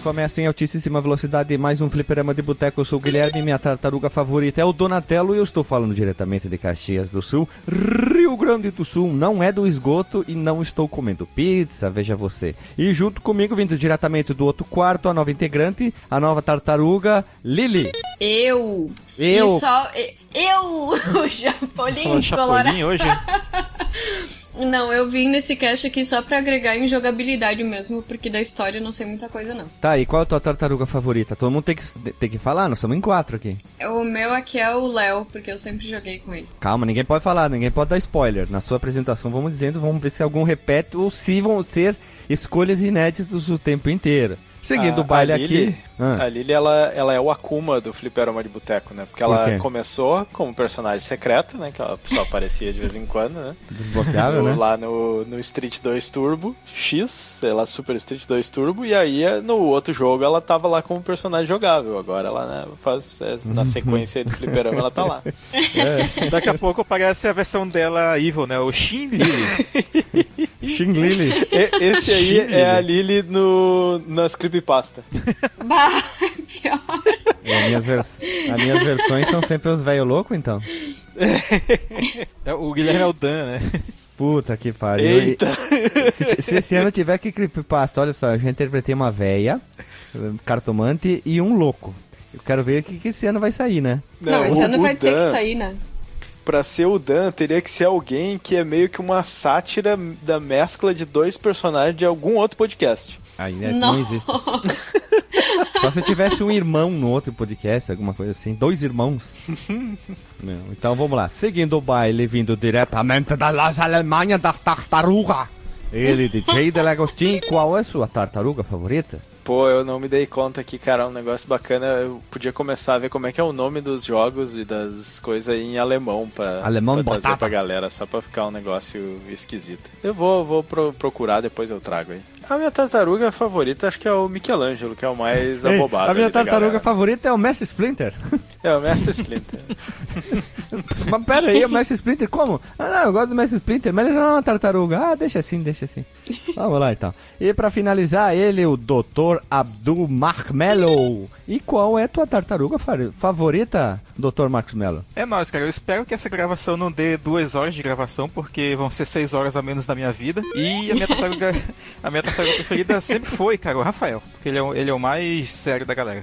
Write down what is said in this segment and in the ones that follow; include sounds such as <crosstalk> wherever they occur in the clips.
começa em altíssima velocidade mais um fliperama de boteco. Eu sou o Guilherme, minha tartaruga favorita é o Donatello e eu estou falando diretamente de Caxias do Sul, Rio Grande do Sul. Não é do esgoto e não estou comendo pizza, veja você. E junto comigo, vindo diretamente do outro quarto, a nova integrante, a nova tartaruga, Lili. Eu. Eu. E só, eu, <laughs> o Chapolin, O Chapolin hoje. <laughs> Não, eu vim nesse cast aqui só pra agregar em jogabilidade mesmo, porque da história eu não sei muita coisa não. Tá, e qual é a tua tartaruga favorita? Todo mundo tem que, tem que falar, nós somos em quatro aqui. O meu aqui é o Léo, porque eu sempre joguei com ele. Calma, ninguém pode falar, ninguém pode dar spoiler. Na sua apresentação, vamos dizendo, vamos ver se algum repete ou se vão ser escolhas inéditas o tempo inteiro. Seguindo A- o baile aqui. Ah, A Lily, ela, ela é o Akuma do Fliperama de Boteco, né? Porque Por ela começou como personagem secreto, né? Que ela só aparecia de vez em quando, né? desbloqueável, né? <laughs> Lá no, no Street 2 Turbo X, sei lá, Super Street 2 Turbo, e aí no outro jogo ela tava lá como personagem jogável. Agora ela, né, faz, é, Uhum. na sequência do Fliperama ela tá lá. <laughs> Daqui a pouco aparece a versão dela evil, né? O Shin Lily. Shin Lily. <laughs> Esse aí é a Lily no, nas creepypasta. Bah, pior. E as, minhas vers- as minhas versões são sempre os velho louco, então. <laughs> É, o Guilherme é o Dan, né? Puta que pariu. Eita! Se, se esse ano tiver que creepypasta, olha só, eu já interpretei uma véia, um cartomante e um louco. Eu quero ver o que, que esse ano vai sair, né? Não, esse o- ano o vai ter que Dan- sair, né? Pra ser o Dan, teria que ser alguém que é meio que uma sátira da mescla de dois personagens de algum outro podcast. Aí né, não existe. Só se tivesse um irmão no outro podcast, alguma coisa assim. Dois irmãos. <laughs> Não, então vamos lá. Seguindo o baile, vindo diretamente da Las Alemanha da Tartaruga. Ele, DJ Delagostin, qual é a sua tartaruga favorita? Pô, eu não me dei conta aqui, cara, é um negócio bacana. Eu podia começar a ver como é que é o nome dos jogos e das coisas aí em alemão pra, Alemão pra trazer pra galera, só pra ficar um negócio esquisito. Eu vou, vou pro- procurar, depois eu trago aí. A minha tartaruga favorita acho que é o Michelangelo, que é o mais Ei, abobado. a minha tartaruga favorita é o Mestre Splinter. <laughs> É o Mestre Splinter. <laughs> Mas pera aí, o Mestre Splinter, como? Ah, não, eu gosto do Mestre Splinter, mas ele não é uma tartaruga. Ah, deixa assim, deixa assim. Vamos lá então. E pra finalizar, ele, o Dr. Abdul Marshmallow. E qual é tua tartaruga fa- favorita, Dr. Marshmallow? É nóis, cara. Eu espero que essa gravação não dê duas horas de gravação, porque vão ser seis horas a menos da minha vida. E a minha tartaruga, <laughs> a minha tartaruga preferida sempre foi, cara, o Rafael. Porque ele é, o- ele é o mais sério da galera.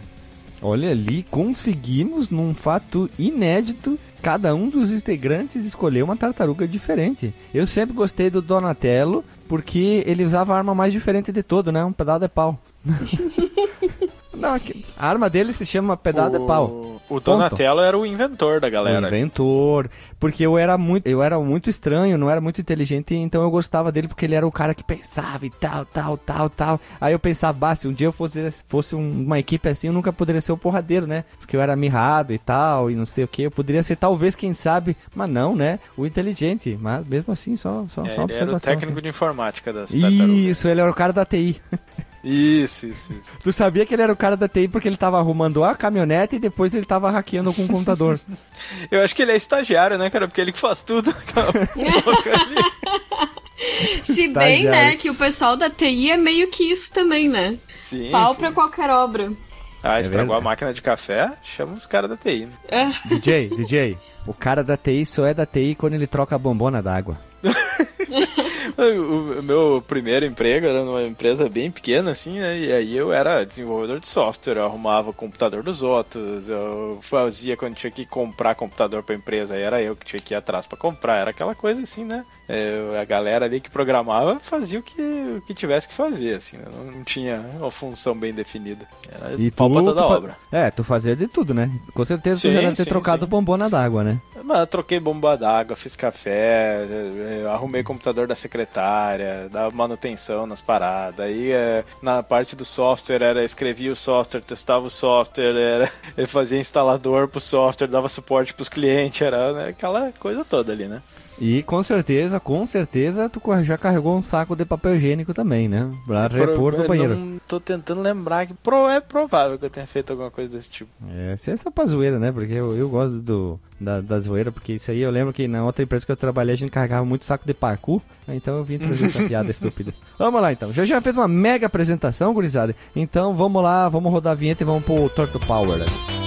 Olha ali, conseguimos num fato inédito. Cada um dos integrantes escolheu uma tartaruga diferente. Eu sempre gostei do Donatello porque ele usava a arma mais diferente de todo, né? Um pedaço de pau. <laughs> Não, a arma dele se chama pedaço de pau. O Donatello era o inventor da O galera. inventor. Porque eu era muito, eu era muito estranho, não era muito inteligente, então eu gostava dele porque ele era o cara que pensava e tal, tal, tal, tal. Aí eu pensava, bah, se um dia eu fosse, fosse um- uma equipe assim, eu nunca poderia ser o porradeiro, né? Porque eu era mirrado e tal, e não sei o que. Eu poderia ser talvez, quem sabe, mas não, né? O inteligente. Mas mesmo assim, só, só, É, só uma ele era o observação. técnico de informática tartarugas. Isso, ele era o cara da TI. <laughs> Isso, isso, isso. Tu sabia que ele era o cara da TI porque ele tava arrumando a caminhonete e depois ele tava hackeando com o computador. <laughs> Eu acho que ele é estagiário, né, cara? Porque ele que faz tudo. <laughs> Se bem, né, que o pessoal da TI é meio que isso também, né? Sim, Pau sim. pra qualquer obra. Ah, estragou verdade. a máquina de café? Chama os caras da TI. Né? <laughs> É. DJ, DJ, o cara da TI só é da TI quando ele troca a bombona d'água. <laughs> O, meu primeiro emprego era numa empresa bem pequena, assim, né? E aí eu era desenvolvedor de software, eu arrumava o computador dos outros, eu fazia quando tinha que comprar computador pra empresa, aí era eu que tinha que ir atrás pra comprar, era aquela coisa assim, né? É, a galera ali que programava fazia o que, o que tivesse que fazer, assim, né? não, não tinha uma função bem definida. Era E pau pra toda tu obra. É, tu fazia de tudo, né? Com certeza Sim, tu já deve ter sim, trocado sim. bombona d'água, né? Mas eu troquei bomba d'água, fiz café, eh, eh, arrumei computador da secretária, dava manutenção nas paradas. Aí eh, na parte do software era escrevia o software, testava o software, era, eu <laughs> fazia instalador pro software, dava suporte pros clientes, era né, aquela coisa toda ali, né? E com certeza, com certeza, tu já carregou um saco de papel higiênico também, né? Pra repor no banheiro. Não tô tentando lembrar que pro, é provável que eu tenha feito alguma coisa desse tipo. É, se é só pra zoeira, né? Porque eu, eu gosto do, da, da zoeira, porque isso aí eu lembro que na outra empresa que eu trabalhei a gente carregava muito saco de parkour, então eu vim trazer essa <laughs> piada estúpida. Vamos lá então, já já fez uma mega apresentação, gurizada, então vamos lá, vamos rodar a vinheta e vamos pro Turtle Power. Né?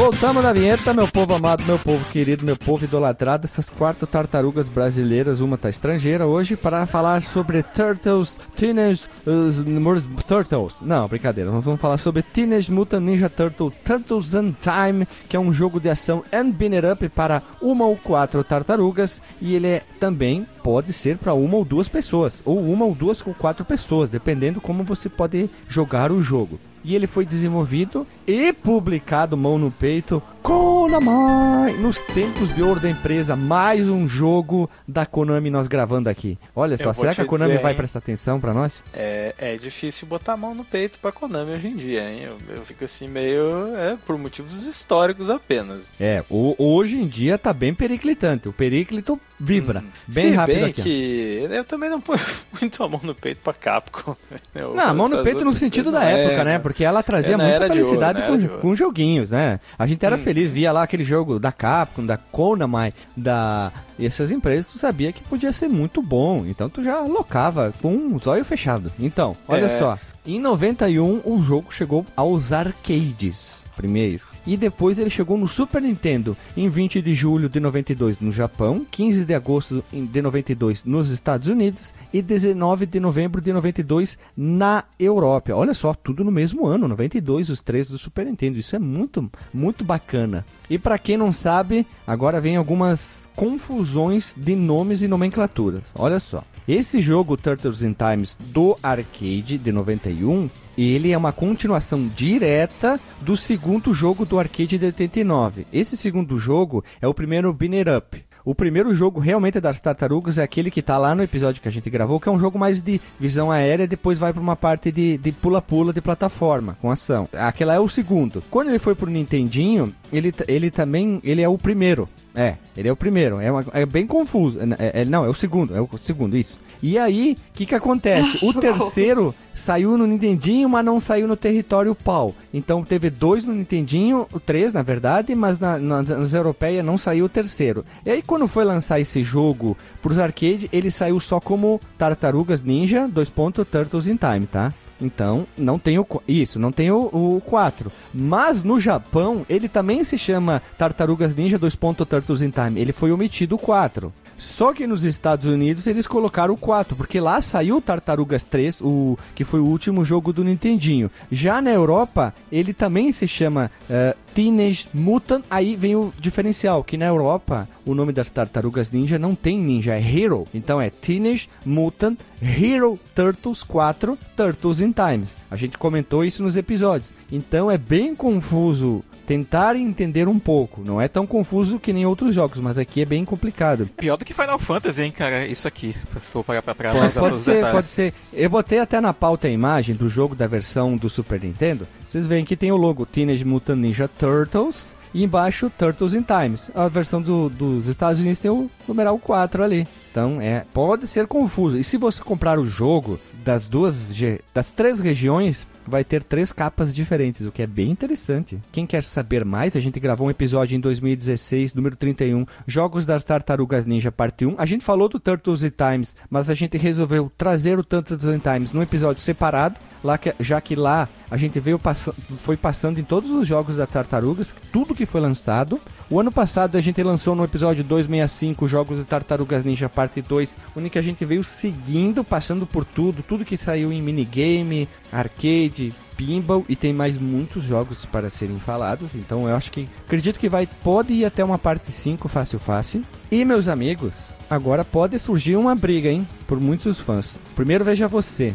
Voltamos na vinheta, meu povo amado, meu povo querido, meu povo idolatrado, essas quatro tartarugas brasileiras, uma tá estrangeira hoje, para falar sobre Turtles, Teenage uh, Turtles. Não, brincadeira, nós vamos falar sobre Teenage Mutant Ninja Turtle Turtles in Time, que é um jogo de ação and binner up para uma ou quatro tartarugas, e ele é também pode ser para uma ou duas pessoas, ou uma ou duas com quatro pessoas, dependendo como você pode jogar o jogo e ele foi desenvolvido e publicado mão no peito Konami nos tempos de ouro da empresa. Mais um jogo da Konami nós gravando aqui. Olha só, será que a Konami dizer, vai prestar atenção para nós? É, é difícil botar a mão no peito pra Konami hoje em dia, hein? Eu, eu fico assim meio. É, por motivos históricos apenas. É, o, hoje em dia tá bem periclitante. O periclito vibra. Hum, bem rápido bem aqui. que eu também não ponho <laughs> muito a mão no peito pra Capcom. Eu não, a mão no peito no sentido da época, é, né? Porque ela trazia é muita felicidade ouro, com, com joguinhos, né? A gente era hum. feliz, via lá aquele jogo da Capcom, da Konami, da essas empresas, tu sabia que podia ser muito bom. Então tu já locava com um zóio fechado. Então, olha é. só. Em 91 o jogo chegou aos arcades primeiro. E depois ele chegou no Super Nintendo em 20 de julho de 92 no Japão, 15 de agosto de 92 nos Estados Unidos e 19 de novembro de 92 na Europa. Olha só, tudo no mesmo ano, 92, os três do Super Nintendo. Isso é muito, muito bacana. E para quem não sabe, agora vem algumas confusões de nomes e nomenclaturas. Olha só. Esse jogo Turtles in Times do arcade de 91 ele é uma continuação direta do segundo jogo do arcade de 89. Esse segundo jogo é o primeiro Binner Up. O primeiro jogo realmente das tartarugas é aquele que tá lá no episódio que a gente gravou, que é um jogo mais de visão aérea, depois vai para uma parte de pula-pula de, de, plataforma, com ação. Aquela é o segundo. Quando ele foi pro Nintendinho, ele, ele também ele é o primeiro. É, ele é o primeiro. É, uma, é bem confuso. É, é, não, é o segundo. É o segundo, isso. E aí, o que que acontece? O terceiro saiu no Nintendinho, mas não saiu no território pau. Então teve dois no Nintendinho, três na verdade, mas na, nas, nas europeias não saiu o terceiro. E aí quando foi lançar esse jogo pros arcade, ele saiu só como Tartarugas Ninja, dois pontos, Turtles in Time, tá? Então, não tem o. Isso, não tem o, o 4. Mas no Japão, ele também se chama Tartarugas Ninja 2. Turtles in Time. Ele foi omitido o 4. Só que nos Estados Unidos eles colocaram o 4, porque lá saiu Tartarugas 3, o que foi o último jogo do Nintendinho. Já na Europa, ele também se chama uh, Teenage Mutant. Aí vem o diferencial, que na Europa o nome das tartarugas ninja não tem ninja, é Hero. Então é Teenage Mutant Hero Turtles 4 Turtles in Times. A gente comentou isso nos episódios. Então é bem confuso tentar entender um pouco. Não é tão confuso que nem outros jogos, mas aqui é bem complicado. Pior do que Final Fantasy, hein, cara? Isso aqui, se for parar pra, pra pode, pode ser, detalhes. pode ser. Eu botei até na pauta a imagem do jogo da versão do Super Nintendo. Vocês veem que tem o logo Teenage Mutant Ninja Turtles e embaixo Turtles in Times. A versão do, dos Estados Unidos tem o numeral 4 ali. Então, é, pode ser confuso. E se você comprar o jogo das duas das três regiões, vai ter três capas diferentes, o que é bem interessante. Quem quer saber mais, a gente gravou um episódio em 2016, número 31, Jogos das Tartarugas Ninja Parte 1. A gente falou do Turtles in Times, mas a gente resolveu trazer o Turtles in Times num episódio separado, lá que, já que lá a gente veio pass foi passando em todos os jogos da Tartarugas, tudo que foi lançado. O ano passado a gente lançou no episódio 265 Jogos de Tartarugas Ninja Parte 2, onde a gente veio seguindo, passando por tudo, tudo que saiu em minigame, arcade, pinball e tem mais muitos jogos para serem falados. Então eu acho que acredito que vai pode ir até uma parte 5 fácil fácil. E meus amigos, agora pode surgir uma briga, hein, por muitos fãs. Primeiro veja você,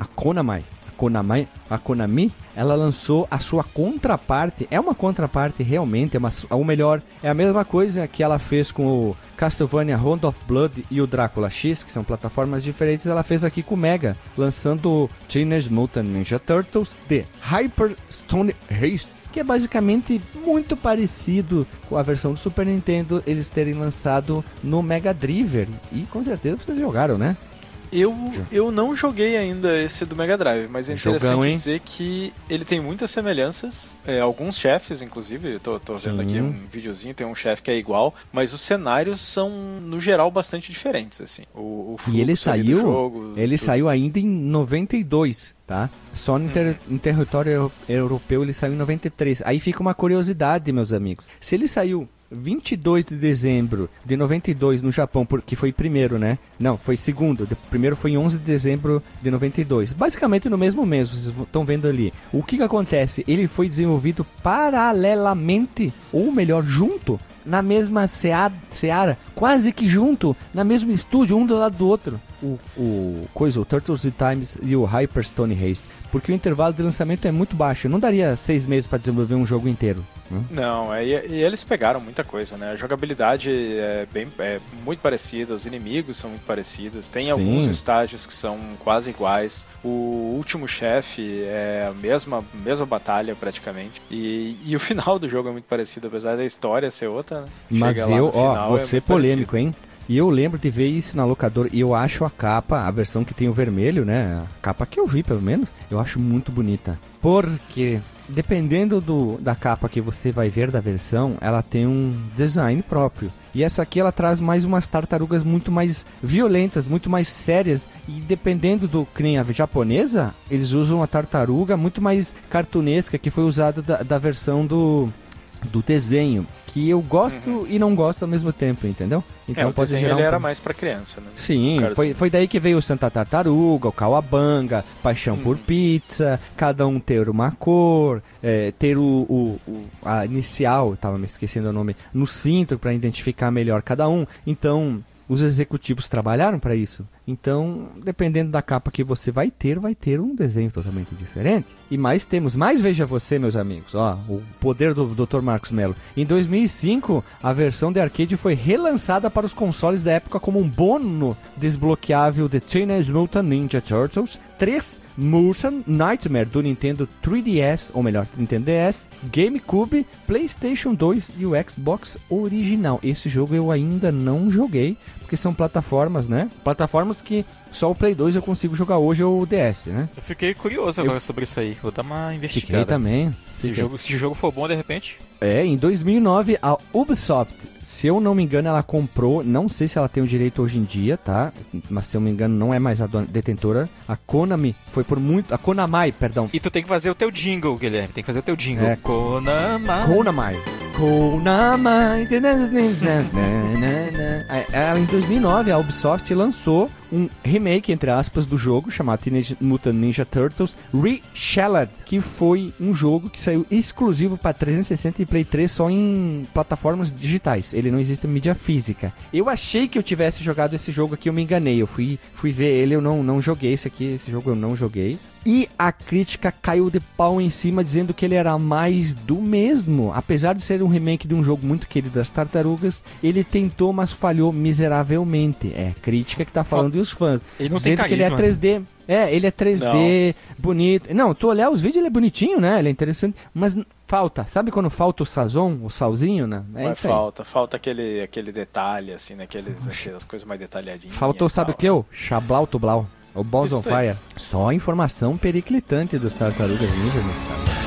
a Konami Konami, a Konami, ela lançou a sua contraparte. É uma contraparte realmente, é uma, ou melhor, é a mesma coisa que ela fez com o Castlevania Round of Blood e o Drácula X, que são plataformas diferentes. Ela fez aqui com o Mega, lançando Teenage Mutant Ninja Turtles The Hyper Stone Haste, que é basicamente muito parecido com a versão do Super Nintendo eles terem lançado no Mega Drive. E com certeza vocês jogaram, né? Eu, eu não joguei ainda esse do Mega Drive, mas é interessante Jogão, dizer que ele tem muitas semelhanças. É, alguns chefes, inclusive, eu tô, tô vendo Sim. aqui um videozinho, tem um chefe que é igual, mas os cenários são, no geral, bastante diferentes, assim. O, o E ele saiu, jogo, ele tudo. saiu ainda em 92, tá? Só no ter- em território eu- europeu ele saiu em 93. Aí fica uma curiosidade, meus amigos. Se ele saiu 22 de dezembro de 92 no Japão, porque foi primeiro, né? Não, foi segundo. De- primeiro foi em 11 de dezembro de 92. Basicamente no mesmo mês, vocês estão vendo ali. O que que acontece? Ele foi desenvolvido paralelamente, ou melhor, junto na mesma sea- seara, quase que junto, na mesmo estúdio, um do lado do outro. O, o coisa, o Turtles in Times e o Hyperstone Haste. Porque o intervalo de lançamento é muito baixo. Não daria seis meses para desenvolver um jogo inteiro. Né? Não, é, e, eles pegaram muita coisa, né? A jogabilidade é, bem, é muito parecida, os inimigos são muito parecidos, tem Sim. alguns estágios que são quase iguais. O último chefe é a mesma, mesma batalha praticamente. E, e o <laughs> final do jogo é muito parecido, apesar da história ser outra. né? Mas Chega eu, ó, é ser muito polêmico, hein? E eu lembro de ver isso na locadora e eu acho a capa, a versão que tem o vermelho, né? A capa que eu vi, pelo menos, eu acho muito bonita. Porque, dependendo do, da capa que você vai ver da versão, ela tem um design próprio. E essa aqui ela traz mais umas tartarugas muito mais violentas, muito mais sérias. E dependendo do que japonesa, eles usam a tartaruga muito mais cartunesca que foi usada da, da versão do, do desenho. Que eu gosto e não gosto ao mesmo tempo, entendeu? Uhum. É, o desenho gerar ele um era mais pra criança, né? Sim, foi, foi daí que veio o Santa Tartaruga, o Kawabanga, Paixão por Uhum. Pizza, cada um ter uma cor, é, ter o, o- o- a inicial, tava me esquecendo o nome, no cinto para identificar melhor cada um. Então, os executivos trabalharam para isso. Então, dependendo da capa que você vai ter, vai ter um desenho totalmente diferente. E mais temos, mais veja você, meus amigos, ó, o poder do Dr. Marcos Mello. Em 2005, a versão de arcade foi relançada para os consoles da época como um bônus desbloqueável de Teenage Mutant Ninja Turtles 3 Mutant Nightmare do Nintendo 3DS, ou melhor, Nintendo DS, GameCube, PlayStation 2 e o Xbox original. Esse jogo eu ainda não joguei, porque são plataformas, né? Plataformas que só o Play 2 eu consigo jogar hoje ou o DS, né? Eu fiquei curioso agora sobre isso aí. Vou dar uma Fiquei investigada. também. Se o, Fiquei. jogo, se jogo for bom, de repente. É, em 2009, a Ubisoft, se eu não me engano, ela comprou, não sei se ela tem o direito hoje em dia, tá? Mas se eu me engano, não é mais a detentora. A Konami foi por muito. A Konami, perdão. E tu tem que fazer o teu jingle, Guilherme. Tem que fazer o teu jingle. É. Konama. Konami. Konami. É, Ela, em 2009, a Ubisoft lançou um remake, entre aspas, do jogo chamado Teenage Mutant Ninja Turtles Reshelled, que foi um jogo que saiu exclusivo para 360 e Play 3 só em plataformas digitais. Ele não existe em mídia física. Eu achei que eu tivesse jogado esse jogo aqui, eu me enganei. Eu fui, fui ver ele, eu não, não joguei esse aqui, esse jogo eu não joguei. E a crítica caiu de pau em cima, dizendo que ele era mais do mesmo. Apesar de ser um remake de um jogo muito querido das tartarugas, ele tentou, mas falhou miseravelmente. É crítica que tá falando e os fãs. Ele não tem dizendo que ele é carisma, 3D. É, ele é 3D, bonito. Não, tu olhar os vídeos, ele é bonitinho, né? Ele é interessante. Mas falta. Sabe quando falta o sazon, o salzinho, né? É Mas isso aí. falta, falta aquele, aquele detalhe, assim, naqueles, aquelas coisas mais detalhadinhas. Faltou, sabe o que? O Xablau Tublau. O Balls on Fire. Só informação periclitante dos Tartarugas Ninja, meus caras.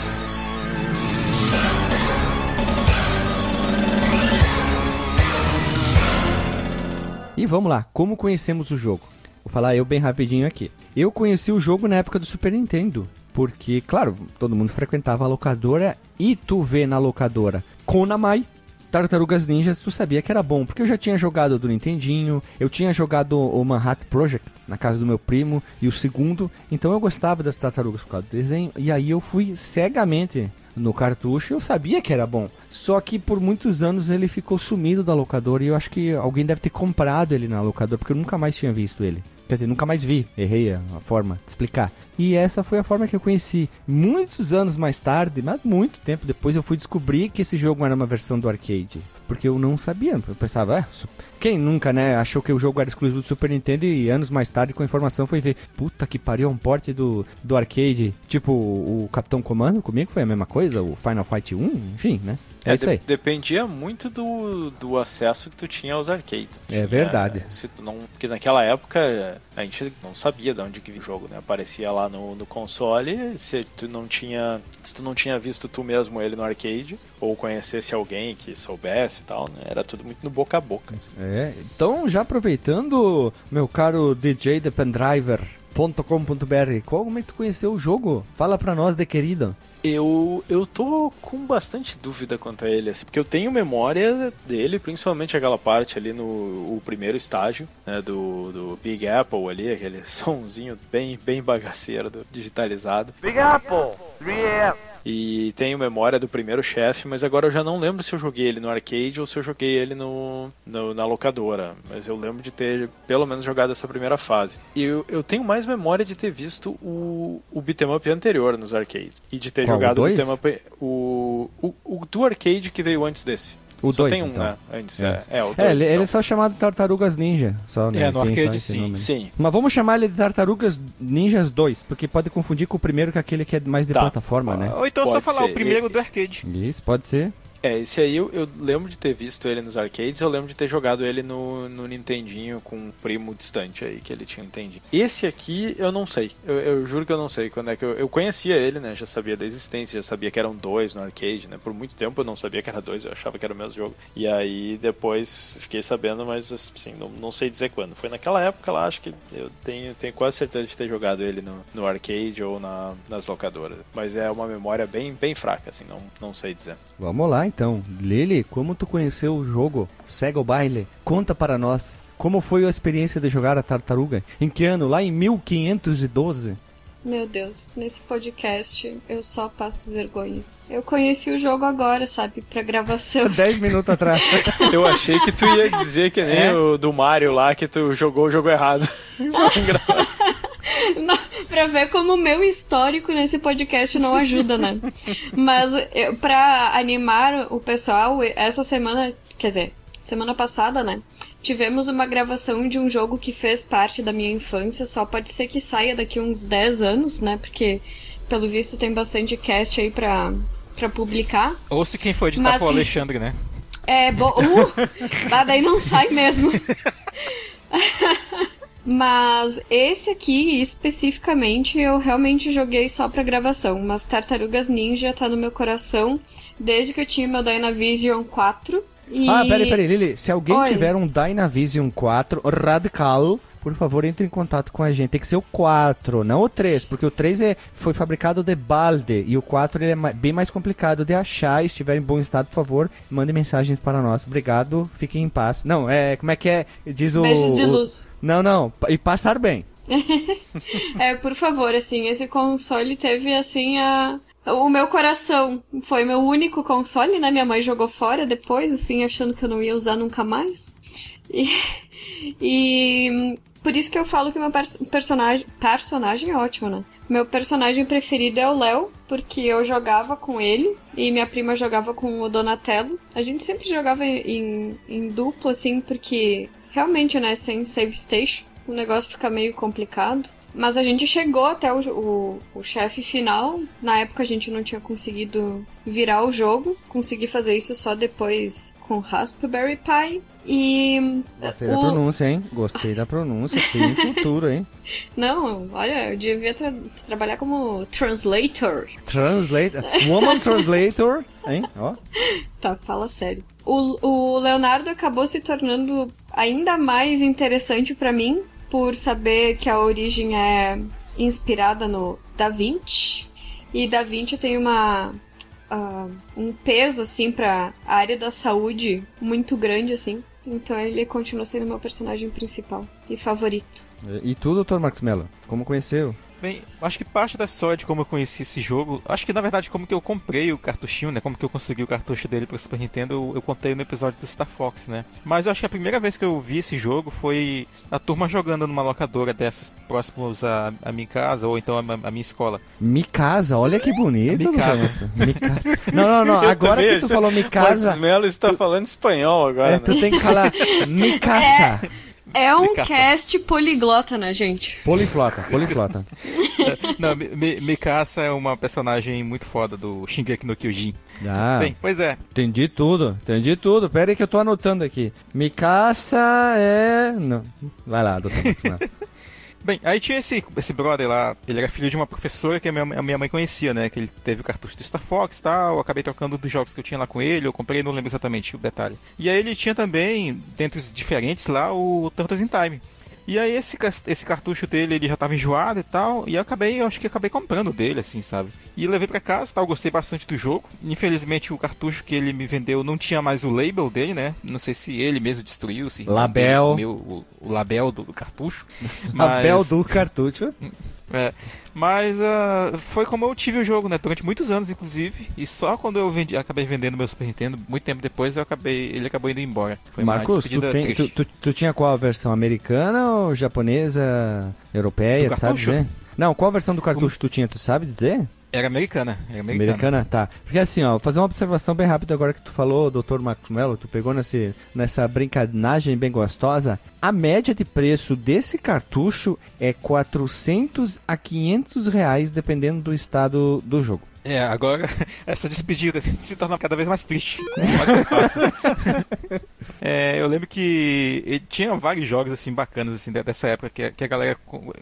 E vamos lá, como conhecemos o jogo? Vou falar eu bem rapidinho aqui. Eu conheci o jogo na época do Super Nintendo, porque, claro, todo mundo frequentava a locadora e tu vê na locadora Konamai, Tartarugas Ninjas, tu sabia que era bom, porque eu já tinha jogado do Nintendinho, eu tinha jogado o Manhattan Project na casa do meu primo e o segundo, então eu gostava das tartarugas por causa do desenho, e aí eu fui cegamente no cartucho, eu sabia que era bom. Só que por muitos anos ele ficou sumido da locadora e eu acho que alguém deve ter comprado ele na locadora, porque eu nunca mais tinha visto ele. Quer dizer, nunca mais vi. Errei a, forma de explicar. E essa foi a forma que eu conheci. Muitos anos mais tarde, mas muito tempo depois, eu fui descobrir que esse jogo era uma versão do arcade. Porque eu não sabia. Eu pensava, ah, quem nunca, né, achou que o jogo era exclusivo do Super Nintendo e anos mais tarde, com a informação, foi ver, puta que pariu, é um porte do, do arcade. Tipo o Capitão Comando, comigo foi a mesma coisa, o Final Fight 1, enfim, né? É, isso de- aí. Dependia muito do, do acesso que tu tinha aos arcades. É Tinha- verdade. Se tu não, porque naquela época a gente não sabia de onde que vinha o jogo, né? Aparecia lá no, no console, se tu não tinha, se tu não tinha visto tu mesmo ele no arcade ou conhecesse alguém que soubesse e tal, né? Era tudo muito no boca a boca. assim. É, então já aproveitando, meu caro DJ de pendriver.com.br, como é que tu conheceu o jogo? Fala pra nós, de querido. Eu, eu tô com bastante dúvida quanto a ele, assim, porque eu tenho memória dele, principalmente aquela parte ali no o primeiro estágio, né, do, do Big Apple ali, aquele <laughs> sonzinho bem, bem bagaceiro, do, digitalizado. Big Apple, 3AM. E tenho memória do primeiro chefe, mas agora eu já não lembro se eu joguei ele no arcade ou se eu joguei ele no, no- na locadora. Mas eu lembro de ter pelo menos jogado essa primeira fase. E eu, eu tenho mais memória de ter visto o, o beat'em up anterior nos arcades. E de ter Qual, jogado o beat'em up. O, o, o do arcade que veio antes desse. O Só dois, tem um, então. né? Antes, É. é. É, o É, dois, ele, ele então. é só chamado Tartarugas Ninja. Só, né? É, no Tem só arcade, sim. nome. Sim. Mas vamos chamar ele de Tartarugas Ninjas 2, porque pode confundir com o primeiro, que é aquele que é mais de Tá. plataforma, né? Ou então só Pode falar ser. o primeiro do arcade. Isso, pode ser. É, esse aí eu, eu lembro de ter visto ele nos arcades, eu lembro de ter jogado ele no, no Nintendinho com um primo distante aí, que ele tinha Nintendinho. Esse aqui eu não sei, eu, eu juro que eu não sei quando é que eu, eu conhecia ele, né, já sabia da existência, já sabia que eram dois no arcade, né, por muito tempo eu não sabia que era dois, eu achava que era o mesmo jogo. E aí depois fiquei sabendo, mas assim, não, não sei dizer quando. Foi naquela época lá, acho que eu tenho, tenho quase certeza de ter jogado ele no, no arcade ou na, nas locadoras. Mas é uma memória bem, bem fraca, assim, não, não sei dizer. Vamos lá então. Lili, como tu conheceu o jogo? Segue o baile. Conta para nós. Como foi a experiência de jogar a tartaruga? Em que ano? Lá em 1512? Meu Deus, nesse podcast eu só passo vergonha. Eu conheci o jogo agora, sabe, pra gravação. <laughs> 10 minutos atrás. <laughs> Eu achei que tu ia dizer que nem É? o do Mario lá, que tu jogou o jogo errado. <laughs> Pra ver como o meu histórico nesse podcast não ajuda, né? Mas eu, pra animar o pessoal, essa semana, quer dizer, semana passada, né? Tivemos uma gravação de um jogo que fez parte da minha infância, só pode ser que saia daqui uns 10 anos, né? Porque, pelo visto, tem bastante cast aí pra, pra publicar. Ou se quem for editar Mas- for o Alexandre, né? É, bom. Uh, <laughs> daí não sai mesmo. <laughs> Mas esse aqui, especificamente, eu realmente joguei só pra gravação. Mas Tartarugas Ninja tá no meu coração desde que eu tinha meu Dynavision 4. E... Ah, peraí, peraí, Lili. Se alguém Oi. tiver um Dynavision 4 radical, por favor, entre em contato com a gente. Tem que ser o 4, não o 3, porque o 3 é, foi fabricado de balde e o 4 ele é bem mais complicado de achar. Se estiver em bom estado, por favor, mande mensagens para nós. Obrigado, fiquem em paz. Não, é, como é que é? Diz o. Beijos de o- luz. Não, não, e passar bem. <laughs> É, por favor, assim, esse console teve, assim, a... O meu coração foi meu único console, né? Minha mãe jogou fora depois, assim, achando que eu não ia usar nunca mais. E, <laughs> e por isso que eu falo que meu pers- personagem, personagem é ótimo, né? Meu personagem preferido é o Léo, porque eu jogava com ele e minha prima jogava com o Donatello. A gente sempre jogava em, em dupla, assim, porque realmente, né, sem save station, o negócio fica meio complicado. Mas a gente chegou até o, o, o chefe final. Na época a gente não tinha conseguido virar o jogo. Consegui fazer isso só depois com Raspberry Pi. E. Gostei da pronúncia, hein? Gostei da pronúncia. Tem futuro, hein? <laughs> Não, olha, eu devia tra trabalhar como translator. Translator? Woman translator, hein? Ó. <laughs> Tá, fala sério. O, o Leonardo acabou se tornando ainda mais interessante para mim por saber que a origem é inspirada no Da Vinci. E Da Vinci tem uma uh, um peso assim para a área da saúde muito grande assim. Então ele continua sendo meu personagem principal e favorito. E, tu, Dr. Marcos Mello, como conheceu? Bem, acho que parte da história de como eu conheci esse jogo, acho que na verdade como que eu comprei o cartuchinho, né? Como que eu consegui o cartucho dele pro Super Nintendo, eu, eu contei no episódio do Star Fox, né? Mas eu acho que a primeira vez que eu vi esse jogo foi a turma jogando numa locadora dessas próximos à, à minha casa ou então à, à minha escola. Mikasa, olha que bonito. Mikasa. Mikasa. Não, não, não. <laughs> Agora que tu falou Mikasa. Marcos Melo está tu... falando espanhol agora. É, né? tu tem que falar <laughs> Mikasa. É. É um cast poliglota, né, gente? Poliflota, poliflota. Não, Mikasa é uma personagem muito foda do Shingeki no Kyojin. Ah, Bem, pois é. Entendi tudo, entendi tudo. Pera aí que eu tô anotando aqui. Mikasa é... Não. Vai lá, doutor. Bem, aí tinha esse, esse brother lá, ele era filho de uma professora que a minha, a minha mãe conhecia, né? Que ele teve o cartucho do Star Fox e tal, eu acabei trocando dos jogos que eu tinha lá com ele, eu comprei, não lembro exatamente o detalhe. E aí ele tinha também, dentre os diferentes lá, o Turtles in Time. E aí esse, esse cartucho dele, ele já tava enjoado e tal, e eu acabei, eu acho que acabei comprando dele, assim, sabe? E levei para casa, tal, gostei bastante do jogo. Infelizmente o cartucho que ele me vendeu não tinha mais o label dele, né? Não sei se ele mesmo destruiu, se label, meu, o, o, label do, do cartucho. <laughs> label do cartucho. É, mas uh, foi como eu tive o jogo, né? Durante muitos anos, inclusive. E só quando eu vendi, acabei vendendo meu Super Nintendo, muito tempo depois, eu acabei, ele acabou indo embora. Foi Marcos, tu, tem, tu, tu, tu, tinha qual a versão? Americana ou japonesa, europeia, sabe dizer? Não, qual a versão do cartucho tu tinha, tu sabe dizer? Era americana, era americana. Americana, tá. Porque assim, ó, fazer uma observação bem rápida agora que tu falou, Dr. Marcos Mello, tu pegou nesse, nessa brincadeira bem gostosa. A média de preço desse cartucho é 400 a 500 reais, dependendo do estado do jogo. É, agora <laughs> essa despedida <laughs> se torna cada vez mais triste. Mais <laughs> é, eu lembro que tinha vários jogos assim bacanas assim dessa época que, que a galera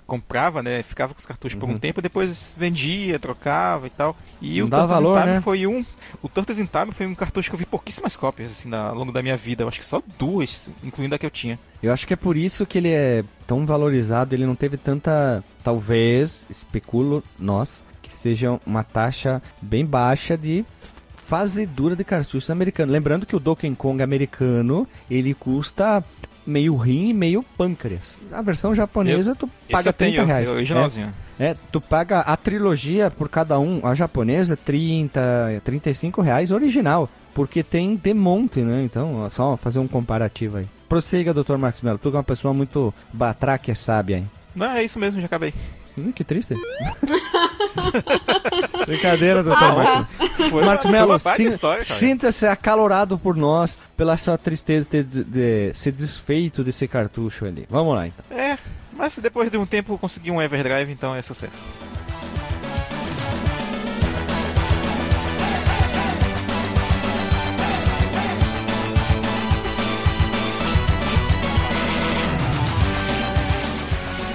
comprava, né? Ficava com os cartuchos uhum. por um uhum. tempo, depois vendia, trocava e tal. E Não o Turtles valor, Time né? foi um, o Turtles in Time foi um cartucho que eu vi pouquíssimas cópias assim ao longo da minha vida. Eu acho que só duas, incluindo a que eu tinha. Eu acho que é por isso que ele é tão valorizado, ele não teve tanta, talvez, especulo nós, seja uma taxa bem baixa de fazedura de cartuchos americanos. Lembrando que o Donkey Kong americano, ele custa meio rim e meio pâncreas. A versão japonesa eu, tu paga 30 tenho, reais. Eu, é, é, tu paga a trilogia por cada um, a japonesa 30, 35 reais original, porque tem de monte, né? Então, só fazer um comparativo aí. Prossiga, Dr. Marcos Mello, tu é uma pessoa muito batraque sábia, hein? Não, é isso mesmo, já acabei. Hum, que triste. <laughs> Brincadeira, doutor ah, Marcos. Foi Marcos Melo, sinta-se acalorado por nós pela sua tristeza de, de, de ser desfeito desse cartucho ali. Vamos lá, então. É, mas depois de um tempo consegui um Everdrive, então é sucesso.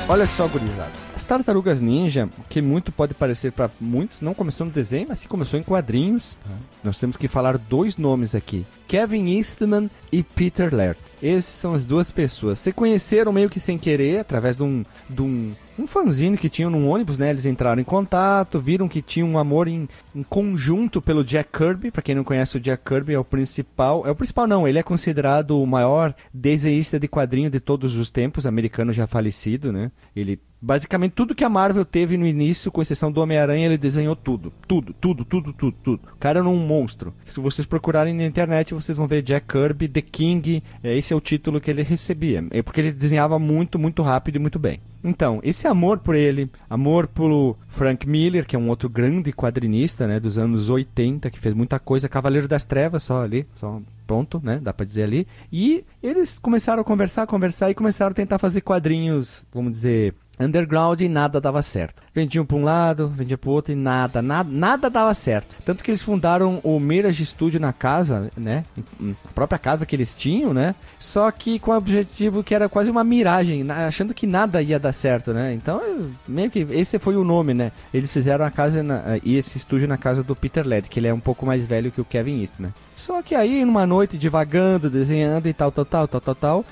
Olha só, gurizada. As Tartarugas Ninja, que muito pode parecer para muitos, não começou no desenho, mas sim começou em quadrinhos. Nós temos que falar dois nomes aqui: Kevin Eastman e Peter Laird. Esses são as duas pessoas. Se conheceram meio que sem querer, através de um, de um um fanzine que tinham num ônibus, né? Eles entraram em contato, viram que tinha um amor em, em conjunto pelo Jack Kirby. Para quem não conhece, o Jack Kirby é o principal. É o principal, não. Ele é considerado o maior desenhista de quadrinho de todos os tempos, americano já falecido, né? Ele Basicamente, tudo que a Marvel teve no início, com exceção do Homem-Aranha, ele desenhou tudo. Tudo, tudo, tudo, tudo, tudo. O cara era um monstro. Se vocês procurarem na internet, vocês vão ver Jack Kirby, The King. Esse é o título que ele recebia. É porque ele desenhava muito, muito rápido e muito bem. Então, esse amor por ele, amor pelo Frank Miller, que é um outro grande quadrinista, né, dos anos 80, que fez muita coisa, Cavaleiro das Trevas, só ali, só pronto, né, dá pra dizer ali. E eles começaram a conversar, conversar e começaram a tentar fazer quadrinhos, vamos dizer, underground e nada dava certo. Vendiam para um lado, vendiam para outro e nada, nada, nada dava certo. Tanto que eles fundaram o Mirage Studio na casa, né? A própria casa que eles tinham, né? Só que com o objetivo que era quase uma miragem, achando que nada ia dar certo, né? Então, meio que esse foi o nome, né? Eles fizeram a casa na- e esse estúdio na casa do Peter Led, que ele é um pouco mais velho que o Kevin Eastman. Só que aí, numa noite, devagando, desenhando e tal, tal, tal, tal, tal, tal,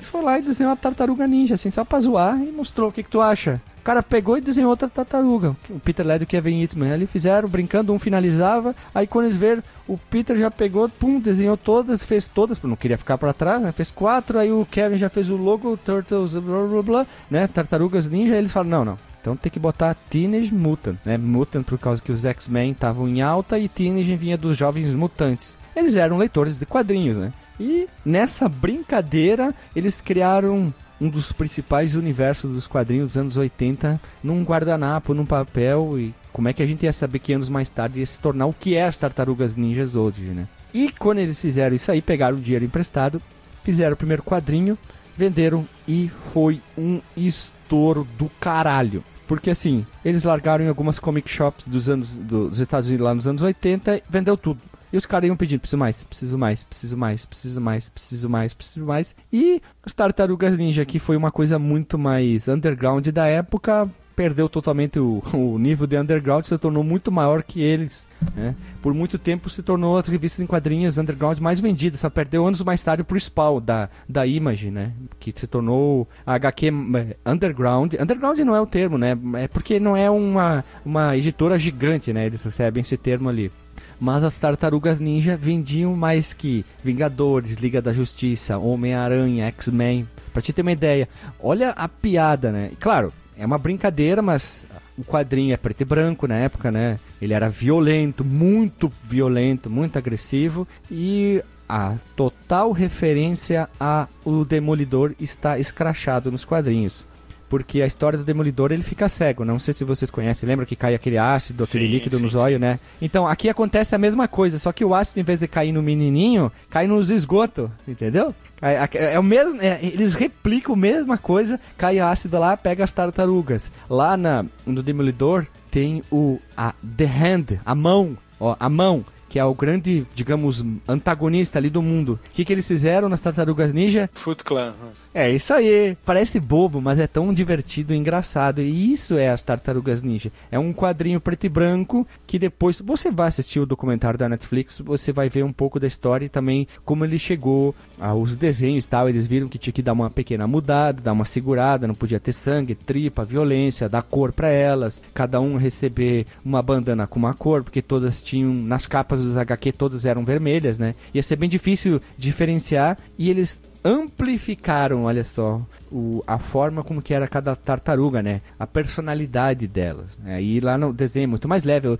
foi lá e desenhou uma tartaruga ninja, assim, só pra zoar e mostrou o que, que tu acha. O cara pegou e desenhou outra tartaruga. O Peter Led e o Kevin Eastman ali fizeram, brincando, um finalizava. Aí quando eles viram, o Peter já pegou, pum, desenhou todas, fez todas, não queria ficar pra trás, né? Fez quatro, aí o Kevin já fez o logo, Turtles, blá blá blá, né? Tartarugas ninja, aí eles falaram, não, não. Então tem que botar Teenage Mutant, né? Mutant por causa que os X-Men estavam em alta e Teenage vinha dos jovens mutantes. Eles eram leitores de quadrinhos, né? E nessa brincadeira, eles criaram um dos principais universos dos quadrinhos dos anos 80 num guardanapo, num papel e como é que a gente ia saber que anos mais tarde ia se tornar o que é as Tartarugas Ninjas hoje, né? E quando eles fizeram isso aí, pegaram o dinheiro emprestado, fizeram o primeiro quadrinho, venderam e foi um estouro do caralho. Porque assim, eles largaram em algumas comic shops dos anos dos Estados Unidos lá nos anos 80 e vendeu tudo. E os caras iam pedindo, preciso mais, preciso mais, preciso mais, preciso mais, preciso mais, preciso mais. E as Tartarugas Ninja, que foi uma coisa muito mais underground da época, perdeu totalmente o, <laughs> o nível de underground, se tornou muito maior que eles. Né? Por muito tempo se tornou as revistas em quadrinhos underground mais vendidas, só perdeu anos mais tarde pro Spawn, da, da Image, né? Que se tornou a HQ eh, underground. Underground não é o termo, né? É porque não é uma, uma editora gigante, né? Eles recebem esse termo ali. Mas as Tartarugas Ninja vendiam mais que Vingadores, Liga da Justiça, Homem-Aranha, X-Men. Pra te ter uma ideia, olha a piada, né? E, Claro, é uma brincadeira, mas o quadrinho é preto e branco na época, né? Ele era violento, muito violento, muito agressivo e a total referência a o Demolidor está escrachado nos quadrinhos. Porque a história do Demolidor ele fica cego. Não sei se vocês conhecem. Lembra que cai aquele ácido, aquele Sim, líquido sim, no sim. zóio, né? Então aqui acontece a mesma coisa. Só que o ácido, em vez de cair no menininho, cai nos esgotos. Entendeu? É, é- é o mesmo, é, eles replicam a mesma coisa. Cai ácido lá, pega as tartarugas. Lá na, no Demolidor tem o a The Hand, a mão. Ó, a mão. Que é o grande, digamos, antagonista ali do mundo. O que, que eles fizeram nas Tartarugas Ninja? Foot Clan. É isso aí. Parece bobo, mas é tão divertido e engraçado. E isso é as Tartarugas Ninja. É um quadrinho preto e branco que depois você vai assistir o documentário da Netflix, você vai ver um pouco da história e também como ele chegou aos desenhos e tal. Eles viram que tinha que dar uma pequena mudada, dar uma segurada, não podia ter sangue, tripa, violência, dar cor pra elas, cada um receber uma bandana com uma cor, porque todas tinham nas capas dos HQ todas eram vermelhas, né? Ia ser bem difícil diferenciar e eles amplificaram, olha só, o, a forma como que era cada tartaruga, né? A personalidade delas. Né? E lá no desenho é muito mais leve.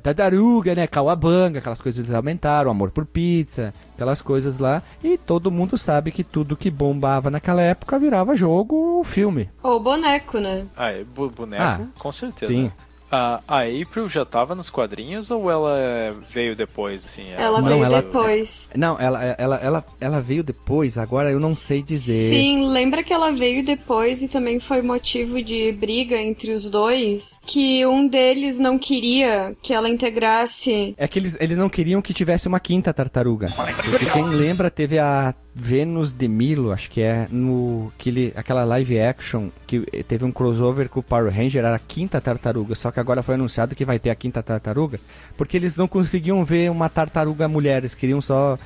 Tartaruga, né? Cauabanga, aquelas coisas eles aumentaram, amor por pizza, aquelas coisas lá. E todo mundo sabe que tudo que bombava naquela época virava jogo ou filme. Ou boneco, né? Ah, é boneco? Ah, com certeza. sim. A, a April já tava nos quadrinhos ou ela veio depois, assim? Ela Não, veio ela- depois. Não, ela, ela, ela, ela veio depois, agora eu não sei dizer. Sim, lembra que ela veio depois e também foi motivo de briga entre os dois? Que um deles não queria que ela integrasse. É que eles, eles não queriam que tivesse uma quinta tartaruga. Porque quem lembra teve a Vênus de Milo, acho que é, no aquele, aquela live action que teve um crossover com o Power Ranger, era a quinta tartaruga, só que agora foi anunciado que vai ter a quinta tartaruga, porque eles não conseguiam ver uma tartaruga mulher, eles queriam só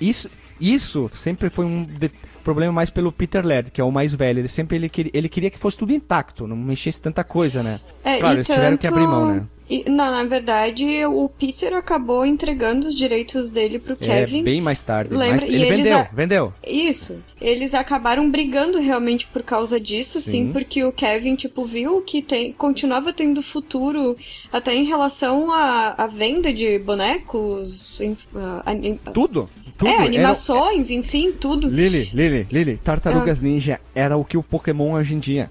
isso isso sempre foi um problema mais pelo Peter Laird, que é o mais velho. Ele sempre ele queria, ele queria que fosse tudo intacto, não mexesse tanta coisa, né? É, claro, eles tiveram que tanto- abrir mão, né? E, não, na verdade, o Peter acabou entregando os direitos dele pro Kevin. É, bem mais tarde. Lembra? Mas E ele eles vendeu, a- vendeu. Isso. Eles acabaram brigando realmente por causa disso, assim, Sim. porque o Kevin, tipo, viu que tem, continuava tendo futuro até em relação à, à venda de bonecos, em- ah, anim- Tudo. Tudo. é, Era- animações, enfim, tudo. Lili, Lili, Lili, Tartarugas Ninja era o que o Pokémon hoje em dia.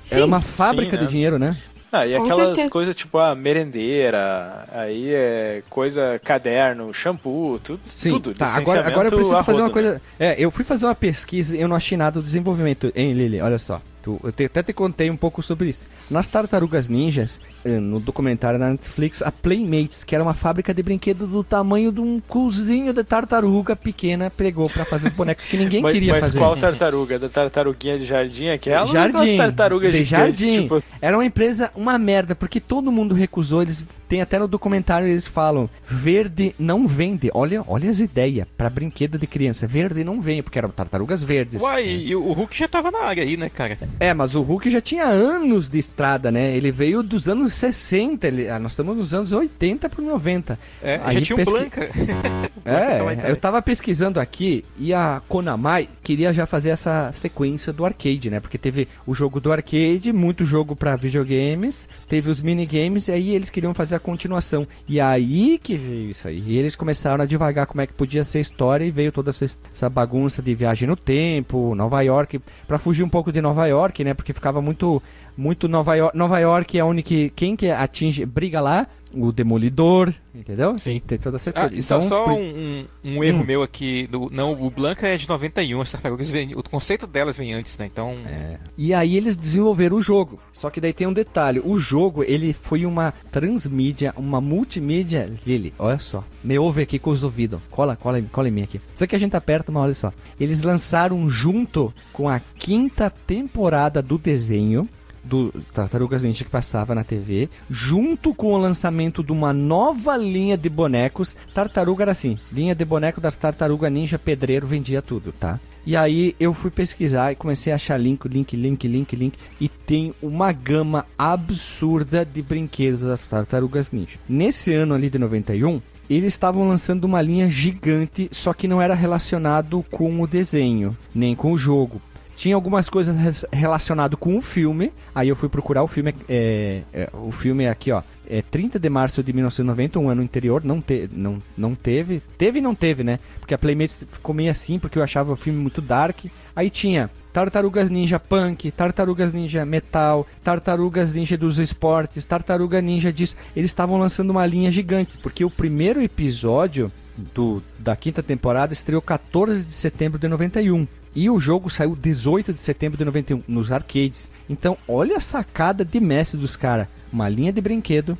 Sim. Era uma fábrica Sim, né? de dinheiro, né? Ah, e Com aquelas certeza. coisas tipo a merendeira, aí é coisa, caderno, shampoo, tudo. Sim, tudo tá. Agora, agora eu preciso fazer uma né? coisa. É, eu fui fazer uma pesquisa e eu não achei nada do desenvolvimento, hein, Lili? Olha só. Tu, eu te, até te contei um pouco sobre isso. Nas Tartarugas Ninjas, eh, no documentário da Netflix, a Playmates, que era uma fábrica de brinquedo do tamanho de um cozinho de tartaruga pequena, pegou pra fazer os bonecos que ninguém <laughs> mas, queria mas fazer. qual tartaruga? Da tartaruguinha de jardim aquela? Jardim. tartarugas de gigantes, jardim. tipo, Era uma empresa, uma merda, porque todo mundo recusou. Eles tem até no documentário eles falam: verde não vende. Olha, olha as ideias pra brinquedo de criança. Verde não vende, porque eram tartarugas verdes. Uai, e o Hulk já tava na área aí, né, cara? É, mas o Hulk já tinha anos de estrada, né? Ele veio dos anos 60, ele, ah, nós estamos nos anos 80 pro 90. É, Aí já tinha um pesqui- Blanca. <laughs> tava aí É, eu tava pesquisando aqui e a Konami queria já fazer essa sequência do arcade, né? Porque teve o jogo do arcade, muito jogo pra videogames, teve os minigames e aí eles queriam fazer a continuação. E aí que veio isso aí. E eles começaram a devagar como é que podia ser a história e veio toda essa, essa bagunça de viagem no tempo, Nova York, pra fugir um pouco de Nova York, né? Porque ficava muito muito Nova York, Nova York é onde que quem que atinge briga lá, o Demolidor, entendeu? Sim. Tem toda essa Ah, história. e só, só por- um, um- erro Hum. meu aqui. Do, não, o Blanca é de 91, as tartarugas vêm. O conceito delas vem antes, né? Então. É. E aí eles desenvolveram o jogo. Só que daí tem um detalhe. O jogo, ele foi uma transmídia, uma multimídia. Lili, olha só. Me ouve aqui com os ouvidos. Cola, cola, em- cola em mim aqui. Isso aqui a gente aperta, mas olha só. Eles lançaram junto com a quinta temporada do desenho do Tartarugas Ninja que passava na TV, junto com o lançamento de uma nova linha de bonecos. Tartaruga era assim, linha de boneco das Tartaruga Ninja Pedreiro vendia tudo, tá? E aí eu fui pesquisar e comecei a achar link, link, link, link, link e tem uma gama absurda de brinquedos das Tartarugas Ninja. Nesse ano ali de 91, eles estavam lançando uma linha gigante, só que não era relacionado com o desenho, nem com o jogo. Tinha algumas coisas relacionado com o filme. Aí eu fui procurar o filme. É, é, o filme aqui, ó. É 30 de março de 1990, um ano anterior. Não, te, não, não teve. Teve e não teve, né? Porque a Playmates ficou meio assim, porque eu achava o filme muito dark. Aí tinha Tartarugas Ninja Punk, Tartarugas Ninja Metal, Tartarugas Ninja dos Esportes, Tartaruga Ninja disso. Eles estavam lançando uma linha gigante, porque o primeiro episódio do, da quinta temporada estreou 14 de setembro de 91. E o jogo saiu 18 de setembro de 91 nos arcades. Então, olha a sacada de mestre dos caras. Uma linha de brinquedo,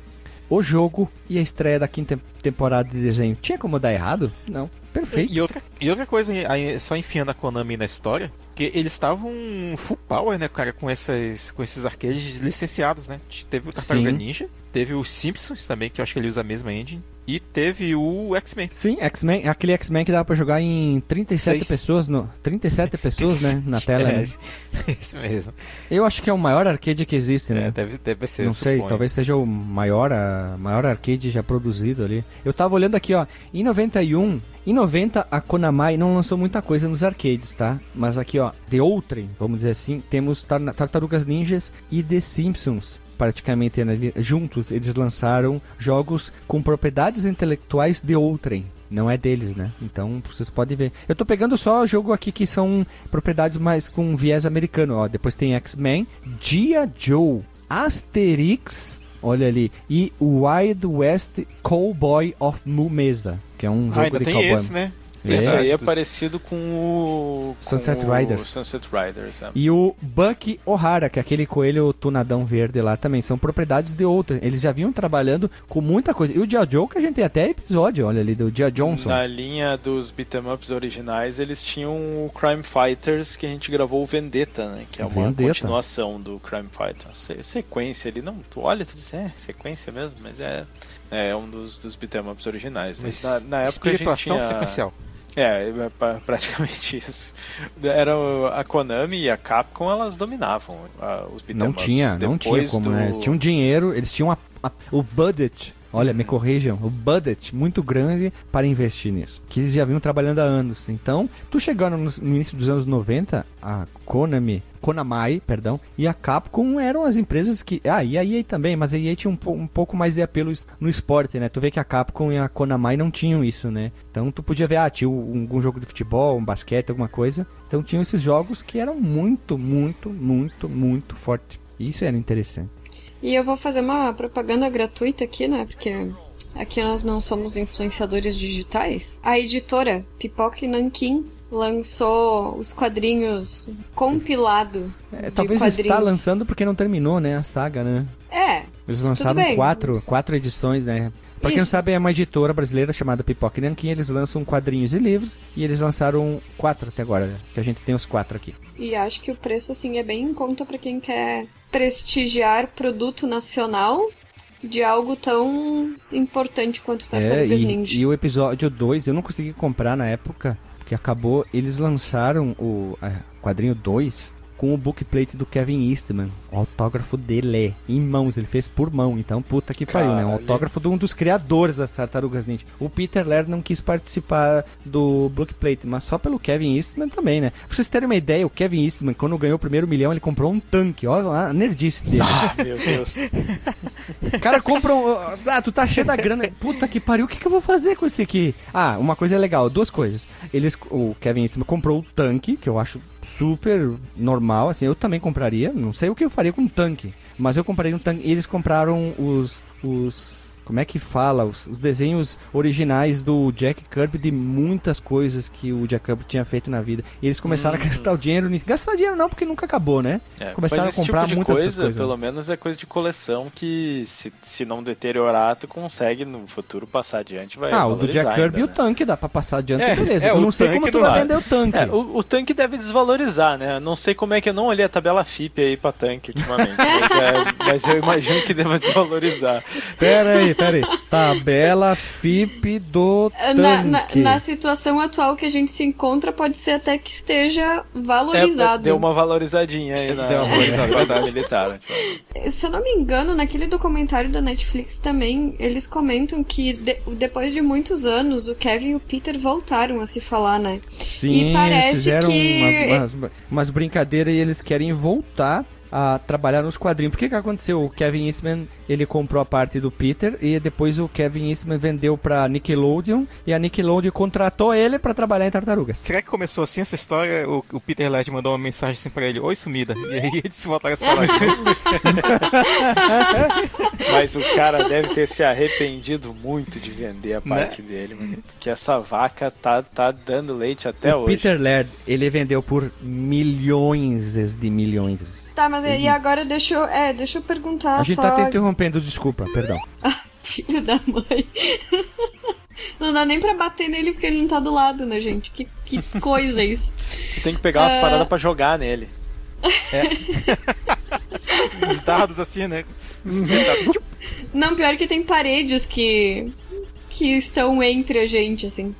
o jogo e a estreia da quinta temporada de desenho. Tinha como dar errado? Não. Perfeito. E outra, e outra coisa, só enfiando a Konami na história, que eles estavam full power, né, cara, com, essas, com esses arcades licenciados, né? Teve o Tartaruga Sim. Ninja, teve o Simpsons também, que eu acho que ele usa a mesma engine, e teve o X-Men. Sim, X-Men, aquele X-Men que dava pra jogar em 37 Seis. pessoas, no, 37 pessoas, né, na <laughs> tela. É, né? <laughs> mesmo. Eu acho que é o maior arcade que existe, né? É, deve, deve ser, Não sei, suponho. talvez seja o maior, a, maior arcade já produzido ali. Eu tava olhando aqui, ó, em 91, em 90 a Konami não lançou muita coisa nos arcades, tá? Mas aqui, ó, de outrem, vamos dizer assim, temos Tar- Tartarugas Ninjas e The Simpsons. Praticamente ali, juntos, eles lançaram jogos com propriedades intelectuais de outrem. Não é deles, né? Então vocês podem ver. Eu tô pegando só jogo aqui que são propriedades mais com viés americano. Ó, depois tem X-Men, G.I. Joe, Asterix, olha ali, e Wild West Cowboy of Moo Mesa, que é um jogo Ah, ainda de tem cowboy. esse, né? Esse aí é parecido com o. com Sunset o Riders. Sunset Riders, é. E o Buck O'Hara, que é aquele coelho tunadão verde lá também, são propriedades de outra. Eles já vinham trabalhando com muita coisa. E o G.I. Joe, que a gente tem até episódio, olha ali, do G.I. Johnson. Na linha dos beat'em ups originais, eles tinham o Crime Fighters, que a gente gravou o Vendetta, né? Que é uma Vendetta. continuação do Crime Fighters. Se- sequência ali, não, tu olha e tu diz, é, sequência mesmo, mas é, é um dos, dos beat'em ups originais. né? Na, na época a gente tinha... sequencial. É, é pra- praticamente <laughs> isso. Era a Konami e a Capcom, elas dominavam ah, os beat'em Não ups. tinha, não tinha como, do... né? Eles tinham dinheiro, eles tinham a- a- o budget. Olha, me corrijam, o budget muito grande para investir nisso. Que eles já vinham trabalhando há anos. Então, tu chegando no, início dos anos 90, a Konami, Konami, perdão, e a Capcom eram as empresas que. Ah, e a EA também, mas a EA tinha um, um pouco mais de apelo no esporte, né? Tu vê que a Capcom e a Konami não tinham isso, né? Então tu podia ver, ah, tinha um- algum jogo de futebol, um basquete, alguma coisa. Então tinham esses jogos que eram muito, muito, muito, muito forte. Isso era interessante. E eu vou fazer uma propaganda gratuita aqui, né? Porque aqui nós não somos influenciadores digitais. A editora Pipoca e Nanquim lançou os quadrinhos compilado. É, talvez quadrinhos. está lançando porque não terminou, né, a saga, né? É, Eles lançaram quatro, quatro edições, né? Pra quem não Isso. sabe, é uma editora brasileira chamada Pipoca e Nanquim. Eles lançam quadrinhos e livros. E eles lançaram quatro até agora, né? que a gente tem os quatro aqui. e acho que o preço assim é bem em conta pra quem quer prestigiar produto nacional de algo tão importante quanto É, Tartarugas e, Ninja. e o episódio 2 eu não consegui comprar na época, porque acabou. Eles lançaram o é, quadrinho 2 com o bookplate do Kevin Eastman, o autógrafo dele, em mãos, ele fez por mão, então puta que pariu, né? Um autógrafo de um dos criadores das Tartarugas Ninja. O Peter Laird não quis participar do bookplate, mas só pelo Kevin Eastman também, né? Pra vocês terem uma ideia, o Kevin Eastman, quando ganhou o primeiro milhão, ele comprou um tanque, olha a nerdice dele. Ah, meu Deus. O cara compra um. Ah, tu tá cheio da grana. Puta que pariu, o que, que eu vou fazer com esse aqui? Ah, uma coisa legal, duas coisas. Eles, o Kevin Eastman comprou o tanque, que eu acho super normal, assim, eu também compraria. Não sei o que eu faria com um tanque, mas eu compraria um tanque. E eles compraram os. os como é que fala? Os, os desenhos originais do Jack Kirby de muitas coisas que o Jack Kirby tinha feito na vida. E eles começaram a gastar o dinheiro nisso. Gastar dinheiro não, porque nunca acabou, né? É, Começaram a esse comprar tipo muitas coisa, coisas. pelo menos é coisa de coleção que se, se não deteriorar, tu consegue no futuro passar adiante, vai Ah, o do Jack Kirby e ainda, o né? tanque dá pra passar adiante, É, beleza. é, eu não sei como tu vai lado. vender o tanque. É, o, o tanque deve desvalorizar, né? Não sei como é que eu não olhei a tabela FIP aí pra tanque ultimamente, mas, é- <laughs> mas eu imagino que deva desvalorizar. Pera aí, pera aí. Tabela FIP do É, Na, na, tanque. na situação atual que a gente se encontra, pode ser até que esteja É, valorizado. deu uma valorizadinha aí na, Deu uma valorizada, militar. né? Se eu não me engano, naquele documentário da Netflix também, eles comentam que de- depois de muitos anos, o Kevin e o Peter voltaram a se falar, né? Sim, e parece eles fizeram que- umas, umas, umas brincadeiras e eles querem voltar a trabalhar nos quadrinhos. Por que que aconteceu? O Kevin Eastman, ele comprou a parte do Peter e depois o Kevin Eastman vendeu pra Nickelodeon e a Nickelodeon contratou ele pra trabalhar em Tartarugas. Será que começou assim essa história? O, o Peter Laird mandou uma mensagem assim pra ele: Oi, sumida. E aí eles voltaram a se falar. <laughs> Mas o cara deve ter se arrependido muito de vender a parte dele, mano. Porque essa vaca tá, tá dando leite até o hoje. Peter Laird, ele vendeu por milhões de milhões. Tá, mas e agora deixa eu, é, deixa eu perguntar A gente só... tá te interrompendo, desculpa, perdão. <laughs> Filho da mãe. <laughs> Não dá nem pra bater nele porque ele não tá do lado, né, gente? Que, que coisa isso. <laughs> Tu tem que pegar umas É. paradas pra jogar nele. Os dados assim, né? Não, pior que tem paredes que que estão entre a gente, assim.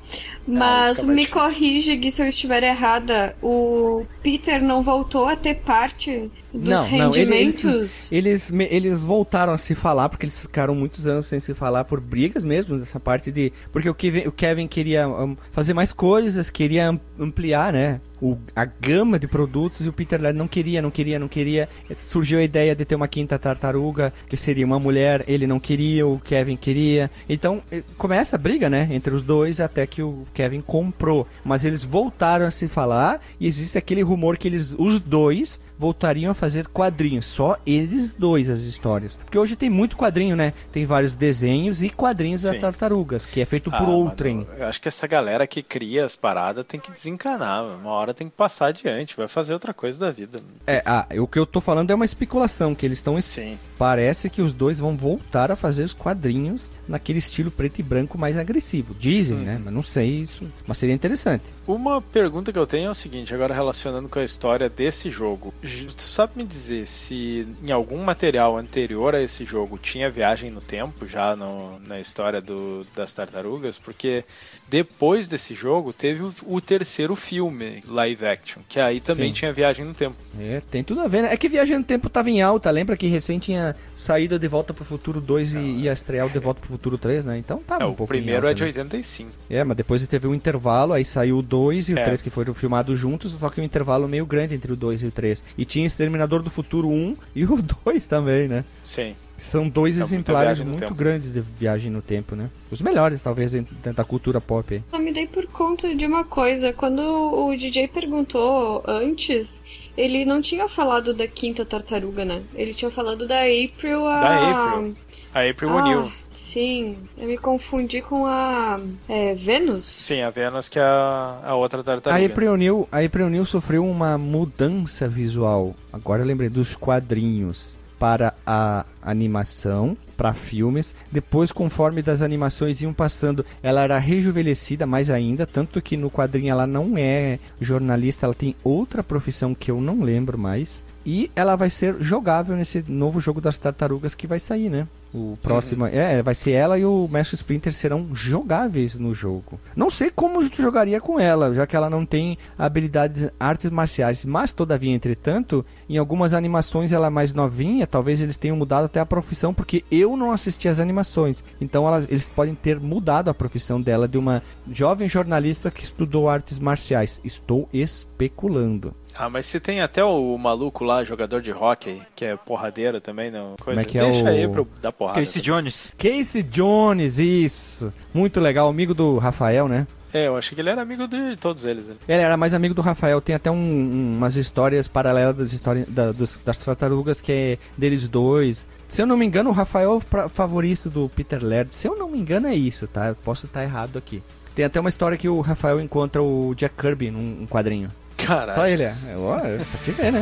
Mas me corrige, Gui, se eu estiver errada. O Peter não voltou a ter parte dos não, não, rendimentos? eles, eles, me- eles voltaram a se falar, porque eles ficaram muitos anos sem se falar por brigas mesmo, dessa parte de. Porque o Kevin, o Kevin queria fazer mais coisas, queria am- ampliar, né? O, a gama de produtos e o Peter Laird não queria, não queria, não queria. Surgiu a ideia de ter uma quinta tartaruga, que seria uma mulher, ele não queria, o Kevin queria. Então eh, começa a briga, né? Entre os dois até que o Kevin comprou. Mas eles voltaram a se falar e existe aquele rumor que eles, os dois, voltariam a fazer quadrinhos. Só eles dois as histórias. Porque hoje tem muito quadrinho, né? Tem vários desenhos e quadrinhos das Sim. tartarugas, que é feito Ah, por outrem. eu acho que essa galera que cria as paradas tem que desencanar. Uma hora tem que passar adiante, vai fazer outra coisa da vida. É, ah, o que eu tô falando é uma especulação, que eles estão. Sim. Parece que os dois vão voltar a fazer os quadrinhos naquele estilo preto e branco mais agressivo. Dizem, né? Mas não sei isso. Mas seria interessante. Uma pergunta que eu tenho é o seguinte, agora relacionando com a história desse jogo. Tu sabe me dizer se em algum material anterior a esse jogo tinha viagem no tempo já no- na história do- das tartarugas? Porque depois desse jogo teve o, o terceiro filme, live action, que aí também Sim. tinha viagem no tempo. É, tem tudo a ver, né? É que Viagem no Tempo tava em alta, lembra que recém tinha saído De Volta pro Futuro 2 e ia estrear o De Volta pro Futuro 3, né? Então tava É, um o primeiro é alta, de né? 85. É, mas depois teve um intervalo, aí saiu o 2 e o É. 3 que foram filmados juntos, só que um intervalo meio grande entre o 2 e o 3. E tinha Exterminador do Futuro 1 e o <laughs> 2 também, né? Sim. São dois muita exemplares muito tempo. grandes de viagem no tempo, né? Os melhores, talvez, dentro da cultura pop. aí. Eu me dei por conta de uma coisa. Quando o DJ perguntou antes, ele não tinha falado da quinta tartaruga, né? Ele tinha falado da April a. Da April. A April Ah, O'Neil. sim, eu me confundi com a. É, Vênus? Sim, a Venus que é a, a outra tartaruga. A April O'Neil, a April O'Neil sofreu uma mudança visual. Agora eu lembrei dos quadrinhos para a animação, para filmes. Depois, conforme das animações iam passando, ela era rejuvenescida mais ainda, tanto que no quadrinho ela não é jornalista, ela tem outra profissão que eu não lembro mais. E ela vai ser jogável nesse novo jogo das tartarugas que vai sair, né? O próximo. É, vai ser ela e o Mestre Splinter serão jogáveis no jogo. Não sei como tu jogaria com ela, já que ela não tem habilidades artes marciais. Mas, todavia, entretanto, em algumas animações ela é mais novinha. Talvez eles tenham mudado até a profissão, porque eu não assisti as animações. Então ela- eles podem ter mudado a profissão dela de uma jovem jornalista que estudou artes marciais. Estou especulando. Ah, mas se tem até o maluco lá, jogador de hockey, que é porradeiro também, não? Coisa. é que é Deixa o- aí pro dar porrada. Casey Jones. Casey Jones, isso. Muito legal, amigo do Rafael, né? É, eu achei que ele era amigo de todos eles. Né? Ele era mais amigo do Rafael. Tem até um- um- umas histórias paralelas das histórias da- dos- das tartarugas que é deles dois. Se eu não me engano, o Rafael é o pra- favorito do Peter Laird. Se eu não me engano, é isso, tá? Eu posso estar errado aqui. Tem até uma história que o Rafael encontra o Jack Kirby num um quadrinho. Caralho. Só ele é. É, ó, é pra te ver, né?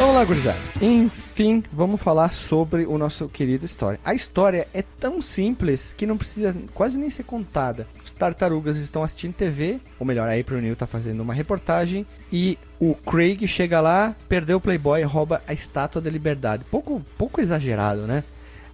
Vamos lá, gurizada. Enfim, vamos falar sobre o nosso querido história. A história é tão simples que não precisa quase nem ser contada. Os tartarugas estão assistindo TV, ou melhor, a April Neil tá fazendo uma reportagem e o Craig chega lá, perdeu o Playboy rouba a estátua da liberdade. Pouco, pouco exagerado, né?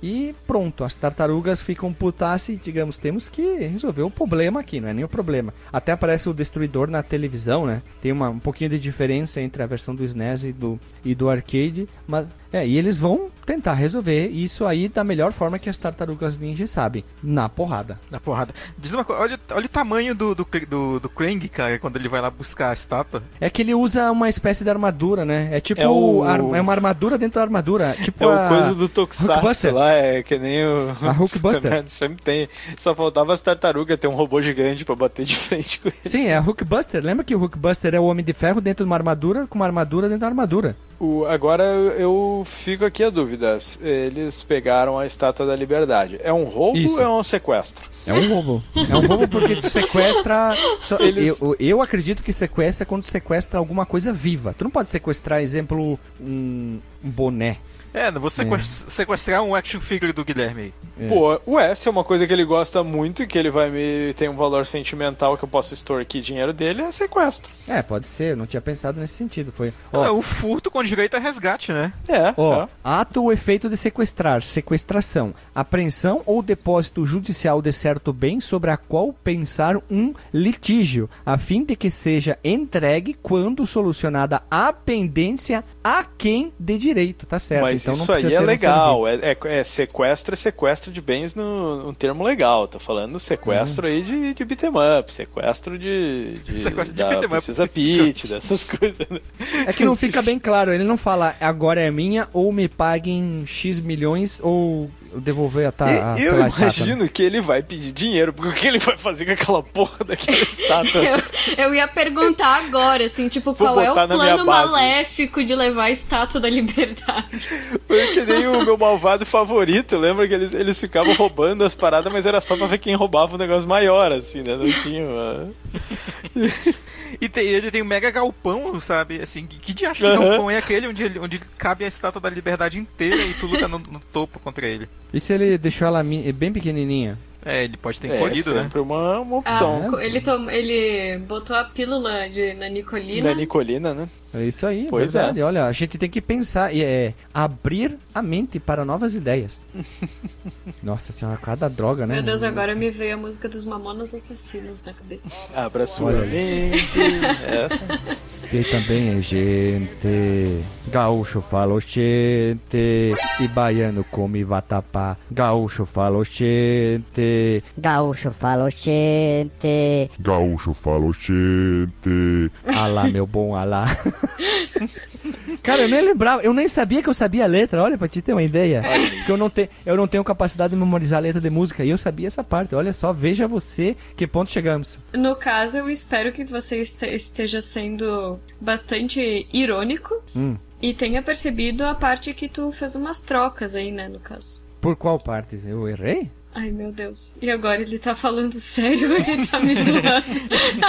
E pronto, as tartarugas ficam putasse e digamos, temos que resolver o problema aqui, não é nem o problema. Até aparece o destruidor na televisão, né? Tem uma, um pouquinho de diferença entre a versão do SNES e do, e do arcade, mas é, e eles vão tentar resolver isso aí da melhor forma que as tartarugas ninja sabem, na porrada. Na porrada. Diz uma coisa, olha, olha o tamanho do, do, do, do Krang, cara, quando ele vai lá buscar a estátua. É que ele usa uma espécie de armadura, né? É tipo É o- ar- é uma armadura dentro da armadura, tipo É o a coisa do Tokusatsu lá, é que nem o. A Hulkbuster. <laughs> Sempre tem. Só faltava as tartarugas ter um robô gigante pra bater de frente com ele. Sim, é a Hulkbuster. Lembra que o Hulkbuster é o Homem de Ferro dentro de uma armadura com uma armadura dentro da armadura? O- agora eu fico aqui a dúvida. Eles pegaram a estátua da liberdade. É um roubo Isso. ou é um sequestro? É um roubo. É um roubo porque tu sequestra. só- <laughs> Eles- eu, eu acredito que sequestra quando tu sequestra alguma coisa viva. Tu não pode sequestrar, exemplo, um, um boné. É, não vou sequest- sequestrar um action figure do Guilherme aí. É. Pô, o S é uma coisa que ele gosta muito e que ele vai me. tem um valor sentimental que eu posso extorquir dinheiro dele, é sequestro. É, pode ser. Eu não tinha pensado nesse sentido. Foi. É, o furto com direito a resgate, né? É, ó, é. ato ou efeito de sequestrar, sequestração, apreensão ou depósito judicial de certo bem sobre a qual pensar um litígio, a fim de que seja entregue quando solucionada a pendência a quem de direito, tá certo? Mas então não isso aí é legal. É, é, é sequestro é sequestro de bens no, no termo legal. Tô falando sequestro aí de, de beat'em up, sequestro de. de <laughs> Sequestro de da beat'em up, precisa. Dessas <laughs> coisas. Né? É que não fica bem claro, ele não fala agora é minha ou me paguem X milhões ou devolver a, ta, a E- sei eu lá, estátua. imagino que ele vai pedir dinheiro, porque o que ele vai fazer com aquela porra daquela <laughs> estátua? Eu, eu ia perguntar agora, assim, tipo, qual é o plano maléfico de levar a estátua da liberdade? Foi que nem o meu malvado favorito, lembra que eles, eles ficavam roubando as paradas, mas era só pra ver quem roubava um negócio maior, assim, né? Não tinha uma... <laughs> E tem- ele tem um mega galpão, sabe? Assim, que, de Aham. galpão é aquele onde, ele- onde cabe a estátua da liberdade inteira e tu luta no, no topo contra ele? E se ele deixou ela bem pequenininha? É, ele pode ter É encolhido, né? sempre uma, uma opção. Ah, ele, tom, ele botou a pílula de nanicolina. Da Nicolina, né? É isso aí, Pois verdade. Olha, a gente tem que pensar e é abrir a mente para novas ideias. <laughs> Nossa senhora, cada droga, né? Meu Deus, agora me veio a música dos Mamonas Assassinos na cabeça. Abra sua mente. <laughs> Essa. Que também é gente. Gaúcho fala oxente, e baiano come vatapá. Gaúcho fala oxente. Gaúcho fala oxente. Gaúcho fala oxente. Alá, meu bom alá. <laughs> Cara, eu nem lembrava, eu nem sabia que eu sabia a letra, olha, pra te ter uma ideia. Que eu não, te, eu não tenho capacidade de memorizar a letra de música, e eu sabia essa parte, olha só, veja você que ponto chegamos. No caso, eu espero que você este- esteja sendo bastante irônico Hum. e tenha percebido a parte que tu fez umas trocas aí, né, no caso. Por qual parte? Eu errei? Ai, meu Deus. E agora ele tá falando sério ou ele tá me zoando?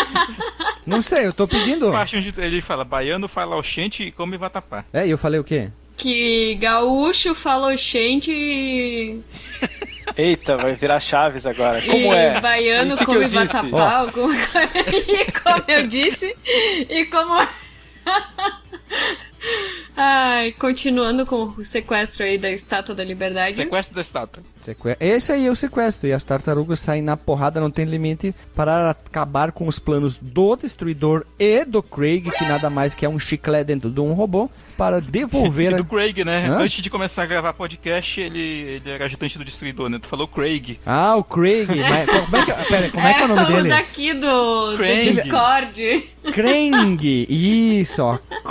<laughs> Não sei, eu tô pedindo. Ele fala, baiano fala oxente e come vatapá. É, e eu falei o quê? que gaúcho fala oxente e, <laughs> Eita, vai virar Chaves agora. Como e é? baiano que que come vatapá, alguma coisa. <laughs> E como eu disse, e como... Ai, continuando com o sequestro aí da Estátua da Liberdade. Sequestro da estátua. Seque- Esse aí é o sequestro. E as tartarugas saem na porrada, não tem limite, para acabar com os planos do Destruidor e do Craig, que nada mais que é um chiclete dentro de um robô, para devolver. <laughs> E do Craig, né? Hã? Antes de começar a gravar podcast, ele, ele era ajudante do destruidor, né? Tu falou Craig. Ah, o Craig. Mas, <laughs> como é que, pera, como é, que é o nome dele? daqui do, do Krang. Discord. Krang. Isso, ó. <laughs>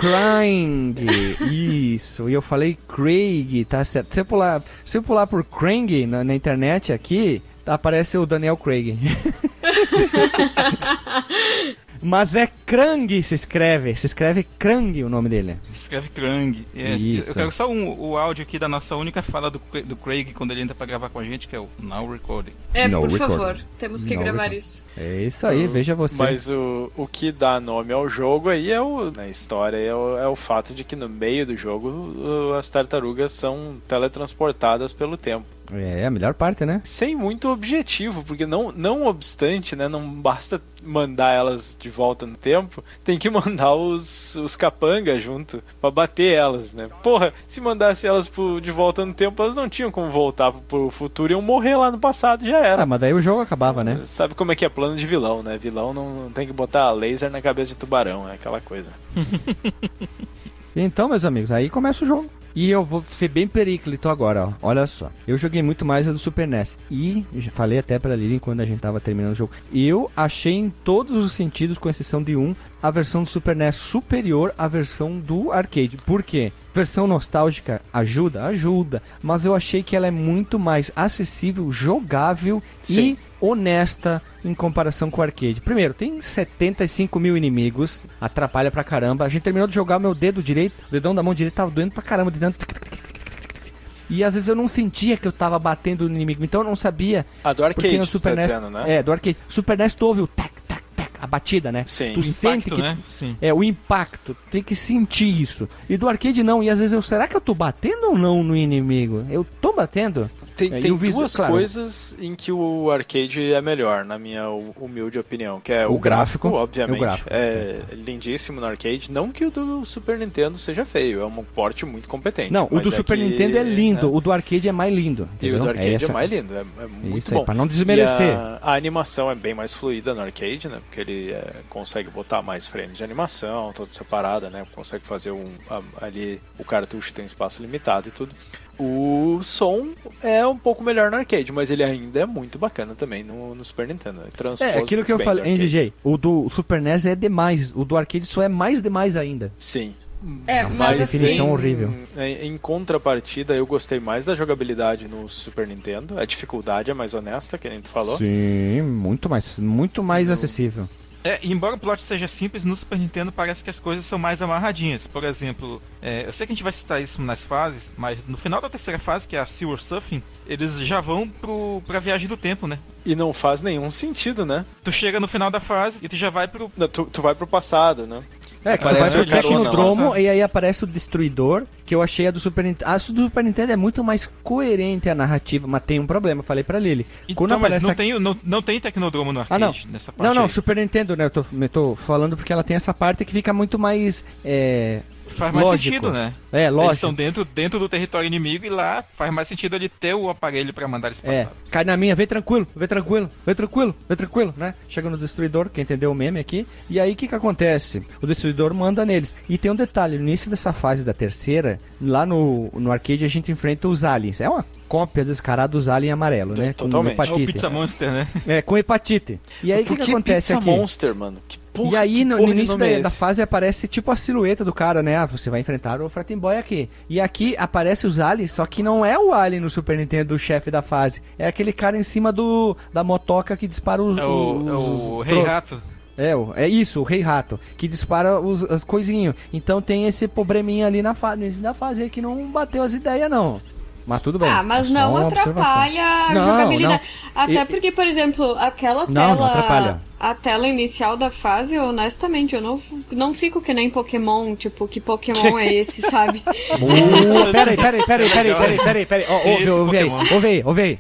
Krang. Isso. E eu falei Craig, tá certo. Se eu pular, se eu pular por Krang na, na internet aqui, aparece o Daniel Craig. <laughs> Mas é Krang se escreve. Se escreve Krang o nome dele. Escreve Krang. Yes. Isso. Eu quero só um- o áudio aqui da nossa única fala do, do Craig quando ele entra pra gravar com a gente, que é o Now Recording. É, No por recording. favor, temos que No gravar recording. isso. É isso aí, veja você. Mas o, o que dá nome ao jogo aí é o, na história é o, é o fato de que no meio do jogo as tartarugas são teletransportadas pelo tempo. É a melhor parte, né? Sem muito objetivo, porque não, não obstante, né, não basta mandar elas de volta no tempo, tem que <laughs> mandar os, os capangas junto pra bater elas, né? Porra, se mandasse elas pro, de volta no tempo, elas não tinham como voltar pro, pro futuro, iam morrer lá no passado, já era. Ah, mas daí o jogo acabava, né? Sabe como é que é plano de vilão, né? Vilão não, não tem que botar laser na cabeça de tubarão, é aquela coisa. <laughs> Então, meus amigos, aí começa o jogo. E eu vou ser bem periclito agora, ó. Olha só. Eu joguei muito mais a do Super NES. E, falei até pra Lili quando a gente tava terminando o jogo. Eu achei em todos os sentidos, com exceção de um, a versão do Super NES superior à versão do arcade. Por quê? Versão nostálgica ajuda? Ajuda. Mas eu achei que ela é muito mais acessível, jogável Sim. e honesta em comparação com o arcade. Primeiro, tem 75 mil inimigos, atrapalha pra caramba. A gente terminou de jogar, meu dedo direito, o dedão da mão direita tava doendo pra caramba, de tanto... E às vezes eu não sentia que eu tava batendo no inimigo, então eu não sabia. A do Porque arcade, no tu Super tá NES. dizendo, né? É, do arcade. Super NES tu ouve o tac, tac, tac, a batida, né? Sim. Tu O sente Impacto, que né? Sim. é, o impacto, tem que sentir isso. E do arcade não, e às vezes eu, será que eu tô batendo ou não no inimigo? Eu tô batendo? Tem, É, tem visu- duas claro. coisas em que o arcade é melhor, na minha hu- humilde opinião, que é o, O gráfico obviamente, e o gráfico, é lindíssimo no arcade, não que o do Super Nintendo seja feio, é um porte muito competente. Não, o do é Super que, Nintendo é lindo, né, o do arcade é mais lindo. E o entendeu? do arcade é, essa- mais lindo, é, é muito Isso aí, bom. pra não desmerecer. A, a animação é bem mais fluida no arcade, né? Porque ele é, consegue botar mais frames de animação, toda separada, né? Consegue fazer um. a- ali o cartucho tem espaço limitado e tudo. O som é um pouco melhor no arcade, mas ele ainda é muito bacana também no, no Super Nintendo. É, aquilo que eu falei, hein. DJ? O do Super NES é demais, o do arcade só é mais demais ainda. Sim. É, Nossa, mas definição assim, horrível. Em, em contrapartida, eu gostei mais da jogabilidade no Super Nintendo. A dificuldade é mais honesta, que nem tu falou. Sim, muito mais, muito mais acessível. É, embora o plot seja simples, no Super Nintendo parece que as coisas são mais amarradinhas. Por exemplo, é, eu sei que a gente vai citar isso nas fases, mas no final da terceira fase, que é a Sewer Surfing, eles já vão pro, pra viagem do tempo, né? E não faz nenhum sentido, né? Tu chega no final da fase e tu já vai pro. Não, Tu, tu vai pro passado, né? É, que tu Parece vai o pro Tecnodromo nossa. e aí aparece o Destruidor, que eu achei a do Super Nintendo. A do Super Nintendo é muito mais coerente a narrativa, mas tem um problema, eu falei pra Lily. Quando Então, mas aparece não a- tem, não, não tem Tecnodromo no Ah, arcade não. nessa parte. Não, não, aí. Super Nintendo, né? Eu tô, eu tô falando porque ela tem essa parte que fica muito mais. É, Faz mais Lógico. sentido, né? É, Eles lógico. estão dentro, dentro do território inimigo e lá faz mais sentido ele ter o aparelho pra mandar eles É, passar. cai na minha, vem tranquilo, vem tranquilo, vem tranquilo, vem tranquilo, né? Chega no destruidor, quem entendeu o meme aqui. E aí o que que acontece? O destruidor manda neles. E tem um detalhe, no início dessa fase da terceira, lá no, no arcade a gente enfrenta os aliens. É uma cópia descarada dos aliens amarelo, né? Com Totalmente. É o hepatite. Pizza Monster, né? É, com hepatite. E aí o que, Por que acontece Pizza aqui? Monster, mano? Que porra, e aí, no, no início da, é da fase, aparece tipo a silhueta do cara, né? Ah, você vai enfrentar o Boy aqui. E aqui aparece os aliens, só que não é o alien no Super Nintendo, o chefe da fase. É aquele cara em cima do da motoca que dispara os. É o, os- é o os Rei tro- Rato. É, é isso, o Rei Rato, que dispara os, as coisinhas. Então tem esse probleminha ali na fase, no início da fase aí que não bateu as ideias, não. Mas tudo bem. Ah, mas é não observação. atrapalha a Não, jogabilidade. não. Até E- porque, por exemplo, aquela Não, tela. não atrapalha. A tela inicial da fase, honestamente, eu não, não fico que nem Pokémon, tipo, que Pokémon é <laughs> esse, sabe? Peraí, peraí, peraí, peraí, peraí, peraí, peraí. Ó, ouve, aí, ouve aí,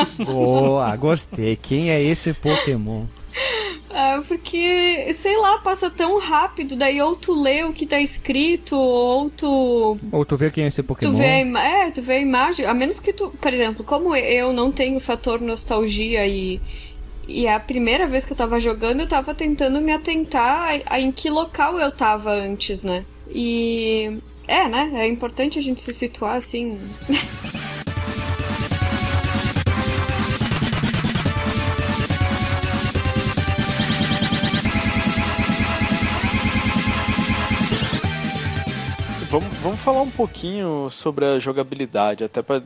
<laughs> Boa, gostei. Quem é esse Pokémon? É, porque, sei lá, passa tão rápido, daí ou tu lê o que tá escrito, ou tu Ou tu vê quem é esse Pokémon? Tu vê, a é, tu vê a imagem, a menos que tu, por exemplo, como eu não tenho fator nostalgia e e a primeira vez que eu tava jogando, eu tava tentando me atentar a, a em que local eu tava antes, né? E é, né? É importante a gente se situar assim. <laughs> Vamos, vamos falar um pouquinho sobre a jogabilidade, até para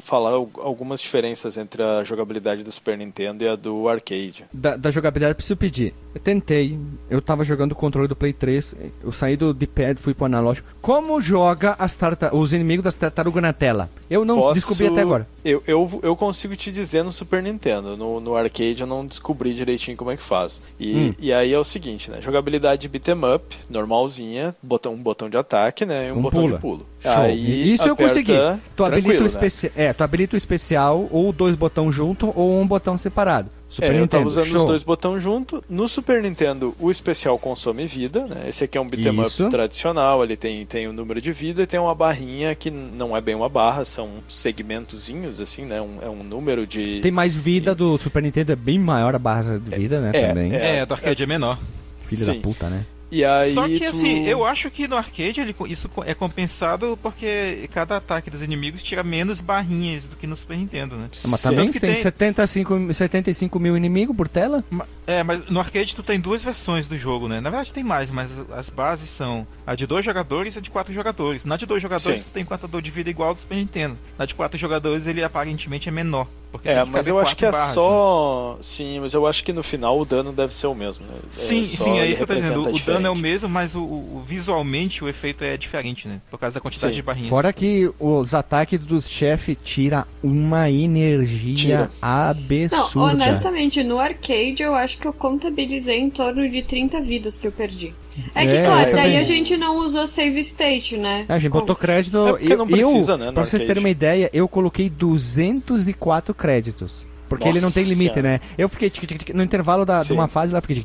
falar al- algumas diferenças entre a jogabilidade do Super Nintendo e a do arcade. Da, da jogabilidade, preciso pedir. Eu tentei, eu tava jogando o controle do Play 3, eu saí do D-pad, fui pro analógico. Como joga as tarta os inimigos das tartarugas na tela? Eu não Posso- descobri até agora. Eu, eu, eu consigo te dizer no Super Nintendo, no, no arcade eu não descobri direitinho como é que faz. E, Hum. e aí é o seguinte, né? Jogabilidade beat'em up, normalzinha, botão, um botão de ataque, né? E um, Um botão pula. de pulo. Show. Aí Isso eu consegui. Tu habilita, o né? é, tu habilita o especial, ou dois botões junto, ou um botão separado. Super é, eu Nintendo. tava usando show. os dois botões junto. No Super Nintendo, o especial consome vida, né? Esse aqui é um beat'em up tradicional, ele tem, tem o número de vida e tem uma barrinha que não é bem uma barra, são segmentozinhos, assim, né? Um, é um número de... Tem mais vida do Super Nintendo, é bem maior a barra de vida, né? é, também. é. É, do arcade é menor. Filho sim. da puta, né? E aí Só que tu- assim, eu acho que no arcade ele, isso é compensado porque cada ataque dos inimigos tira menos barrinhas do que no Super Nintendo, né? Mas Sim. também que tem, tem- 75, 75 mil inimigos por tela? É, mas no arcade tu tem duas versões do jogo, né? Na verdade tem mais, mas as bases são a de dois jogadores e a de quatro jogadores. Na de dois jogadores Sim. tu tem contador de vida igual ao do Super Nintendo. Na de quatro jogadores ele aparentemente é menor. Porque É, mas eu acho que é barras, né? só. Sim, mas eu acho que no final o dano deve ser o mesmo. né? Sim, só sim, é isso que eu tô dizendo. O representa dano é o mesmo, mas o, o- visualmente o efeito é diferente, né? Por causa da quantidade Sim. de barrinhas. Fora que os ataques dos chefes tira uma energia Tira. Não, absurda. honestamente, no arcade eu acho que eu contabilizei em torno de 30 vidas que eu perdi. É que, É, claro, daí também. a gente não usou save state, né? A gente botou crédito. É porque eu, não precisa, eu, né, Pra vocês arcade. terem uma ideia, eu coloquei 204 créditos. Porque Nossa ele não tem limite, né? Eu fiquei tic, tic, tic, no intervalo da, de uma fase lá, eu fiquei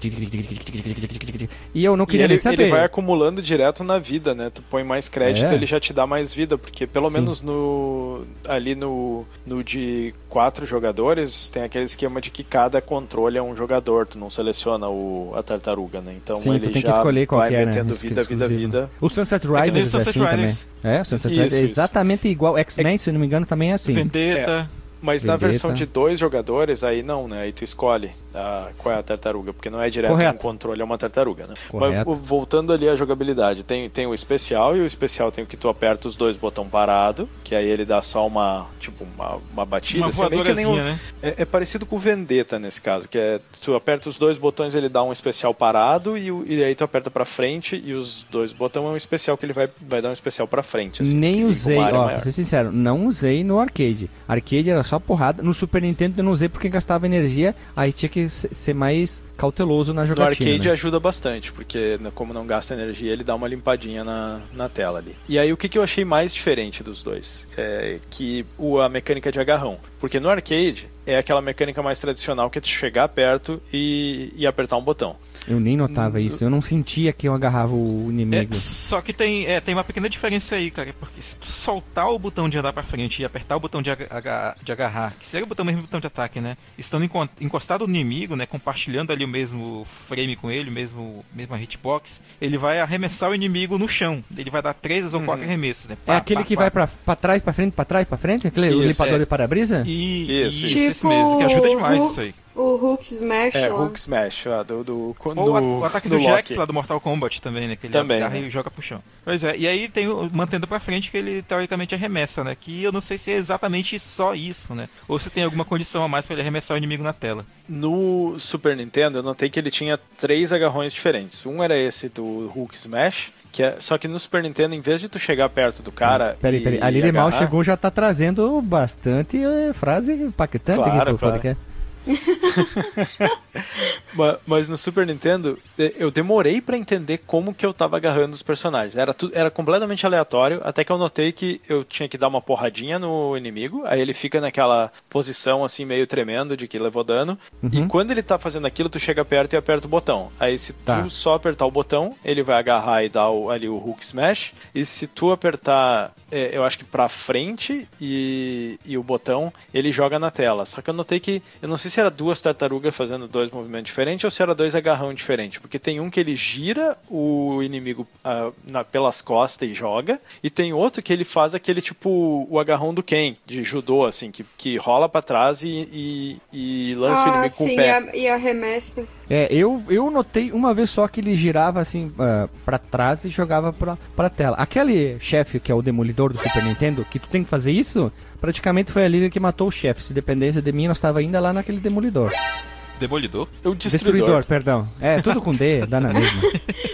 e eu não queria e ele, nem saber. Ele vai acumulando direto na vida, né? Tu põe mais crédito, é. ele já te dá mais vida, porque pelo Sim. menos no ali no, no de quatro jogadores, tem aquele esquema de que cada controle é um jogador, tu não seleciona o, a tartaruga, né? Então Sim, ele tu tem já que escolher qual vai é, metendo né? vida, vida, vida. O Sunset Riders é, assim Riders. também. É, o Sunset Riders é exatamente igual. X-Men, é... se não me engano, também é assim. Vendetta. É. Mas na versão de dois jogadores, aí não, né? Aí tu escolhe a- qual é a tartaruga, porque não é direto Correto. um controle, é uma tartaruga, né? Correto. Mas voltando ali à jogabilidade, tem, tem o especial, e o especial tem o que tu aperta os dois botão parado, que aí ele dá só uma, tipo, uma, uma batida. Uma assim, é um- né? é, é parecido com o Vendetta nesse caso, que é tu aperta os dois botões, ele dá um especial parado, e, e aí tu aperta pra frente, e os dois botões é um especial que ele vai, vai dar um especial pra frente. assim, Nem usei, ó, maior. pra ser sincero, não usei no arcade. Arcade era só porrada. No Super Nintendo eu não usei porque gastava energia, aí tinha que ese maíz cauteloso na No jogatina. arcade né? ajuda bastante, porque como não gasta energia, ele dá uma limpadinha na, na tela ali. E aí o que, que eu achei mais diferente dos dois? É que o, a mecânica de agarrão. Porque no arcade é aquela mecânica mais tradicional que é tu chegar perto e, e apertar um botão. Eu nem notava isso, eu não sentia que eu agarrava o É, inimigo. só que tem, é, tem uma pequena diferença aí, cara, porque se tu soltar o botão de andar pra frente e apertar o botão de, aga- de agarrar, que seria o botão mesmo botão de ataque, né? Estando encostado no inimigo, né? Compartilhando ali o mesmo frame com ele, mesmo mesma hitbox, ele vai arremessar o inimigo no chão. Ele vai dar três ou quatro arremessos, né? É aquele que vai pra, pra trás, pra frente, pra trás, pra frente? Aquele Isso, limpador é. de para-brisa? Isso, isso, isso. esse mesmo, que ajuda demais Tipo, isso aí. O Hulk Smash É, lá. Hulk Smash, ó, do, do, Ou no- o ataque no do Jax lá do Mortal Kombat também, né? Que ele Também, agarra né? e joga pro chão. Pois é, e aí tem o mantendo pra frente que ele teoricamente arremessa, né? Que eu não sei se é exatamente só isso, né? Ou se tem alguma condição a mais pra ele arremessar o inimigo na tela. No Super Nintendo, eu notei que ele tinha três agarrões diferentes. Um era esse do Hulk Smash, que é, só que no Super Nintendo, em vez de tu chegar perto do cara. Peraí, e- peraí. A Lili Mal chegou já tá trazendo bastante eh, frase impactante aqui Claro, pro claro. podcast. <laughs> Ma- Mas no Super Nintendo, eu demorei pra entender como que eu tava agarrando os personagens. Era, tu- era completamente aleatório, até que eu notei que eu tinha que dar uma porradinha no inimigo, aí ele fica naquela posição assim, meio tremendo de que levou dano. E Uhum. quando ele tá fazendo aquilo, tu chega perto e aperta o botão. Aí se Tá. tu só apertar o botão, ele vai agarrar e dar o- ali o Hulk Smash. E se tu apertar, eh, eu acho que pra frente e, e o botão, ele joga na tela. Só que eu notei que, eu não sei se era duas tartarugas fazendo dois movimentos diferentes ou se era dois agarrão diferentes. Porque tem um que ele gira o inimigo ah, na- pelas costas e joga. E tem outro que ele faz aquele tipo o agarrão do Ken, de judô, assim, que, que rola pra trás e, e, e lança o Ah, inimigo com sim, o e, pé. e arremessa. É, eu, eu notei uma vez só que ele girava assim ah, pra trás e jogava pra, pra tela. Aquele chefe que é o demolidor do Super Nintendo, que tu tem que fazer isso, praticamente foi a Lili que matou o chefe. Se dependesse de mim, nós estava ainda lá naquele demolidor. Demolidor? O Destruidor, destruidor. perdão. É, tudo com D, <laughs> dá na mesma.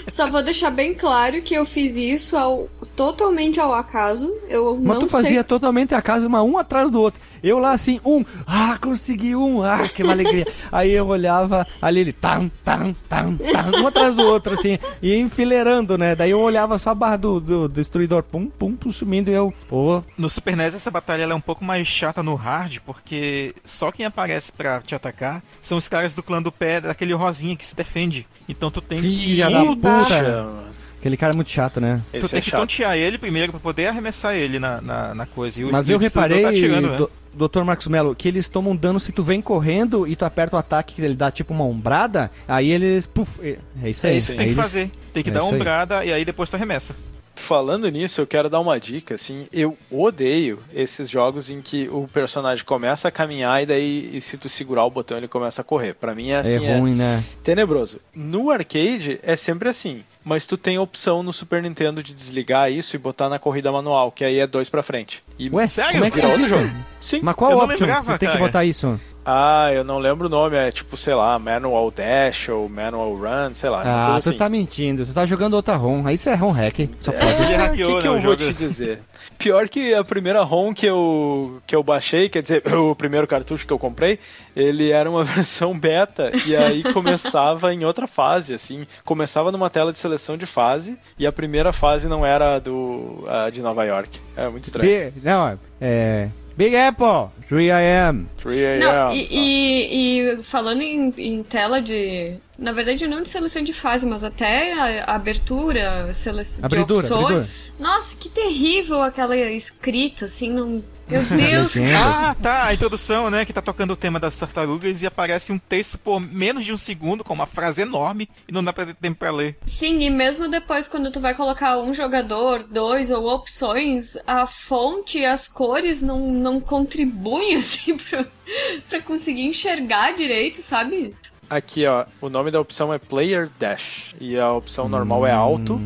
Só vou deixar bem claro que eu fiz isso ao, totalmente ao acaso. Eu Mas não tu fazia sei. totalmente a casa, uma um atrás do outro. Eu lá assim, um, ah, consegui um, ah, que alegria. <laughs> Aí eu olhava ali, ele, tam, tam, tam, tam, um atrás do outro, assim, e enfileirando, né? Daí eu olhava só a barra do, do destruidor, pum, pum, pum, sumindo e eu, pô, No Super NES essa batalha ela é um pouco mais chata no hard, porque só quem aparece pra te atacar são os caras do clã do pé, daquele rosinha que se defende. Então tu tem filha que da Puta. Aquele cara é muito chato, né? Tu Esse tem é que chato. tontear ele primeiro pra poder arremessar ele na, na, na coisa. E o- Mas eu reparei, tá atirando, né? do, Dr. Marcos Melo, que eles tomam dano se tu vem correndo e tu aperta o ataque que ele dá tipo uma ombrada, aí eles. Puf, é é isso aí. É isso Tem aí que eles- fazer. Tem que É dar uma isso aí. ombrada e aí depois tu arremessa. Falando nisso, eu quero dar uma dica, assim, eu odeio esses jogos em que o personagem começa a caminhar e daí e se tu segurar o botão ele começa a correr. Pra mim é É assim, é, ruim, né? tenebroso. No arcade é sempre assim, mas tu tem a opção no Super Nintendo de desligar isso e botar na corrida manual, que aí é dois pra frente. E Ué, Sério? como é que vira outro jogo. Sim. Mas qual Eu não option? lembrava, tu tem que cara. botar isso. Ah, eu não lembro o nome, é tipo, sei lá, Manual Dash ou Manual Run, sei lá. Ah, tu assim. tá mentindo. Tu tá jogando outra ROM. Aí isso é ROM hack. Só pode. Ele É, o hackeou, que, que né, eu o vou te dizer? Pior que a primeira ROM que eu, que eu baixei, quer dizer, <laughs> o primeiro cartucho que eu comprei, ele era uma <laughs> versão beta e aí começava em outra fase, assim, começava numa tela de seleção de fase e a primeira fase não era do a de Nova York. É muito estranho. B- não, é. Big Apple, 3am. 3 Não, a.m. e, e- e falando em, em tela de. Na verdade, não de seleção de fase, mas até a, a abertura, seleção de Abridura, opções. abridura. Nossa, que terrível aquela escrita, assim, não. Meu Deus. Ah, tá, a introdução, né, que tá tocando o tema das tartarugas e aparece um texto por menos de um segundo com uma frase enorme e não dá pra ter tempo pra ler. Sim, e mesmo depois quando tu vai colocar um jogador, dois ou opções, a fonte e as cores não, não contribuem <laughs> assim pra, pra conseguir enxergar direito, sabe? Aqui, ó, o nome da opção é Player Dash e a opção normal é alto.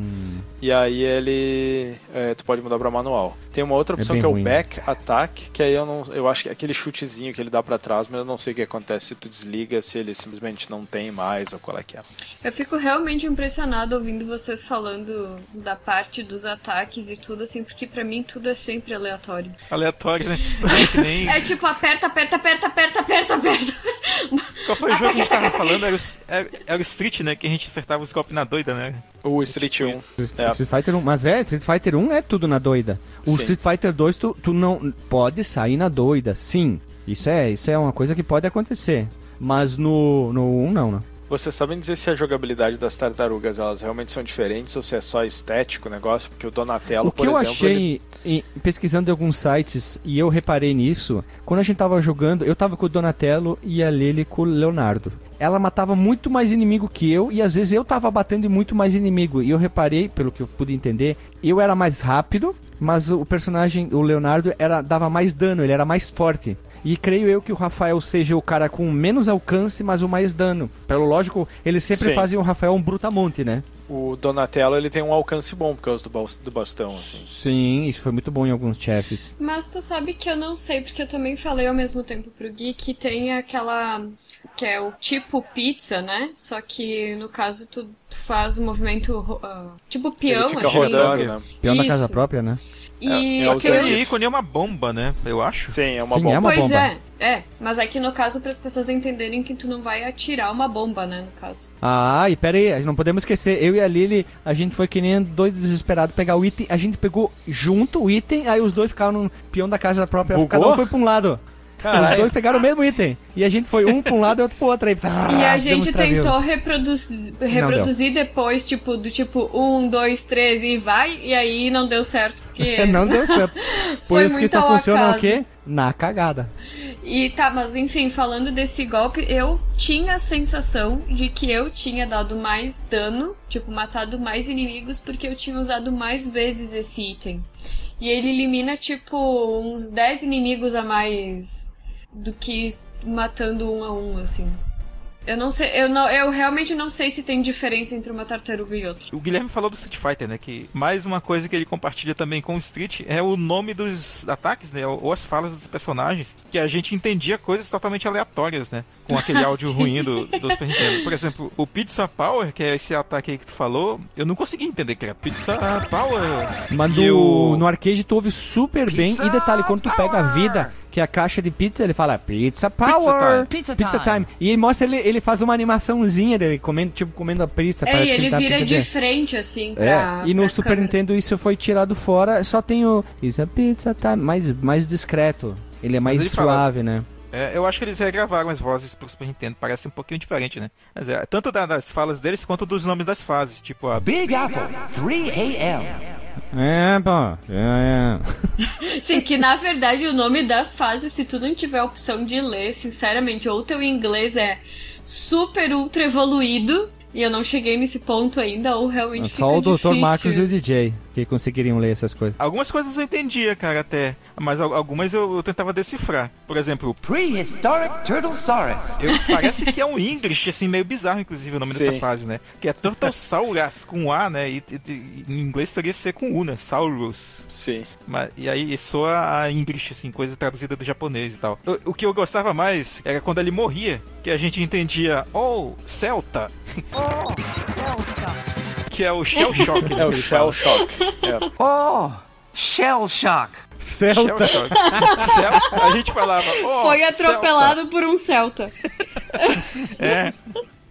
E aí ele. é, tu pode mudar pra manual. Tem uma outra É opção bem que é o ruim. back attack, que aí eu não. Eu acho que é aquele chutezinho que ele dá pra trás, mas eu não sei o que acontece se tu desliga, se ele simplesmente não tem mais, ou qual é que é. Eu fico realmente impressionada ouvindo vocês falando da parte dos ataques e tudo, assim, porque pra mim tudo é sempre aleatório. Aleatório, né? <laughs> É que nem. É tipo, aperta, aperta, aperta, aperta, aperta, aperta. <laughs> Qual foi o jogo que a gente tava falando era o, era, era o Street, né? Que a gente acertava os golpes na doida, né? O Street 1. É. Street Fighter 1, mas é, Street Fighter 1 é tudo na doida. O Sim. Street Fighter 2 tu, tu não pode sair na doida, sim. Isso é, isso é uma coisa que pode acontecer. Mas no, no 1 não, né? Vocês sabem dizer se a jogabilidade das tartarugas elas realmente são diferentes ou se é só estético o negócio? Porque o Donatello, O que por eu exemplo, achei em- pesquisando em alguns sites e eu reparei nisso, quando a gente tava jogando, eu tava com o Donatello e a Lily com o Leonardo. Ela matava muito mais inimigo que eu e às vezes eu tava batendo em muito mais inimigo. E eu reparei, pelo que eu pude entender, eu era mais rápido, mas o personagem, o Leonardo, era dava mais dano, ele era mais forte. E creio eu que o Rafael seja o cara com menos alcance, mas o mais dano. Pelo lógico, eles sempre Sim. fazem o Rafael um brutamonte, né? o Donatello ele tem um alcance bom por causa do, bal- do bastão, assim. Sim, isso foi muito bom em alguns chefes. Mas tu sabe que eu não sei, porque eu também falei ao mesmo tempo pro Gui que tem aquela. que é o tipo pizza, né? Só que no caso tu faz o movimento ro- ah, tipo peão, assim. rodando, né? Peão da Isso. casa própria, né? E É, é aquele- ícone é uma bomba, né? Eu acho. Sim, é uma Sim, bomba. é uma Pois bomba. é, é. Mas aqui no caso, para as pessoas entenderem que tu não vai atirar uma bomba, né? No caso. Ah, e pera aí, não podemos esquecer, eu e a Lily, a gente foi que nem dois desesperados pegar o item, a gente pegou junto o item, aí os dois ficaram no peão da casa própria, Bugou? cada um foi pra um lado. Os Caralho. dois pegaram o mesmo item. E a gente foi um pra um lado e outro pro outro. Aí, <laughs> e ah, a gente tentou reproduzir, reproduzir depois, tipo, do tipo um, dois, três e vai, e aí não deu certo, porque. <laughs> não deu certo. <laughs> Por Foi isso que muito só funciona o acaso. quê? Na cagada. E tá, mas enfim, falando desse golpe, eu tinha a sensação de que eu tinha dado mais dano, tipo, matado mais inimigos, porque eu tinha usado mais vezes esse item. E ele elimina, tipo, uns 10 inimigos a mais do que matando um a um, assim. Eu não sei, eu, não, eu realmente não sei se tem diferença entre uma tartaruga e outra. O Guilherme falou do Street Fighter, né? Que mais uma coisa que ele compartilha também com o Street é o nome dos ataques, né? Ou as falas dos personagens, que a gente entendia coisas totalmente aleatórias, né? Com aquele <laughs> áudio ruim do, do Super Nintendo. Por exemplo, o Pizza Power, que é esse ataque aí que tu falou, eu não consegui entender que era Pizza Power. Mas no, o- no arcade tu ouve super bem. E detalhe, quando tu pega a vida, que é a caixa de pizza, ele fala Pizza Power! time. Pizza, time. E ele mostra, ele, ele faz uma animaçãozinha dele, comendo, tipo, comendo a pizza. É, e que ele tá vira de frente, assim, É, pra. e no pra Super câmera. Nintendo isso foi tirado fora, só tem o. Isso é pizza time, mais, mais discreto. Ele é mais ele fala- suave, né? É, eu acho que eles regravaram as vozes pro Super Nintendo, parece um pouquinho diferente, né? Mas é, tanto da- das falas deles quanto dos nomes das fases, tipo a Big Apple, 3 a.m. É, pô. É, <laughs> Sim, que na verdade o nome das fases, se tu não tiver a opção de ler, sinceramente, ou teu inglês é super ultra evoluído, e eu não cheguei nesse ponto ainda, ou realmente é. fica Só o Dr. difícil. Marcos e o DJ que conseguiriam ler essas coisas. Algumas coisas eu entendia, cara, até. Mas al- algumas eu, eu tentava decifrar. Por exemplo, Prehistoric Turtlesaurus. eu- parece que é um English, assim, meio bizarro, inclusive, o nome Sim. dessa fase, né? Que é Turtlesaurus com A, né? E, e- e em inglês teria que ser com U, né? Saurus. Sim. Mas, e aí soa a English, assim, coisa traduzida do japonês e tal. O, o que eu gostava mais era quando ele morria, que a gente entendia, oh, Celta. Que é o Shell Shock. É o Shell. Shock. É. Oh, Shell Shock. Shell Celta. Shock. Celta. A gente falava, oh, Foi Celta. atropelado por um Celta. É.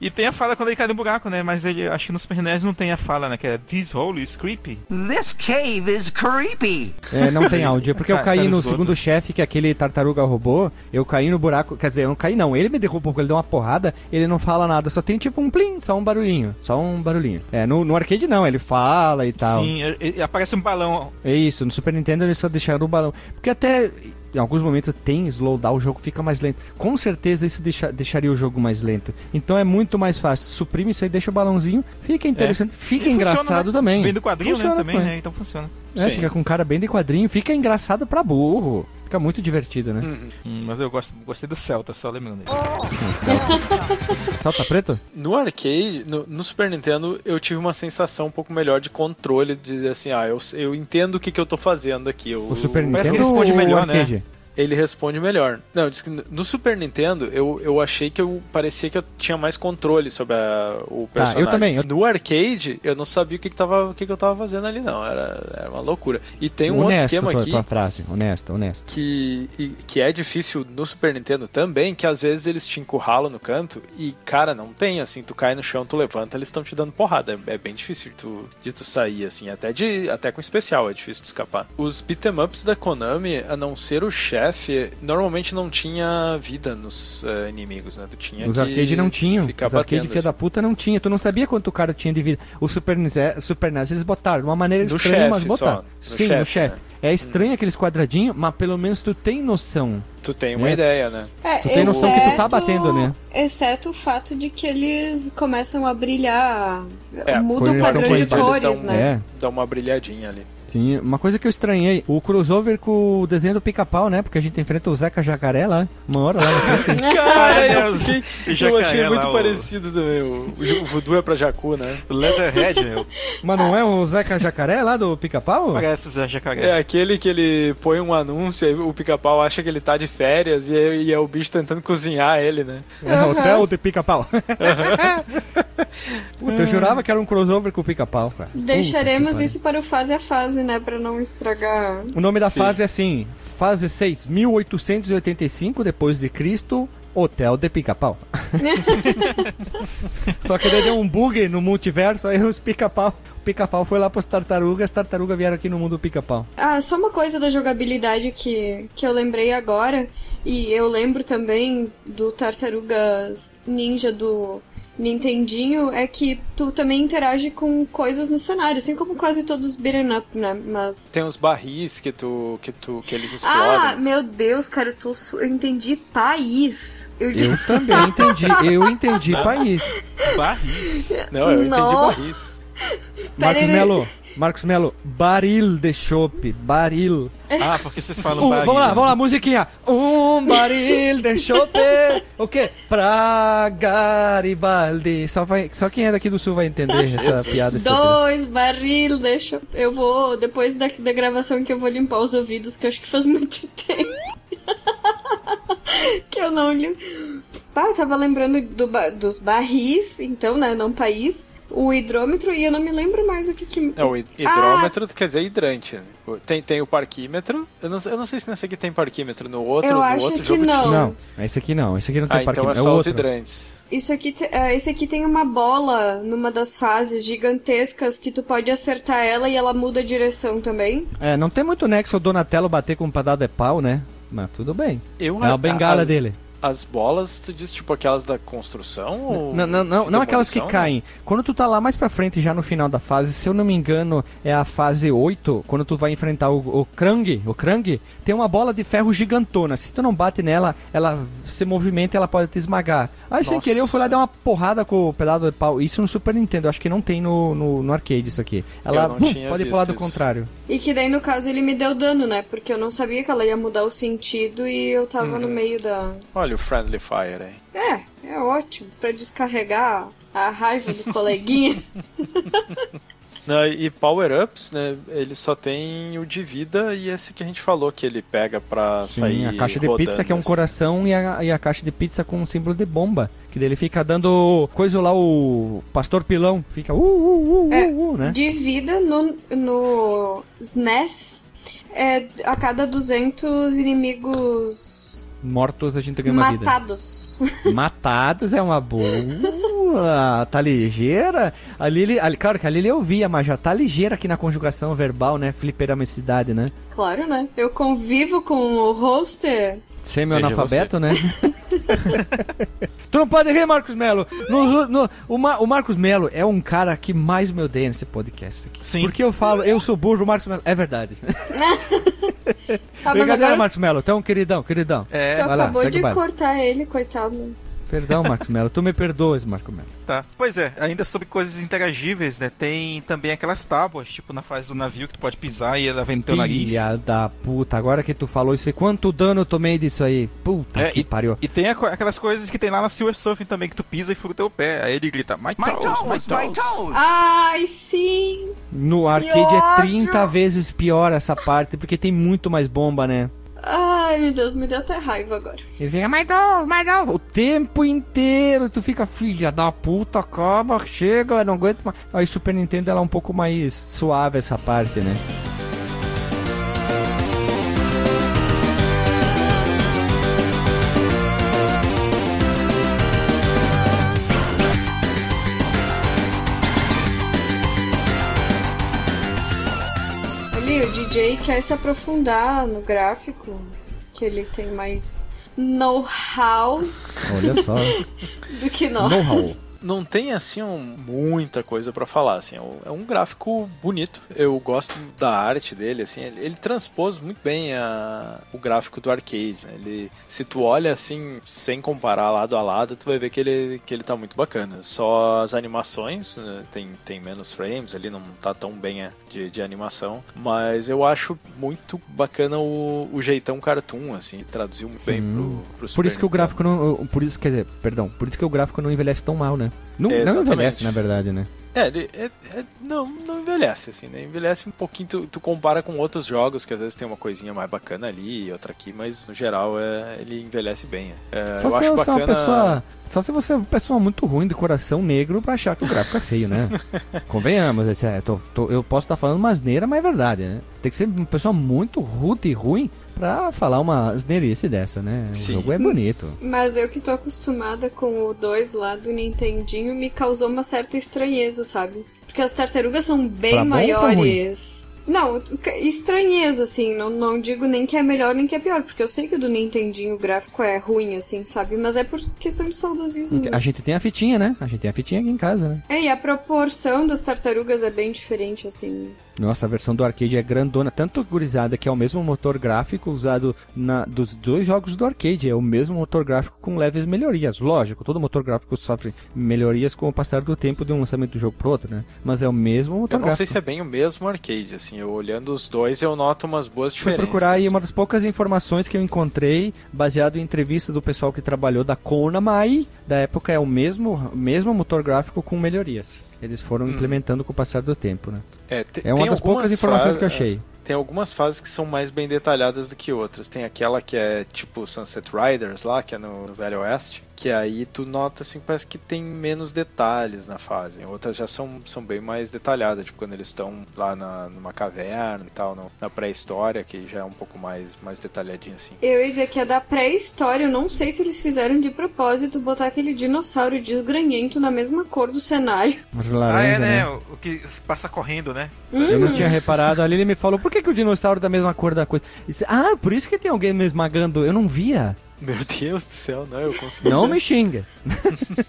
E tem a fala quando ele cai no buraco, né? Mas ele, acho que no Super NES não tem a fala, né? Que é This hole is creepy. This cave is creepy. É, não tem áudio. Porque eu caí no segundo chefe, que é aquele tartaruga robô. Eu caí no buraco. Quer dizer, eu não caí, não. Ele me derrubou porque ele deu uma porrada. Ele não fala nada. Só tem tipo um plim, só um barulhinho. Só um barulhinho. É, no, no arcade não. Ele fala e tal. Sim, e- e aparece um balão. É isso. No Super Nintendo eles só deixaram o balão. Porque até. Em alguns momentos tem slowdown, o jogo fica mais lento. Com certeza isso deixa- deixaria o jogo mais lento. Então é muito mais fácil. Suprime isso aí, deixa o balãozinho. Fica interessante. Fica E funciona, engraçado né? também. Vem do quadrinho, Funciona né? Também, também. né? Então funciona. É, Sim. fica com cara bem de quadrinho. Fica engraçado pra burro. Fica muito divertido, né? Hum, mas eu gosto, gostei do Celta, só lembrando aí. <laughs> Salta. Salta preto? No arcade, no, no Super Nintendo, eu tive uma sensação um pouco melhor de controle, de dizer assim, ah, eu, eu entendo o que, que eu tô fazendo aqui. Eu, O Super Parece que Nintendo responde o melhor, né? Ele responde melhor. Não, diz que no- Super Nintendo eu, eu achei que eu parecia que eu tinha mais controle sobre a- o Tá, eu personagem. também, eu- No arcade, eu não sabia o que, que, tava, o que, que eu tava fazendo ali, não. Era, era uma loucura. E tem um outro honesto esquema tua, aqui tua frase, honesto, honesto. que, e- que é difícil no Super Nintendo também, que às vezes eles te encurralam no canto e, cara, não tem, assim, tu cai no chão, tu levanta, eles estão te dando porrada. É, é bem difícil de tu, de tu sair, assim, até, de, até com especial é difícil de escapar. Os beat'em ups da Konami, a não ser o chefe, normalmente não tinha vida nos eh, inimigos, né? Tu tinha Os que arcade não tinham. Os arcade filha assim. da puta não tinha. Tu não sabia quanto o cara tinha de vida. O Super NES, Super NES eles botaram de uma maneira No estranha, mas chefe botaram. só, no Sim, no chefe, chefe. né? É estranho aqueles quadradinhos, mas pelo menos tu tem noção. Tu tem uma É. ideia, né? É, Tu tem noção que tu tá exceto- batendo, né? Exceto o fato de que eles começam a brilhar. É, muda o padrão de cores, né? É. dão uma brilhadinha ali. Sim, uma coisa que eu estranhei, o crossover com o desenho do pica-pau, né? Porque a gente enfrenta o Zeca Jacaré lá, uma hora lá na frente. <laughs> Cara, eu, fiquei- O eu achei lá, muito o- parecido também. O, o Voodoo é pra Jacu, né? O Leatherhead, meu. mas não é o Zeca Jacaré lá do pica-pau? Parece o Zé Jacaré. É aquele que ele põe um anúncio, aí o pica-pau acha que ele tá de férias e é, e é o bicho tentando cozinhar ele, né? É, hotel de pica-pau. Puta, eu jurava que era um crossover com o pica-pau, cara. Deixaremos Puta isso para o fase a fase, né? Pra não estragar. O nome da Sim. fase é assim: Fase 6, 1885 depois de Cristo, Hotel de Pica-Pau. <laughs> Só que daí deu um bug no multiverso, aí os pica-pau. O pica-pau foi lá pros tartarugas, as tartarugas vieram aqui no mundo do pica-pau. Ah, só uma coisa da jogabilidade que, que eu lembrei agora. E eu lembro também do Tartarugas Ninja do Nintendinho. É que tu também interage com coisas no cenário. Assim como quase todos os beat'em up, né? Mas... Tem uns barris que tu que tu que eles Ah, explodem. meu Deus, cara, eu, tô, eu entendi país. Eu, Eu <laughs> também entendi, eu entendi país. Barris. Não, eu entendi Não. barris. Marcos Peraí. Melo, Marcos Melo, baril de chopp, baril. Ah, porque vocês falam Um, baril. vamos lá, vamos lá, musiquinha. Um baril de chopp, <laughs> o quê? Pra Garibaldi. Só, vai, só quem é daqui do sul vai entender essa piada. Dois barril, deixa. Eu vou, depois da, da gravação, que eu vou limpar os ouvidos, que eu acho que faz muito <laughs> tempo. que eu não li. Ah, eu tava lembrando do dos barris, então, né? Não país. O hidrômetro, e eu não me lembro mais o que que. É, o hid- hidrômetro quer dizer hidrante. O- Tem, tem o parquímetro. Eu não, eu não sei se nesse aqui tem parquímetro. No outro, Eu no acho outro que jogo não. Não, esse aqui não, esse aqui não tem Ah, então é é o só os outro. hidrantes. Isso aqui, ah, esse aqui tem uma bola numa das fases gigantescas que tu pode acertar ela e ela muda a direção também. É, não tem muito nexo o Donatello bater com um pedaço de pau, né? Mas tudo bem. Eu, É a bengala a- dele. As bolas, tu diz tipo aquelas da construção? Ou Não, não, não, não aquelas que demolição? caem. Quando tu tá lá mais pra frente, já no final da fase, se eu não me engano, é a fase 8, quando tu vai enfrentar o, o Krang, o Krang, tem uma bola de ferro gigantona. Se tu não bate nela, ela se movimenta e ela pode te esmagar. Aí sem querer eu fui lá dar uma porrada com o pedaço de pau. Isso no Super Nintendo, eu acho que não tem no, no, no arcade isso aqui. Ela tinha pode pro lado isso. contrário. E que daí, no caso, ele me deu dano, né? Porque eu não sabia que ela ia mudar o sentido e eu tava no meio da. Olha o Friendly Fire aí. É, é ótimo. Pra descarregar a raiva do coleguinha. <laughs> Não, e power-ups, né? Ele só tem o de vida e esse que a gente falou que ele pega pra Sim, sair. a caixa de rodando, pizza que é um assim. coração e a, e a caixa de pizza com um símbolo de bomba. Que daí ele fica dando coisa lá, o pastor pilão. Fica uh, uh, uh, É, uh, uh, né? De vida no, no SNES, é, a cada 200 inimigos Mortos a gente ganha uma vida. matados. <laughs> Matados é uma boa. Tá ligeira. Ali, ele- ali, claro que ali ele ouvia, mas já tá ligeira aqui na conjugação verbal, né? Fliperamicidade, né? Claro, né? Eu convivo com o hoster. Semi-analfabeto, né? <laughs> tu não pode rir, Marcos Melo. No- no- o, o Marcos Melo é um cara que mais me odeia nesse podcast aqui. Sim. Porque eu falo, eu sou burro, o Marcos Melo. É verdade. <laughs> Tá, Brincadeira, agora Marcos Melo. Então, queridão, queridão. É, tu vai lá, acabou segue de cortar ele, coitado. Perdão, Marcos Melo. Tu me perdoas, Marcos Melo. tá. Pois é, ainda sobre coisas interagíveis, né? Tem também aquelas tábuas, tipo na fase do navio, que tu pode pisar e ela vem no teu nariz. Filha da puta, agora que tu falou isso, aí, quanto dano eu tomei disso aí? Puta É, que pariu. E tem aquelas coisas que tem lá na Silver Surfing também, que tu pisa e fura o teu pé. Aí ele grita, my My toes, toes, my my toes. toes. Ai, sim! No Que arcade é ódio! 30 vezes pior essa parte, porque tem muito mais bomba, né? Ai, meu Deus, me deu até raiva agora. Ele fica, mais novo, mais novo, o tempo inteiro. Tu fica, filha da puta, calma, chega, não aguento mais. Aí Super Nintendo ela é um pouco mais suave essa parte, né? DJ quer se aprofundar no gráfico, que ele tem mais know-how Olha só. <laughs> do que nós. Know-how. Não tem assim um- muita coisa pra falar, assim, é um- é um gráfico bonito. Eu gosto da arte dele, assim, ele, ele transpôs muito bem a- o gráfico do arcade. né? Ele, se tu olha assim, sem comparar lado a lado, tu vai ver que ele, que ele tá muito bacana. Só as animações né, tem, tem menos frames ali, não tá tão bem de, de animação, mas eu acho muito bacana o, o jeitão cartoon, assim, traduziu muito bem pro, pro Por Super isso que o gráfico não. Por isso, quer dizer, perdão, por isso que o gráfico não envelhece tão mal, né? Não, É, não envelhece, na verdade, né? É, é- é- não, não envelhece, assim, né? Envelhece um pouquinho, tu, tu compara com outros jogos, que às vezes tem uma coisinha mais bacana ali, outra aqui, mas no geral é, ele envelhece bem. É, Só eu se acho você é uma bacana. pessoa. Só se você é uma pessoa muito ruim, de coração negro, pra achar que o gráfico é feio, né? <laughs> Convenhamos, esse é, tô- tô- eu posso estar falando uma asneira, mas é verdade, né? Tem que ser uma pessoa muito rude e ruim pra falar uma asneirice dessa, né? O Sim. jogo é bonito. Mas eu que tô acostumada com o 2 lá do Nintendinho me causou uma certa estranheza, sabe? Porque as tartarugas são bem Pra maiores. Não, estranheza, assim. Não, não digo nem que é melhor nem que é pior, porque eu sei que o do Nintendinho o gráfico é ruim, assim, sabe? Mas é por questão de saudosismo. A gente tem a fitinha, né? A gente tem a fitinha aqui em casa, né? É, e a proporção das tartarugas é bem diferente, assim. Nossa, a versão do arcade é grandona, tanto gurizada que é o mesmo motor gráfico usado na, dos dois jogos do arcade, é o mesmo motor gráfico com leves melhorias. Lógico, todo motor gráfico sofre melhorias com o passar do tempo de um lançamento do jogo pro outro, né? Mas é o mesmo motor Eu não sei gráfico. se é bem o mesmo arcade, assim, eu olhando os dois eu noto umas boas Fui diferenças. procurar aí uma das poucas informações que eu encontrei, baseado em entrevista do pessoal que trabalhou da Konami, da época é o mesmo, mesmo motor gráfico com melhorias. Eles foram implementando com o passar do tempo, né? É, te- É uma das poucas informações que eu achei. Tem algumas fases que são mais bem detalhadas do que outras. Tem aquela que é tipo Sunset Riders lá, que é no, no Velho Oeste, que aí tu nota assim, parece que tem menos detalhes na fase. Outras já são, são bem mais detalhadas, tipo quando eles estão lá na, numa caverna e tal, no- na pré-história, que já é um pouco mais, mais detalhadinho assim. Eu ia dizer que é da pré-história, eu não sei se eles fizeram de propósito botar aquele dinossauro desgranhento na mesma cor do cenário. <laughs> Mas Ah, laranja, é, né? né? O, o que passa correndo, né? Eu não tinha reparado. Ali ele me falou, por que, que o dinossauro é da mesma cor da coisa? Disse, ah, por isso que tem alguém me esmagando. Eu não via. <laughs> Meu Deus do céu, não, eu consegui. Não me xinga. <laughs>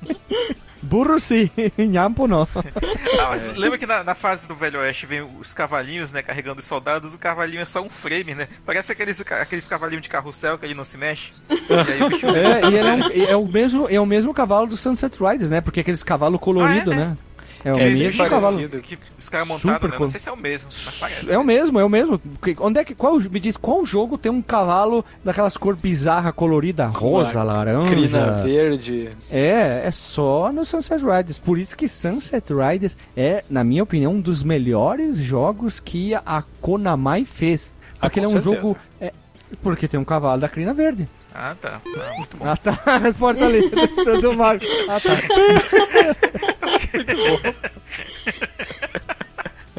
Burro sim, <laughs> nhampo não. Ah, mas lembra que na, na fase do Velho Oeste vem os cavalinhos, né, carregando os soldados, o cavalinho é só um frame, né? Parece aqueles, aqueles cavalinhos de carrossel que ele não se mexe. E aí o bicho... É, e ele é, um- é o mesmo, é o mesmo cavalo do Sunset Riders, né? Porque aqueles cavalo colorido, Ah, é, né? É o É, mesmo bem cavalo. que os caras montados, Super né? Não sei se é o mesmo, mas parece. É o mesmo, é o mesmo. Onde é que qual me diz qual jogo tem um cavalo daquelas cor bizarra, colorida, rosa, laranja? Crina verde. É, é só no Sunset Riders. Por isso que Sunset Riders é, na minha opinião, um dos melhores jogos que a Konami fez. Ah, Porque com ele é um certeza. jogo. é, porque tem um cavalo da crina verde. Ah, tá. Ah, muito bom. Ah, tá. A resposta ali do, Marco. Ah, tá. <laughs>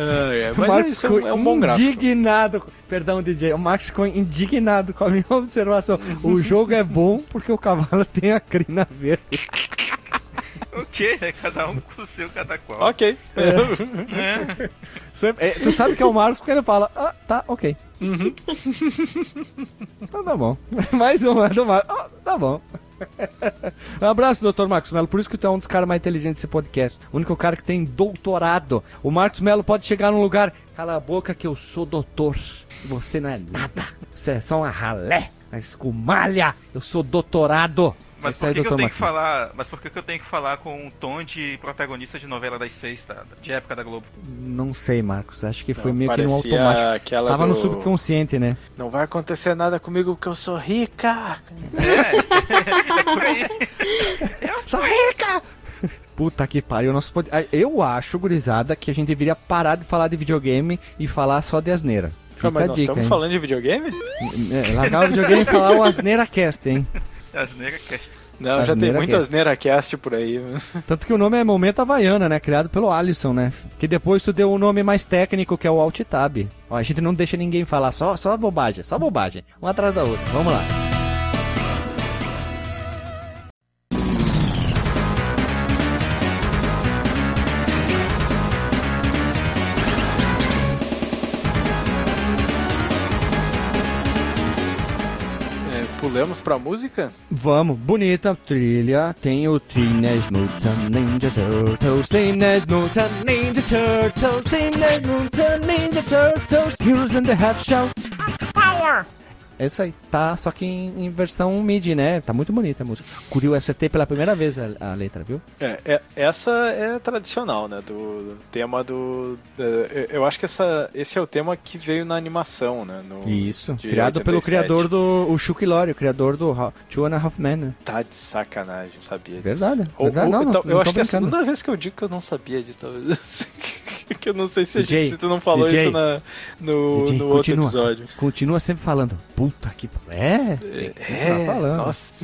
É, é, O mas é, Marcos isso é, um- é um bom gráfico. indignado. Perdão, DJ. O Marcos ficou indignado com a minha <laughs> observação. O jogo é bom porque o cavalo <laughs> tem a crina verde. Ok, né? Cada um com o seu, cada qual. Ok. Sempre- é, tu sabe que é o Marcos porque ele fala, ah, tá, ok. Uhum. <laughs> então tá bom. <laughs> Mais uma do Marcos. Ah, tá bom. <laughs> Um abraço, doutor Marcos Melo. Por isso que tu é um dos caras mais inteligentes desse podcast. O único cara que tem doutorado. O Marcos Melo pode chegar num lugar. Cala a boca que eu sou doutor. Você não é nada. Você é só uma ralé. Uma escumalha. Eu sou doutorado. Mas Esse por aí, que, que eu tenho que falar. Mas por que, que eu tenho que falar com um tom de protagonista de novela das seis, tá? De época da Globo. Não sei, Marcos. Acho que foi Não, meio que no automático. aquela Tava no do- subconsciente, né? Não vai acontecer nada comigo porque eu sou rica. É, <laughs> é por aí. Sou rica! Puta que pariu, nosso pod... Ah, Eu acho, gurizada, que a gente deveria parar de falar de videogame e falar só de asneira. Fica mas a nós dica, estamos hein? falando de videogame? É, largar o videogame e falar o Asneira Cast, hein? Asneira Cash. Não, já tem muito Cast. Asneira Cast por aí. Tanto que o nome é Momento Havaiana, né? Criado pelo Alisson, né? Que depois tu deu um nome mais técnico, que é o Alt Tab. Ó, a gente não deixa ninguém falar, só, só bobagem, só bobagem. Um atrás da outra. Vamos lá. Pulamos pra música? Vamos, bonita trilha. Tem o Teenage Mutant Ninja Turtles, Teenage Mutant Ninja Turtles, Teenage Mutant Ninja Turtles, Heroes in the Half Shell. É isso aí, tá só que em, em versão MIDI, né? Tá muito bonita a música. Curiu ST pela primeira vez a, a letra, viu? É, é- essa é tradicional, né? Do, do tema do. da- eu- acho que essa, esse é o tema que veio na animação, né? No, Isso, criado pelo 87. criador do o Chuck Lorre, o criador do Two and a Half Men, né? Tá de sacanagem, sabia disso. Verdade, Ou- verdade. ou- Não, não, então, não eu tô acho que é a segunda vez que eu digo que eu não sabia disso, talvez. <laughs> que eu não sei se, a DJ, gente, se tu não falou DJ, isso na, no, DJ, no outro continua. episódio. Continua sempre falando. Puta que. É? É, tá falando. nossa.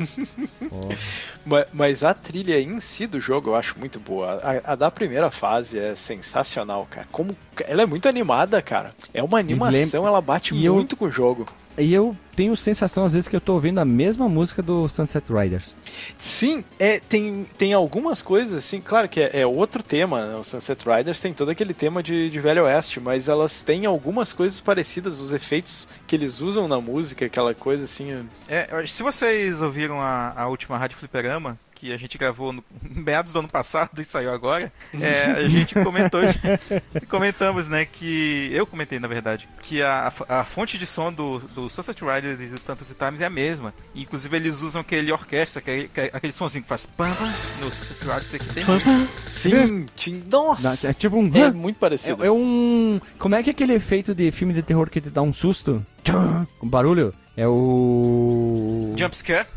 Ó. <laughs> Ma- Mas a trilha em si do jogo eu acho muito boa. A, a da primeira fase é sensacional, cara. Como ela é muito animada, cara. É uma animação, ela bate E eu- muito com o jogo. E eu tenho sensação, às vezes, que eu tô ouvindo a mesma música do Sunset Riders. Sim, é, tem, tem algumas coisas, assim, claro que é, é outro tema, né? O Sunset Riders tem todo aquele tema de, de Velho Oeste, mas elas têm algumas coisas parecidas, os efeitos que eles usam na música, aquela coisa assim. É, se vocês ouviram a, a última Rádio Fliperama, que a gente gravou no em <laughs> meados do ano passado e saiu agora, é, a gente comentou, <laughs> comentamos, né, que eu comentei na verdade, que a, a fonte de som do, do Sunset Riders e do Tantos Times é a mesma. Inclusive eles usam aquele orquestra, aquele, aquele sonzinho que faz pam no Sunset Riders aqui tem muito. Sim, tim- nossa! É tipo um. É muito parecido. É, é um. Como é que é aquele efeito de filme de terror que te dá um susto? Tchum, Com barulho? É o. Jump Scare.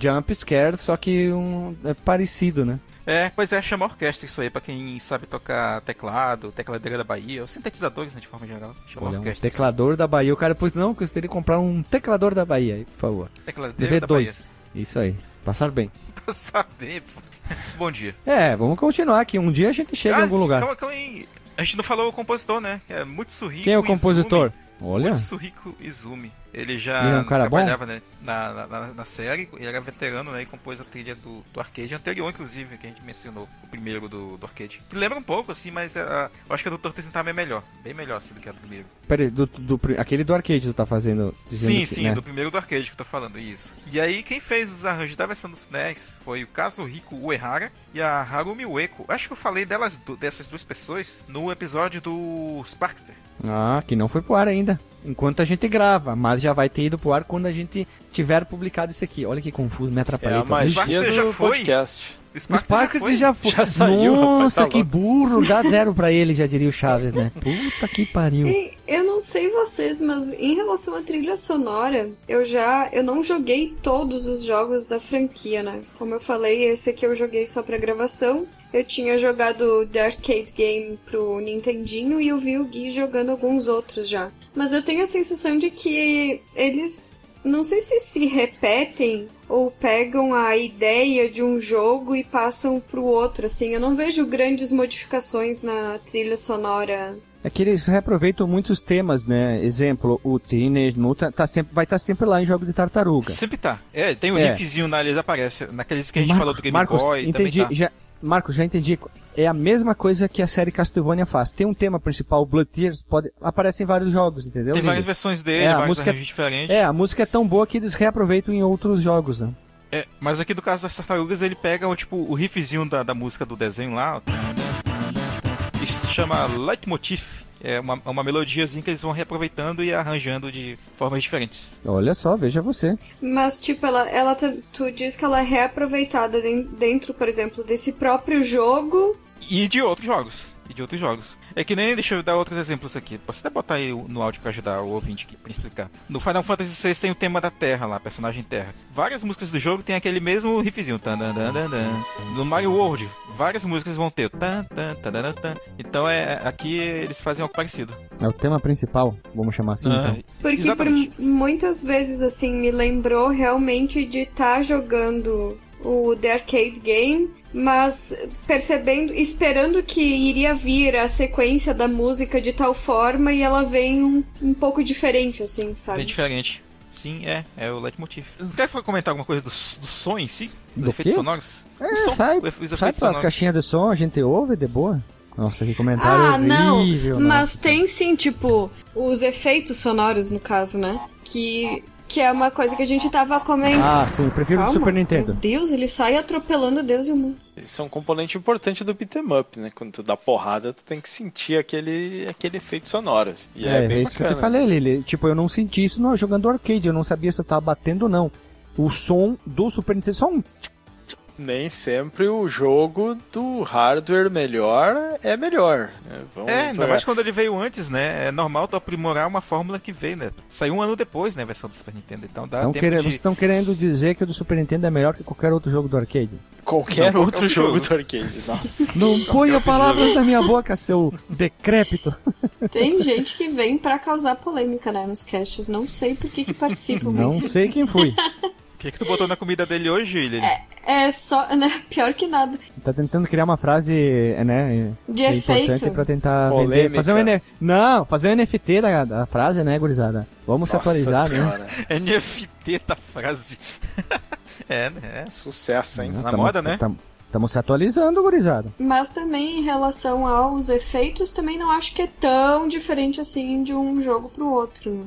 Jump Scare, só que um... é parecido, né? É, pois é, chama orquestra isso aí, pra quem sabe tocar teclado, tecladeira da Bahia, ou sintetizadores, né, de forma geral. Chama Olha, um orquestra. teclador da Bahia. O cara pôs, não, que você teria que comprar um teclador da Bahia, aí, por favor. Tecladeira da Bahia. DV2. Isso aí. Passar bem. <laughs> Pra saber. <laughs> Bom dia. É, vamos continuar aqui. Um dia a gente chega em algum lugar. Calma, calma aí. A gente não falou o compositor, né? É Mutsuhiko Quem é o compositor? Izumi. Olha. Mutsuhiko Izumi. Ele já Ele é um trabalhava né, na, na- na, série, ele era veterano né, e compôs a trilha do, do arcade anterior, inclusive, que a gente mencionou, o primeiro do, do arcade. Que lembra um pouco, assim, mas a- eu acho que a do Tortoise Time é melhor. Bem melhor assim, do que a do primeiro. Pera aí, do, do, aquele do arcade tu tá fazendo. Sim, que, sim, né? do primeiro do arcade que eu tô falando, isso. E aí, quem fez os arranjos da versão do SNES foi o Kazuhiko Uehara e a Harumi Ueko. Acho que eu falei delas, dessas duas pessoas no episódio do Sparkster. Ah, que não foi pro ar ainda. Enquanto a gente grava, mas já vai ter ido pro ar quando a gente tiver publicado isso aqui. Olha que confuso, me É atrapalhei. a magia Sparkster já foi? podcast. O Parkers já foi. Já saiu, rapaz, Nossa, tá que louco. burro. Dá <laughs> zero pra ele, já diria o Chaves, né? <laughs> Puta que pariu. E eu não sei vocês, mas em relação à trilha sonora, eu já eu não joguei todos os jogos da franquia, né? Como eu falei, esse aqui eu joguei só pra gravação. Eu tinha jogado The Arcade Game pro Nintendinho e eu vi o Gui jogando alguns outros já. Mas eu tenho a sensação de que eles não sei se se repetem ou pegam a ideia de um jogo e passam pro outro, assim. Eu não vejo grandes modificações na trilha sonora É que eles reaproveitam muitos temas, né? Exemplo, o Teenage Mutant tá sempre, vai estar sempre lá em jogos de tartaruga. Sempre tá. É, tem um É. riffzinho na eles aparece. Naqueles que a gente Marcos- falou do Game Marcos, Boy entendi, também tá. já, Marcos, já entendi. É a mesma coisa que a série Castlevania faz. Tem um tema principal, Blood Tears, pode, aparece em vários jogos, entendeu? Tem várias versões dele, É, a música- arranjos diferentes. É, a música é tão boa que eles reaproveitam em outros jogos, né? É, mas aqui do caso das tartarugas, ele pega o tipo o riffzinho da, da música do desenho lá, que se chama Leitmotiv. É uma, uma melodiazinha que eles vão reaproveitando e arranjando de formas diferentes. Olha só, veja você. Mas, tipo, ela, ela tá- tu diz que ela é reaproveitada den- dentro, por exemplo, desse próprio jogo. E de outros jogos. E de outros jogos. É que nem, deixa eu dar outros exemplos aqui. Posso até botar aí no áudio pra ajudar o ouvinte aqui, pra explicar. No Final Fantasy VI tem o tema da Terra lá, personagem Terra. Várias músicas do jogo tem aquele mesmo riffzinho. Tan, dan, dan, dan, dan. No Mario World, várias músicas vão ter o tan, tan, tan, tan. Então é aqui eles fazem algo parecido. É o tema principal, vamos chamar assim. Ah, então. Porque por muitas vezes, assim, me lembrou realmente de estar jogando o The Arcade Game, mas percebendo, esperando que iria vir a sequência da música de tal forma e ela vem um, um pouco diferente, assim, Bem sabe? diferente. Sim, é, é o leitmotiv. Você quer comentar alguma coisa do, do som em si? Dos Do efeitos quê? sonoros? É, som, sai, sai pelas caixinhas de som, a gente ouve de boa. Nossa, que comentário Ah, não, horrível. mas nossa. tem sim, tipo, os efeitos sonoros, no caso, né? Que, que é uma coisa que a gente tava comentando. Ah, sim, eu prefiro Calma, Super Nintendo. Meu Deus, ele sai atropelando Deus e o mundo. Isso é um componente importante do beat'em up, né? Quando tu dá porrada, tu tem que sentir aquele, aquele efeito sonoro. assim. E é, É, é, bem isso que eu te bacana. falei, Lili. Tipo, eu não senti isso no, jogando arcade. Eu não sabia se eu tava batendo ou não. O som do Super Nintendo, só um. Nem sempre o jogo do hardware melhor é melhor. Né? Vamos É, ainda mais quando ele veio antes, né? É normal tu aprimorar uma fórmula que veio, né? Saiu um ano depois, né? A versão do Super Nintendo. Então dá Tão tempo querendo, de... Vocês estão querendo dizer que o do Super Nintendo é melhor que qualquer outro jogo do arcade? Qualquer Não, outro qualquer jogo jogo. do arcade. Nossa. <laughs> Não ponha palavras jogo. na minha boca, seu decrépito. Tem gente que vem pra causar polêmica, né, nos casts. Não sei por que que participam. Não sei quem foi. <laughs> O que, que tu botou na comida dele hoje, Lili? É só, né, <laughs> pior que nada. Tá tentando criar uma frase, né? De é efeito. pra tentar vender. Fazer um N... Não, fazer um NFT da, da frase, né, gurizada? Vamos se Nossa atualizar, né? senhora. <laughs> NFT da frase. <laughs> é, né? Sucesso, hein? Ah, Na tamo- moda, né? tamo- Estamos se atualizando, gurizada. Mas também em relação aos efeitos, também não acho que é tão diferente assim de um jogo pro outro.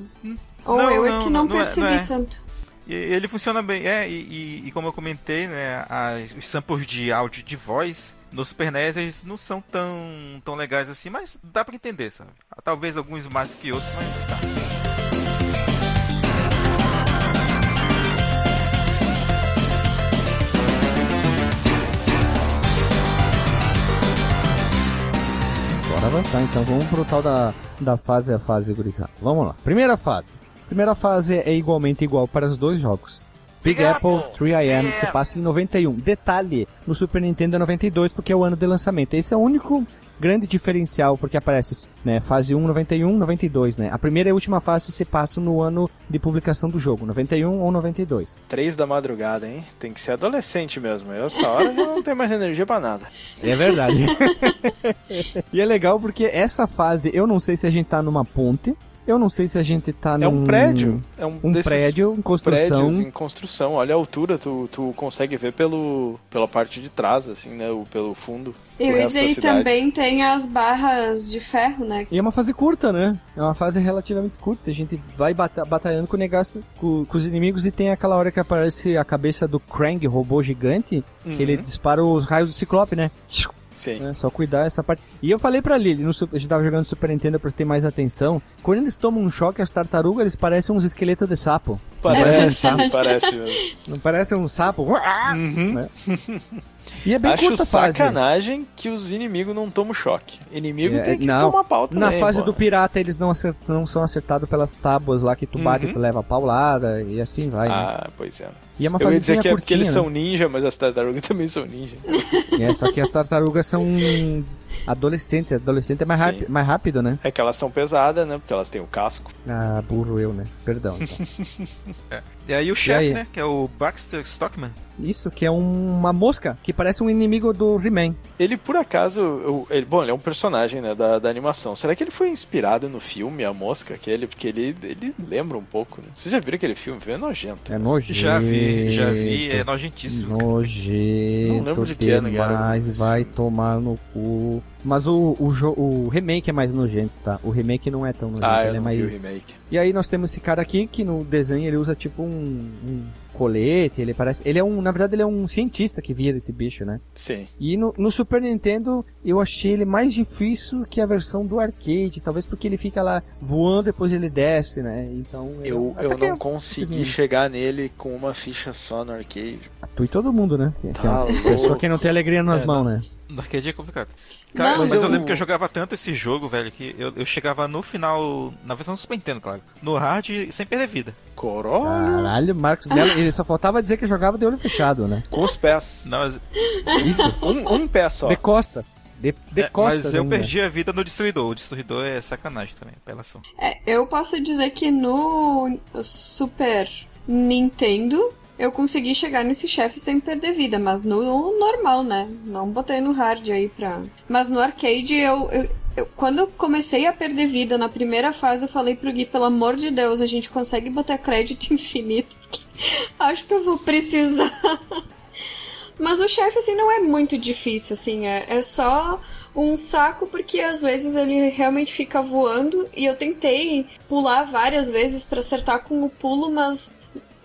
Ou Não, eu é não, que não, não é- percebi não é. tanto. E ele funciona bem, é, e, e- e como eu comentei, né, as- os samples de áudio de voz no Super NES eles não são tão, tão legais assim, mas dá pra entender, sabe? Talvez alguns mais que outros, mas tá. Bora avançar, então. Vamos pro tal da, da fase a fase, gurizada. Vamos lá. Primeira fase. Primeira fase é igualmente igual para os dois jogos. Big Apple 3IM se passa em 91. Detalhe, no Super Nintendo é 92 porque é o ano de lançamento. Esse é o único grande diferencial porque aparece, né, fase 1 91, 92, né? A primeira e a última fase se passam no ano de publicação do jogo, 91 ou 92. Três da madrugada, hein? Tem que ser adolescente mesmo. Eu, essa hora já não tenho mais energia pra nada. É verdade. <laughs> e é legal porque essa fase, eu não sei se a gente tá numa ponte, eu não sei se a gente tá É num um prédio. É um, um prédio em construção. prédios em construção. Olha a altura, tu, tu consegue ver pelo, pela parte de trás, assim, né? O, pelo fundo. E o também tem as barras de ferro, né? E é uma fase curta, né? É uma fase relativamente curta. A gente vai bata batalhando com o negócio, com, com os inimigos e tem aquela hora que aparece a cabeça do Krang, robô gigante, Uhum. que ele dispara os raios do Ciclope, né? Sim. É, só cuidar essa parte. E eu falei pra Lili, no, a gente tava jogando Super Nintendo, eu prestei mais atenção. Quando eles tomam um choque, as tartarugas, eles parecem uns esqueletos de sapo. Parece, É verdade. parece mesmo. Não parece um sapo? Uhum. Né? E é bem Acho curta a fase. sacanagem que os inimigos não tomam choque. Inimigo É, tem que não. tomar pau também, Na fase pô. do pirata, eles não, acert- não são acertados pelas tábuas lá que tu bate Uhum. e tu leva a paulada e assim vai. né? Ah, pois é. E é uma Eu ia dizer fasezinha que é porque curtinha, eles são né? ninja, mas as tartarugas <laughs> também são ninja. É, só que as tartarugas são adolescentes. Adolescente é mais, rápido, mais rápido, né? É que elas são pesadas, né? Porque elas têm o casco. Ah, burro eu, né? Perdão. então. <laughs> E aí o chefe, né, que é o Baxter Stockman. Isso, que é um- uma mosca, que parece um inimigo do He-Man. Ele, por acaso, eu- ele, bom, ele é um personagem né, da, da animação. Será que ele foi inspirado no filme A Mosca? Aquele, porque ele, ele lembra um pouco, né? Vocês já viram aquele filme? É nojento. É nojento. Já vi, já vi, é nojentíssimo. Nojento. Não lembro de que ano que esse vai tomar no cu. Mas o, o, o remake é mais nojento, tá? O remake não é tão nojento, Ah, ele eu é não mais... vi o remake. E aí nós temos esse cara aqui que no desenho ele usa tipo um, um colete, ele parece. Ele é um. Na verdade, ele é um cientista que vira esse bicho, né? Sim. E no, no Super Nintendo eu achei ele mais difícil que a versão do arcade, talvez porque ele fica lá voando depois ele desce, né? Então. Eu, até eu que não é- consegui chegar nele com uma ficha só no arcade. Tu e todo mundo, né? Que- que é Tá uma pessoa que não tem alegria nas É, mãos, não. né? No arcade é complicado. Cara, Não, mas, eu eu- lembro que eu jogava tanto esse jogo, velho, que eu, eu chegava no final, na versão do Super Nintendo, claro, no hard sem perder vida. Corolho Caralho, Marcos Mello, ele só faltava dizer que jogava de olho fechado, né? com os pés. Não, mas, Isso. <laughs> Um, um pé só. De costas. De, de é, costas. mas eu ainda. perdi a vida no Destruidor. O Destruidor é sacanagem também, apelação. É, eu posso dizer que no Super Nintendo eu consegui chegar nesse chefe sem perder vida, mas no normal, né? Não botei no hard aí pra. Mas no arcade eu. eu- eu- quando eu comecei a perder vida na primeira fase, eu falei pro Gui, pelo amor de Deus, a gente consegue botar crédito <laughs> infinito, porque acho que eu vou precisar. <laughs> Mas o chefe, assim, não é muito difícil, assim, é, é só um saco porque às vezes ele realmente fica voando e eu tentei pular várias vezes pra acertar com o pulo, mas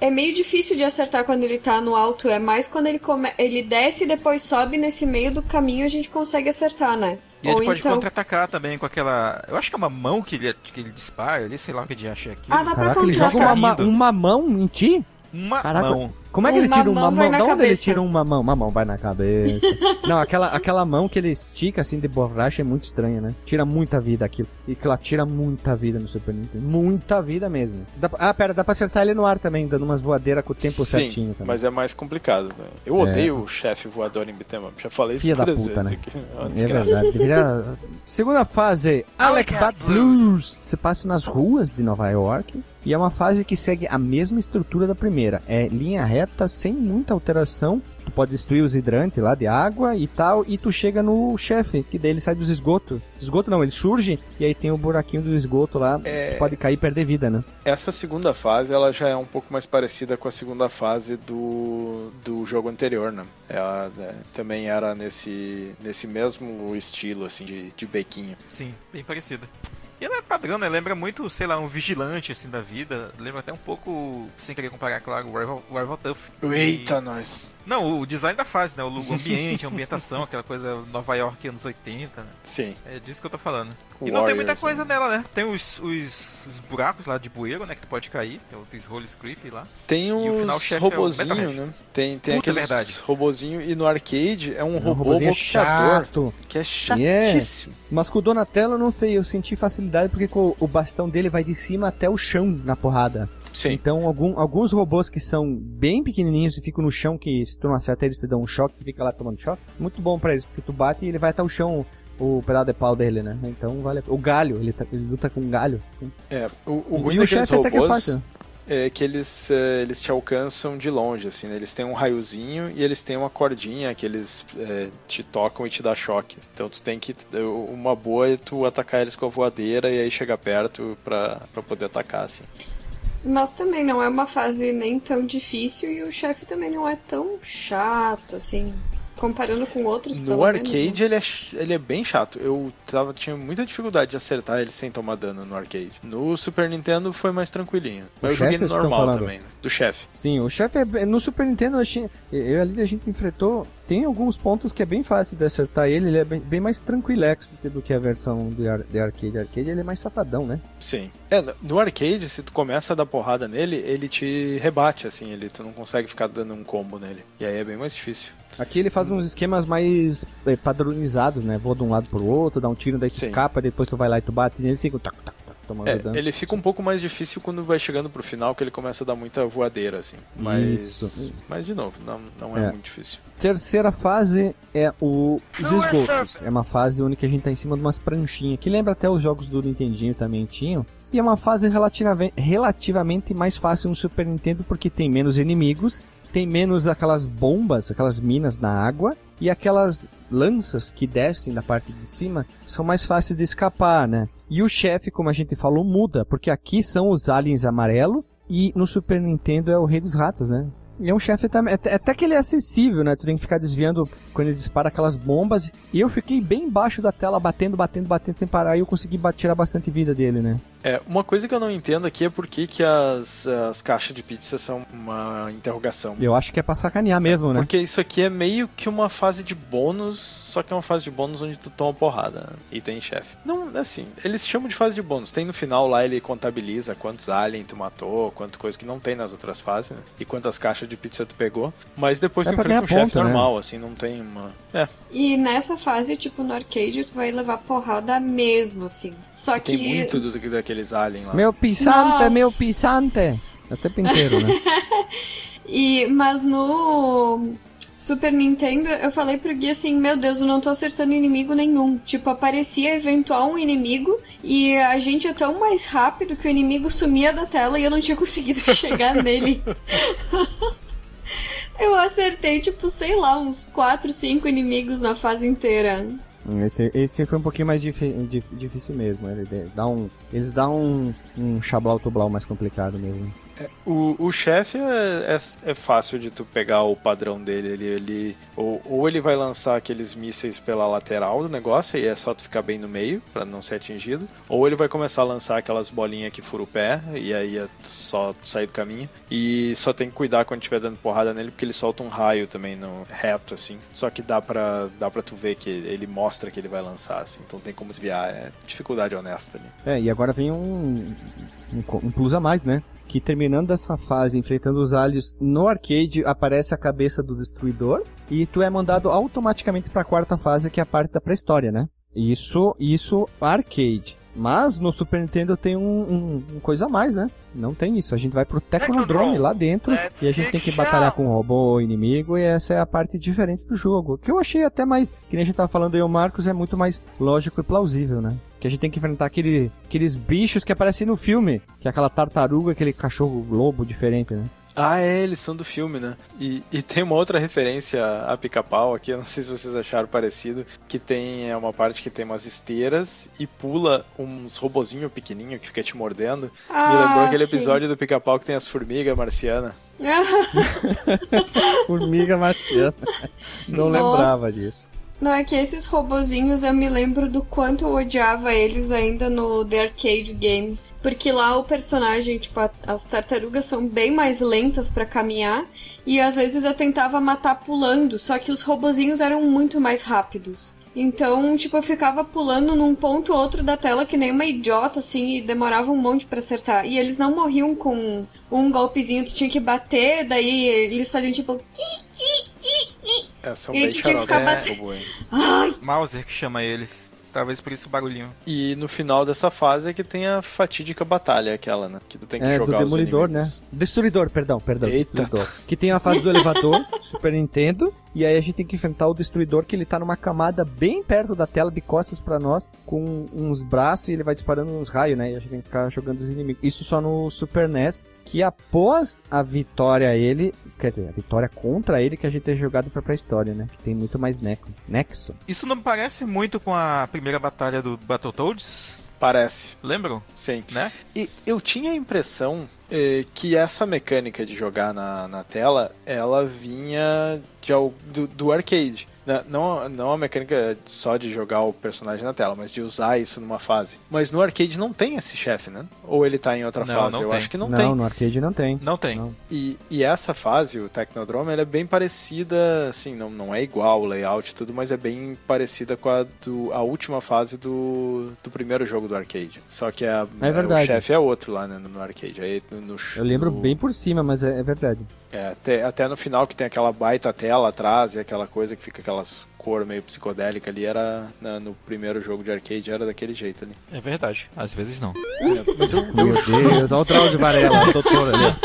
é meio difícil de acertar quando ele tá no alto, é mais quando ele come... ele desce e depois sobe nesse meio do caminho a gente consegue acertar, né? E ele Ou pode então... contra-atacar também com aquela. Eu acho que é uma mão que ele, que ele dispara ali, sei lá o que de achei aqui. Ah, dá pra Caraca, ele joga uma, contra-atacar. ma- uma mão em ti? Uma Caraca. mão. Como é que ele tira uma mão mão? Da onde ele tira uma mão? Uma mão vai na cabeça. <laughs> Não, aquela, aquela mão que ele estica assim de borracha é muito estranha, né? Tira muita vida aquilo. E que ela tira muita vida no Super Nintendo. Muita vida mesmo. Dá ah, pera, dá pra acertar ele no ar também, dando umas voadeiras com o tempo Sim, certinho também. mas é mais complicado. Né? Eu odeio o chefe voador em beat'em up. Já falei isso Filha da várias puta, vezes né? aqui. É É verdade. Deveria... Segunda fase, Alec Bad Blues. Se passa nas ruas de Nova York. E é uma fase que segue a mesma estrutura da primeira. É linha reta, sem muita alteração. Tu pode destruir os hidrantes lá de água e tal. E tu chega no chefe, que daí ele sai dos esgotos. Esgoto não, ele surge e aí tem o buraquinho do esgoto lá. É. Tu pode cair e perder vida, né? Essa segunda fase, ela já é um pouco mais parecida com a segunda fase do, do jogo anterior, né? Ela né, também era nesse, nesse mesmo estilo, assim, de, de bequinho. Sim, bem parecida. E ela é padrão, né? Lembra muito, sei lá, um vigilante assim da vida. Lembra até um pouco, sem querer comparar, claro, o Rival, o Rival Tough. Eita, nós! Não, o design da fase, né? O <laughs> ambiente, a ambientação, aquela coisa Nova York anos 80. Né? Sim. É disso que eu tô falando. E não tem muita coisa né? nela, né? Tem os, os, os buracos lá de bueiro, né? Que tu pode cair. Tem o Roll Script lá. Tem E o final os chefe é o robozinho, Metalhead. né? Tem, tem Puta, é aqueles verdade. robozinho e no arcade é um É um robô robozinho boxeador chato. que é Yeah. chatíssimo. Mas com o Donatello, eu não sei, eu senti facilidade porque com o bastão dele vai de cima até o chão na porrada. Sim. Então, algum- alguns robôs que são bem pequenininhos e ficam no chão, que se tu não acerta eles, te dão um choque, tu fica lá tomando choque. Muito bom pra eles, porque tu bate e ele vai até o chão, o pedaço de pau dele, né? Então, vale a- O galho, ele, tá- ele luta com galho. É, o, o E ruim daqueles chefe até que é robôs fácil. é que eles, é, eles te alcançam de longe, assim, né? Eles têm um raiozinho e eles têm uma cordinha que eles é, te tocam e te dá choque. Então tu tem que. Uma boa é tu atacar eles com a voadeira e aí chegar perto pra, pra poder atacar, assim. Mas também não é uma fase nem tão difícil e o chefe também não é tão chato, assim. Comparando com outros, No pelo menos, né? arcade ele, é, ele é bem chato. Eu tava, tinha muita dificuldade de acertar ele sem tomar dano no arcade. No Super Nintendo foi mais tranquilinho. Mas eu joguei chefe no normal também, né? Do chefe. Sim, o chefe é, no Super Nintendo, eu, achei, eu ali a gente enfrentou. Tem alguns pontos que é bem fácil de acertar ele, ele é bem, bem mais tranquilex do que- a versão de, ar, de arcade. Arcade ele é mais safadão, né? Sim. É, no- no arcade, se tu começa a dar porrada nele, ele te rebate, assim, ele, tu não consegue ficar dando um combo nele. E aí é bem mais difícil. Aqui ele faz uns esquemas mais eh, padronizados, né? Voa de um lado pro outro, dá um tiro, daí tu Sim. escapa, depois tu vai lá e tu bate nele, fica tac, tac, tac, tomando É, dano. ele fica um pouco mais difícil quando vai chegando pro final, que ele começa a dar muita voadeira, assim. Mas, Isso. mas de novo, não, não é, É. muito difícil. Terceira fase é o- os esgotos. É uma fase onde a gente tá em cima de umas pranchinhas, que lembra até os jogos do Nintendinho também tinham. E é uma fase relativamente, relativamente mais fácil no Super Nintendo porque tem menos inimigos, tem menos aquelas bombas, aquelas minas na água e aquelas lanças que descem da parte de cima são mais fáceis de escapar, né? E o chefe, como a gente falou, muda, porque aqui são os aliens amarelo e no Super Nintendo é o Rei dos Ratos, né? E é um chefe também. Até, até que ele é acessível, né? Tu tem que ficar desviando quando ele dispara aquelas bombas. E eu fiquei bem embaixo da tela, batendo, batendo, batendo sem parar. E eu consegui tirar bastante vida dele, né? É, uma coisa que eu não entendo aqui é por que, que as, as caixas de pizza são uma interrogação. Eu acho que é pra sacanear mesmo, né? Porque isso aqui é meio que uma fase de bônus, só que é uma fase de bônus onde tu toma porrada e tem chefe. Não, assim, eles chamam de fase de bônus. Tem no final lá, ele contabiliza quantos aliens tu matou, quanto coisa que não tem nas outras fases, né? E quantas caixas de pizza tu pegou. Mas depois É tu enfrenta um chefe né? normal, assim, não tem uma. É, E nessa fase, tipo, no arcade, tu vai levar porrada mesmo, assim. Só que. tem muito dos, daqueles aliens lá. Meu pisante, Nossa. meu pisante. É o tempo inteiro, né? <laughs> E, mas no Super Nintendo, eu falei pro Gui assim, meu Deus, eu não tô acertando inimigo nenhum. Tipo, aparecia eventual um inimigo e a gente é tão mais rápido que o inimigo sumia da tela e eu não tinha <laughs> conseguido chegar nele. <laughs> eu acertei, tipo, sei lá, uns 4, 5 inimigos na fase inteira. Esse, esse foi um pouquinho mais difi- dif- difícil mesmo. Ele dá um, eles dão um, um xablau-tublau mais complicado mesmo. O, o chefe é, é, é fácil de tu pegar o padrão dele. Ele, ele ou, ou ele vai lançar aqueles mísseis pela lateral do negócio e é só tu ficar bem no meio pra não ser atingido. Ou ele vai começar a lançar aquelas bolinhas que fura o pé e aí é só sair do caminho. E só tem que cuidar quando estiver dando porrada nele porque ele solta um raio também no reto assim. Só que dá pra, dá pra tu ver que ele mostra que ele vai lançar assim. Então tem como desviar. É dificuldade honesta ali. É, e agora vem um, um plus a mais, né? Que terminando essa fase, enfrentando os aliens no arcade, aparece a cabeça do destruidor e tu é mandado automaticamente pra quarta fase, que é a parte da pré-história, né? Isso, isso arcade. Mas no Super Nintendo tem um, um- um coisa a mais, né? Não tem isso. A gente vai pro Technodrome lá dentro e a gente tem que batalhar com o robô inimigo e essa é a parte diferente do jogo. Que eu achei até mais, que nem a gente tava falando aí, o Marcos, é muito mais lógico e plausível, né? Que a gente tem que enfrentar aquele, aqueles bichos que aparecem no filme, que é aquela tartaruga, aquele cachorro lobo diferente, né? Ah, é, eles são do filme, né? E, e tem uma outra referência a pica-pau aqui, eu não sei se vocês acharam parecido, que tem é uma parte que tem umas esteiras e pula uns robozinho pequenininho que fica te mordendo. Me Ah, lembrou aquele sim. episódio do pica-pau que tem as formigas marcianas. <laughs> <laughs> Formiga marciana. Não Nossa. lembrava disso. Não, é que esses robozinhos eu me lembro do quanto eu odiava eles ainda no The Arcade Game. Porque lá o personagem, tipo, as tartarugas são bem mais lentas pra caminhar. E às vezes eu tentava matar pulando, só que os robozinhos eram muito mais rápidos. Então, tipo, eu ficava pulando num ponto ou outro da tela que nem uma idiota, assim, e demorava um monte pra acertar. E eles não morriam com um golpezinho, tu tinha que bater, daí eles faziam tipo. É, são bem tu tinha que xarope ficar esses robôs! Mauser que chama eles. Talvez por isso o barulhinho. E no final dessa fase é que tem a fatídica batalha, aquela, né? Que tu tem que É, do jogar os Demolidor, né? Destruidor, perdão, perdão, Eita. Destruidor. Que tem a fase do elevador, <laughs> Super Nintendo, e aí a gente tem que enfrentar o Destruidor, que ele tá numa camada bem perto da tela, de costas pra nós, com uns braços e ele vai disparando uns raios, né? E a gente tem que ficar jogando os inimigos. Isso só no Super NES, que após a vitória a ele, quer dizer, a vitória contra ele, que a gente tem jogado pra pré-história, né? Que tem muito mais neco, nexo. Isso não parece muito com a primeira batalha do Battletoads? Parece, Lembram? sim. Né? E eu tinha a impressão eh, que essa mecânica de jogar na, na tela, ela vinha de, do, do arcade. Na- Não, não a mecânica só de jogar o personagem na tela, mas de usar isso numa fase. Mas no arcade não tem esse chefe, né? Ou ele tá em outra Não, fase? não eu tem. acho que não, Não, tem. no arcade não tem. Não tem. Não. E, e essa fase, o Technodrome, ela é bem parecida, assim, não, não é igual o layout e tudo, mas é bem parecida com a, do, a última fase do, do primeiro jogo do arcade. Só que a, É verdade. o chefe é outro lá né, no, no arcade. Aí, no, Eu lembro no- bem por cima, mas é, é verdade. É, até, até no final que tem aquela baita tela atrás e aquela coisa que fica aquelas cor meio psicodélica ali, era na- no primeiro jogo de arcade, era daquele jeito ali. É verdade. Às vezes não. É, mas eu, Meu Deus, olha o Drauzio Varela, o <laughs> doutor ali.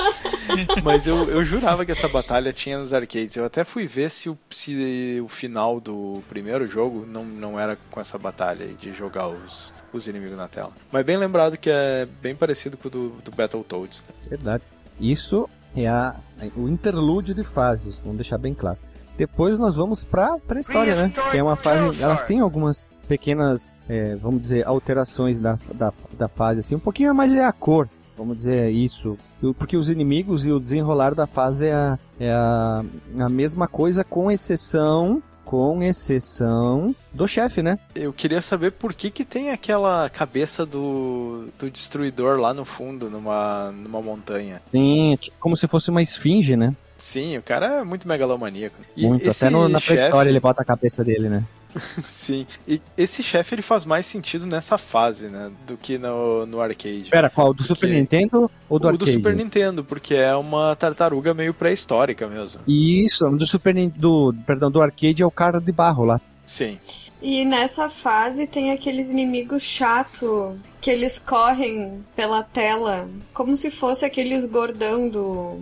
Mas eu, eu jurava que essa batalha tinha nos arcades. Eu até fui ver se o, se o final do primeiro jogo não, não era com essa batalha aí de jogar os, os inimigos na tela. Mas bem lembrado que é bem parecido com o do, do Battletoads. Né? Verdade. Isso é a, o interlúdio de fases, vamos deixar bem claro. Depois nós vamos pra pré-história, né? Que é uma fase. Elas têm algumas pequenas, é, vamos dizer, alterações da, da, da fase, assim. Um pouquinho mais é a cor, vamos dizer isso. Porque os inimigos e o desenrolar da fase é a, é a, a mesma coisa, com exceção Com exceção do chefe, né? Eu queria saber por que que tem aquela cabeça do, do destruidor lá no fundo, numa, numa montanha. Sim, como se fosse uma esfinge, né? Sim, o cara é muito megalomaníaco. E Muito. Até no- na chefe- pré-história ele bota a cabeça dele, né? <laughs> Sim, e esse chefe ele faz mais sentido nessa fase, né? Do que no, no arcade. Pera, qual? Do Super Nintendo ou do o arcade? do Super Nintendo, porque é uma tartaruga meio pré-histórica mesmo. Isso, do Super do Perdão, do arcade é o cara de barro lá. Sim. E nessa fase tem aqueles inimigos chato que eles correm pela tela, como se fosse aqueles gordão do.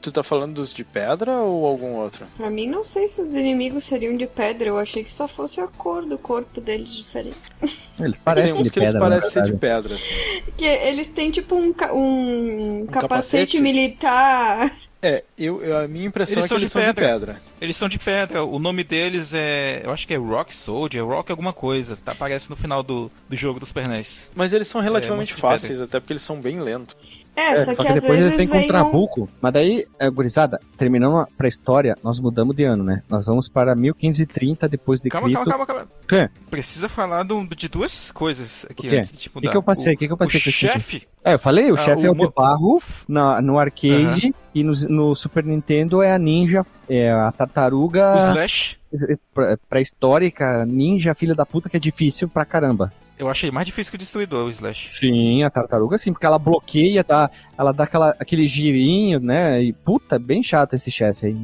Tu tá falando dos de pedra ou algum outro? Pra mim, não sei se os inimigos seriam de pedra, eu achei que só fosse a cor do corpo deles diferente. <laughs> Eles Tem parecem uns de que eles pedra, na parecem ser de pedra, assim. Que eles têm tipo um, ca- um, capacete, capacete? militar. É, eu, eu- a minha impressão Eles é que são eles de são de pedra. pedra. Eles são de pedra. O nome deles é. Eu acho que é Rock Soldier, Rock alguma coisa. Tá, aparece no final do, do jogo do Super NES. Mas eles são relativamente monte de pedra. fáceis, até porque eles são bem lentos. É, É, só, que, às depois vezes eles têm vem com um... Trabuco. Mas daí, é, gurizada, terminando a pré-história, nós mudamos de ano, né? Nós vamos para 1530 depois de Calma, Cristo. calma, calma, calma. Precisa falar do- de duas coisas aqui O quê? antes de te O que, que eu passei? O que, que eu passei o que chefe É, eu falei, o Ah, chefe o é o de barro na, no arcade e no, no Super Nintendo é a ninja, é a tartaruga O Slash, pré- pré-histórica, ninja, filha da puta, que é difícil pra caramba. Eu achei mais difícil que o Destruidor, o Slash. Sim, a tartaruga sim, porque ela bloqueia, dá, ela dá aquela, aquele girinho, né? E puta, é bem chato esse chefe aí.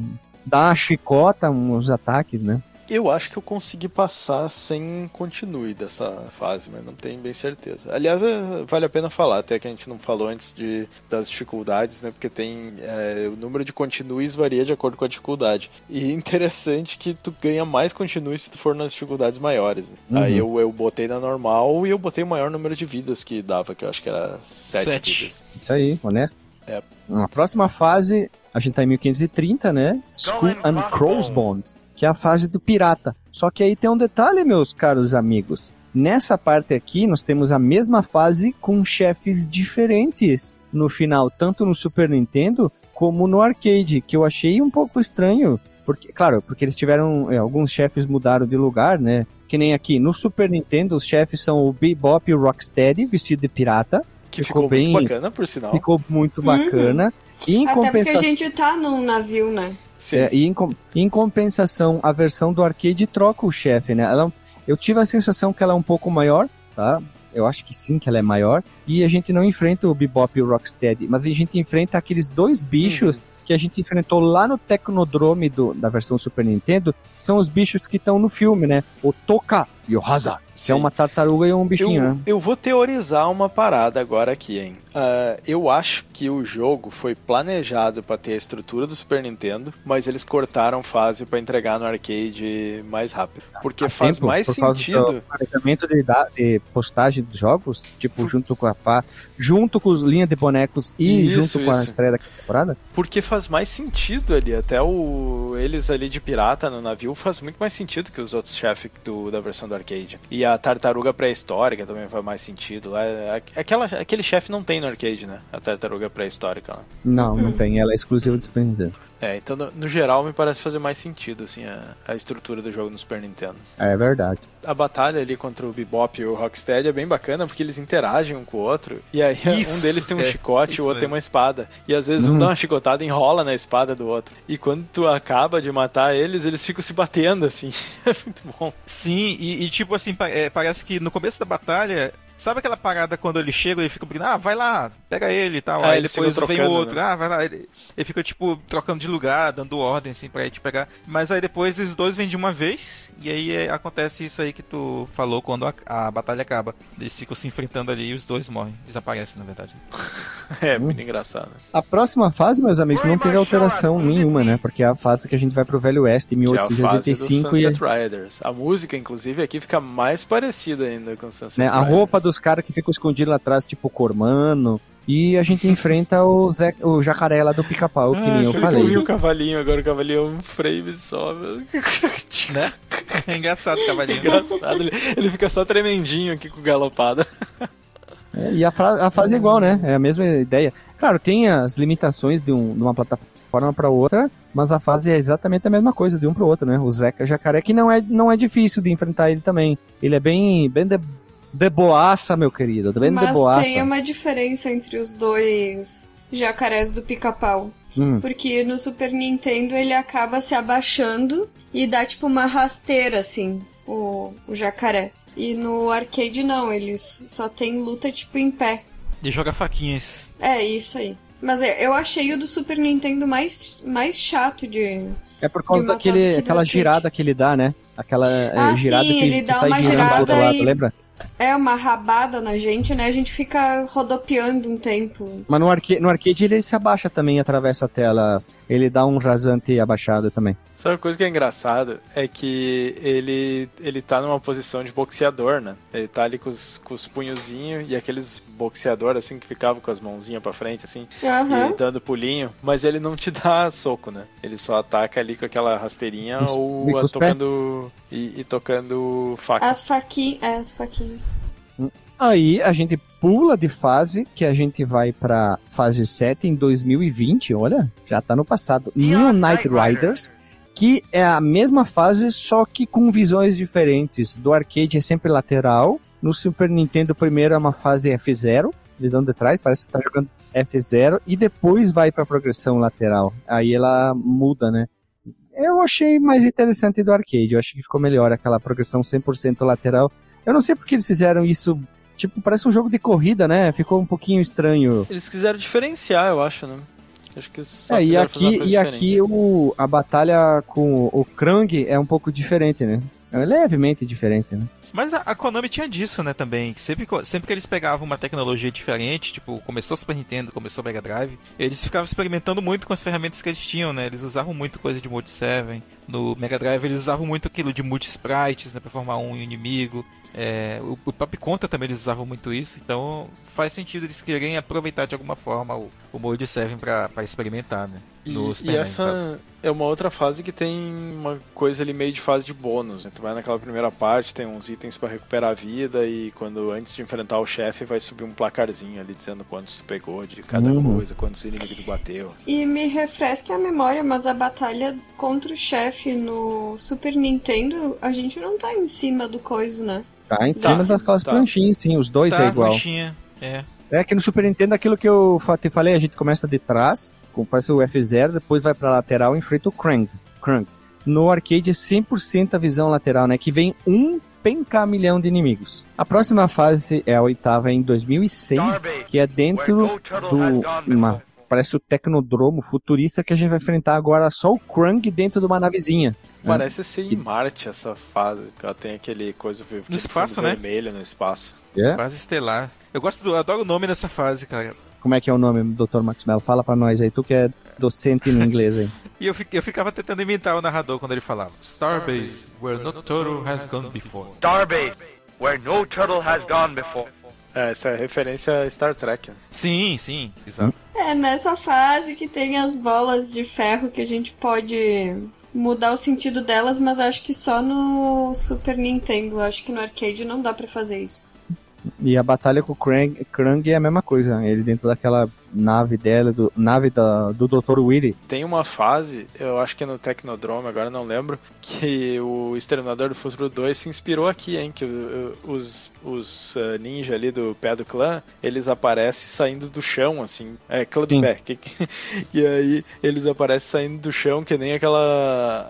Dá uma chicota, uns ataques, né? Eu acho que eu consegui passar sem continue dessa fase, mas não tenho bem certeza. Aliás, é, vale a pena falar, até que a gente não falou antes de, das dificuldades, né? Porque tem. é, o número de continues varia de acordo com a dificuldade. E <laughs> interessante que tu ganha mais continues se tu for nas dificuldades maiores. né? Uhum. Aí eu, eu botei na normal e eu botei o maior número de vidas que dava, que eu acho que era 7 Sete. vidas. Isso aí, honesto. É. Na próxima fase, a gente tá em 1530, né? School and Crossbones, que é a fase do pirata. Só que aí tem um detalhe, meus caros amigos. Nessa parte aqui, nós temos a mesma fase com chefes diferentes no final, tanto no Super Nintendo como no arcade, que eu achei um pouco estranho. Porque, claro, porque eles tiveram. é, alguns chefes mudaram de lugar, né? Que nem aqui. No Super Nintendo, os chefes são o Bebop e o Rocksteady, vestido de pirata. Que Ficou ficou, bem- muito bacana, por sinal. Ficou muito bacana. E em Até porque a compensação. gente tá num navio, né? É, e em, em compensação, a versão do arcade troca o chefe, né? Ela, eu tive a sensação que ela é um pouco maior, tá? Eu acho que sim, que ela é maior. E a gente não enfrenta o Bebop e o Rocksteady, mas a gente enfrenta aqueles dois bichos que a gente enfrentou lá no Tecnodrome do, da versão Super Nintendo, que são os bichos que estão no filme, né? O Toka e o Haza, Sim. é uma tartaruga e um bichinho, Eu, né? eu vou teorizar uma parada agora aqui, hein? Ah, eu acho que o jogo foi planejado pra ter a estrutura do Super Nintendo, mas eles cortaram fase pra entregar no arcade mais rápido. Porque Há faz tempo, mais por sentido. do planejamento de, de postagem dos jogos, tipo, junto com a fa, junto com linha de bonecos e Isso, junto com a isso. estreia da temporada. Porque faz mais sentido ali. Até o eles ali de pirata no navio faz muito mais sentido que os outros chefes do- da versão do arcade. E a tartaruga pré-histórica também faz mais sentido. Lá, é- aquela, aquele chefe não tem no arcade, né? A tartaruga pré-histórica lá. Não, não tem, ela é exclusiva do Super Nintendo. É, então no, no geral me parece fazer mais sentido, assim, a, a estrutura do jogo no Super Nintendo. É verdade. A batalha ali contra o Bebop e o Rocksteady é bem bacana porque eles interagem um com o outro. E aí <laughs> Isso, um deles tem um é, chicote, o outro tem uma espada. E às vezes um Uhum. dá uma chicotada e enrola na espada do outro. E quando tu acaba de matar eles, eles ficam se batendo, assim. <laughs> É muito bom. Sim, e, e tipo assim, pa- é, parece que no começo da batalha. Sabe aquela parada quando ele chega e fica brincando, ah, vai lá, pega ele e tal. Ah, aí depois ficam vem o trocando, outro, né? ah, vai lá. Ele, ele fica, tipo, trocando de lugar, dando ordem, assim, pra te pegar. Mas aí depois os dois vêm de uma vez, e aí é, acontece isso aí que tu falou quando a, a batalha acaba. Eles ficam se enfrentando ali e os dois morrem. Desaparecem, na verdade. <laughs> É muito engraçado. A próxima fase, meus amigos, não teve alteração nenhuma, né? Porque é a fase que a gente vai pro Velho Oeste, em Que é a fase do 1885, e Sunset Riders. A música, inclusive, aqui fica mais parecida ainda com o Sunset né, a Riders. roupa dos caras que ficam escondidos lá atrás, tipo Cormano. E a gente enfrenta o, Zé, o jacaré lá do pica-pau, que nem eu Ah, falei. Eu vi o cavalinho, agora o cavalinho é um frame só, velho. <laughs> Né? É engraçado, cavalinho. Engraçado, ele, ele fica só tremendinho aqui com galopada. É, e a, fra- a fase é igual, né? É a mesma ideia. Claro, tem as limitações de, um- de uma plataforma pra outra, mas a fase é exatamente a mesma coisa de um pro outro, né? O Zeca Jacaré, que não é, não é difícil de enfrentar ele também. Ele é bem, bem de, de boaça, meu querido, bem de Mas boaça. tem uma diferença entre os dois jacarés do pica-pau. Hum. Porque no Super Nintendo ele acaba se abaixando e dá tipo uma rasteira, assim, o, o jacaré. E no arcade não, eles só tem luta tipo em pé. E joga faquinhas. É, isso aí. Mas é, eu achei o do Super Nintendo mais, mais chato de. É por causa de daquele, aquela girada que ele dá, né? Aquela é, Ah, girada sim, que, ele dá sai uma girando pro outro girada lado, e- lembra? É uma rabada na gente, né? A gente fica rodopiando um tempo. Mas no, arca no arcade ele se abaixa também, atravessa a tela. Ele dá um rasante abaixado também. Sabe uma coisa que é engraçado? É que ele, ele tá numa posição de boxeador, né? Ele tá ali com os, com os punhozinhos e aqueles boxeador assim que ficavam com as mãozinhas pra frente, assim, Aham. e dando pulinho, mas ele não te dá soco, né? Ele só ataca ali com aquela rasteirinha Os- ou a- tocando. E, e tocando faca. As faquinhas. É, as faquinhas. Aí a gente pula de fase, que a gente vai pra fase 7 em 2020, olha, já tá no passado. New Night Riders, que é a mesma fase, só que com visões diferentes. Do arcade é sempre lateral, no Super Nintendo primeiro é uma fase F0, visão de trás, parece que tá jogando F0, e depois vai pra progressão lateral. Aí ela muda, né? Eu achei mais interessante do arcade, eu acho que ficou melhor aquela progressão 100% lateral. Eu não sei porque eles fizeram isso, tipo, parece um jogo de corrida, né? Ficou um pouquinho estranho. Eles quiseram diferenciar, eu acho, né? Acho que só É, e quiseram fazer uma aqui, coisa e aqui o, a batalha com o Krang é um pouco diferente, né? É levemente diferente, né? Mas a, a Konami tinha disso, né, também. que Sempre, sempre que eles pegavam uma tecnologia diferente, tipo, começou o Super Nintendo, começou o Mega Drive, eles ficavam experimentando muito com as ferramentas que eles tinham, né? Eles usavam muito coisa de Mode 7. No Mega Drive eles usavam muito aquilo de multi-sprites, né, pra formar um inimigo. É, o, o Top Conta também eles usavam muito isso, então faz sentido eles quererem aproveitar de alguma forma o, o Mode 7 pra, pra experimentar, né? No E, Super e essa é uma outra fase que tem uma coisa ali meio de fase de bônus. Né? Tu vai naquela primeira parte, tem uns itens pra recuperar a vida e quando antes de enfrentar o chefe vai subir um placarzinho ali dizendo quantos tu pegou de cada Uhum. coisa, quantos inimigos tu bateu. E me refresque a memória, mas a batalha contra o chefe no Super Nintendo, a gente não tá em cima do coisa, né? Tá em Tá, cima daquelas tá. planchinhas, sim, os dois Tá, é igual. é. É que no Super Nintendo, aquilo que eu te falei, a gente começa de trás, parece o F0, depois vai pra lateral e enfrenta o Krang. Krang. No arcade é 100% a visão lateral, né? Que vem um pencamilhão de inimigos. A próxima fase é a oitava em 2100, que é dentro do... Uma, parece o Tecnodromo futurista que a gente vai enfrentar agora só o Krang dentro de uma navezinha. Parece ser Que- em Marte essa fase, que ela tem aquele coisa aquele espaço, né? vermelho no espaço. É? Quase estelar. Eu gosto do, adoro o nome dessa fase, cara. Como é que é o nome, Dr. Max Mello? Fala pra nós aí, tu que é docente em inglês aí. <laughs> E eu, eu ficava tentando imitar o narrador quando ele falava Starbase, where no turtle has gone before. Starbase, where no turtle has gone before. É, essa é referência a Star Trek. né? Sim, sim, exato. É nessa fase que tem as bolas de ferro que a gente pode mudar o sentido delas, mas acho que só no Super Nintendo. Acho que no arcade não dá pra fazer isso. E a batalha com o Krang, Krang é a mesma coisa. Ele dentro daquela nave dela, do, nave da, do Dr. Willy. Tem uma fase, eu acho que é no Tecnodrome, agora não lembro, que o Exterminador do Futuro 2 se inspirou aqui, hein? Que os, os uh, ninja ali do pé do clã, eles aparecem saindo do chão, assim. É, clã do pé. <laughs> e aí eles aparecem saindo do chão, que nem aquela.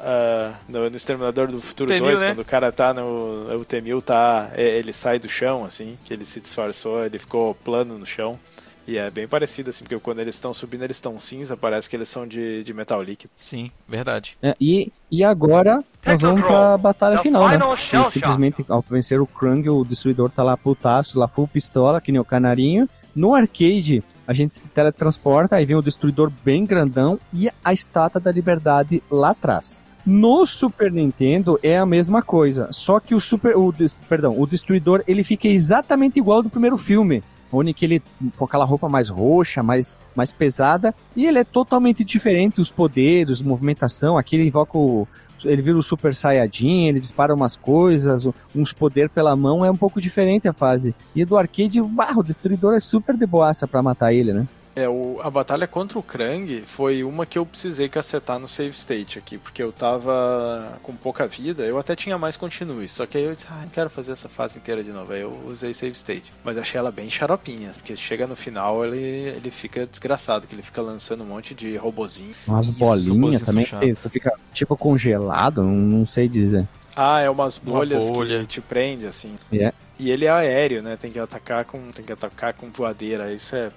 ah, no, no Exterminador do Futuro T-1000, 2, né? quando o cara tá no. O T-1000 tá. é, Ele sai do chão, assim, que ele se disfarçou, ele ficou plano no chão. E é bem parecido, assim, porque quando eles estão subindo, eles estão cinza, parece que eles são de, de metal líquido. Sim, verdade. É, e, e agora nós vamos pra batalha final, né? Que simplesmente ao vencer o Krang, o destruidor tá lá putaço, lá full pistola, que nem o canarinho. No arcade, a gente se teletransporta, aí vem o destruidor bem grandão e a estátua da liberdade lá atrás. No Super Nintendo é a mesma coisa, só que o Super, o, perdão, o destruidor ele fica exatamente igual ao do primeiro filme, onde que ele com aquela roupa mais roxa, mais, mais pesada, e ele é totalmente diferente, os poderes, movimentação, aqui ele invoca o ele vira o Super Saiyajin, ele dispara umas coisas, uns poder pela mão, é um pouco diferente a fase. E do arcade, bah, o destruidor é super de boaça pra matar ele, né? É, o, a batalha contra o Krang foi uma que eu precisei cacetar no save state aqui, porque eu tava com pouca vida, eu até tinha mais continue, só que aí eu disse, ah, não quero fazer essa fase inteira de novo, aí eu usei save state. Mas achei ela bem xaropinha, porque chega no final ele, ele fica desgraçado, que ele fica lançando um monte de robozinho. Umas Isso, bolinhas também, chatos. você fica tipo congelado, não, sei dizer. Ah, é umas Uma bolhas bolha. que te prende, assim. É. E ele é aéreo, né? Tem que atacar com, tem que atacar com voadeira. Isso é.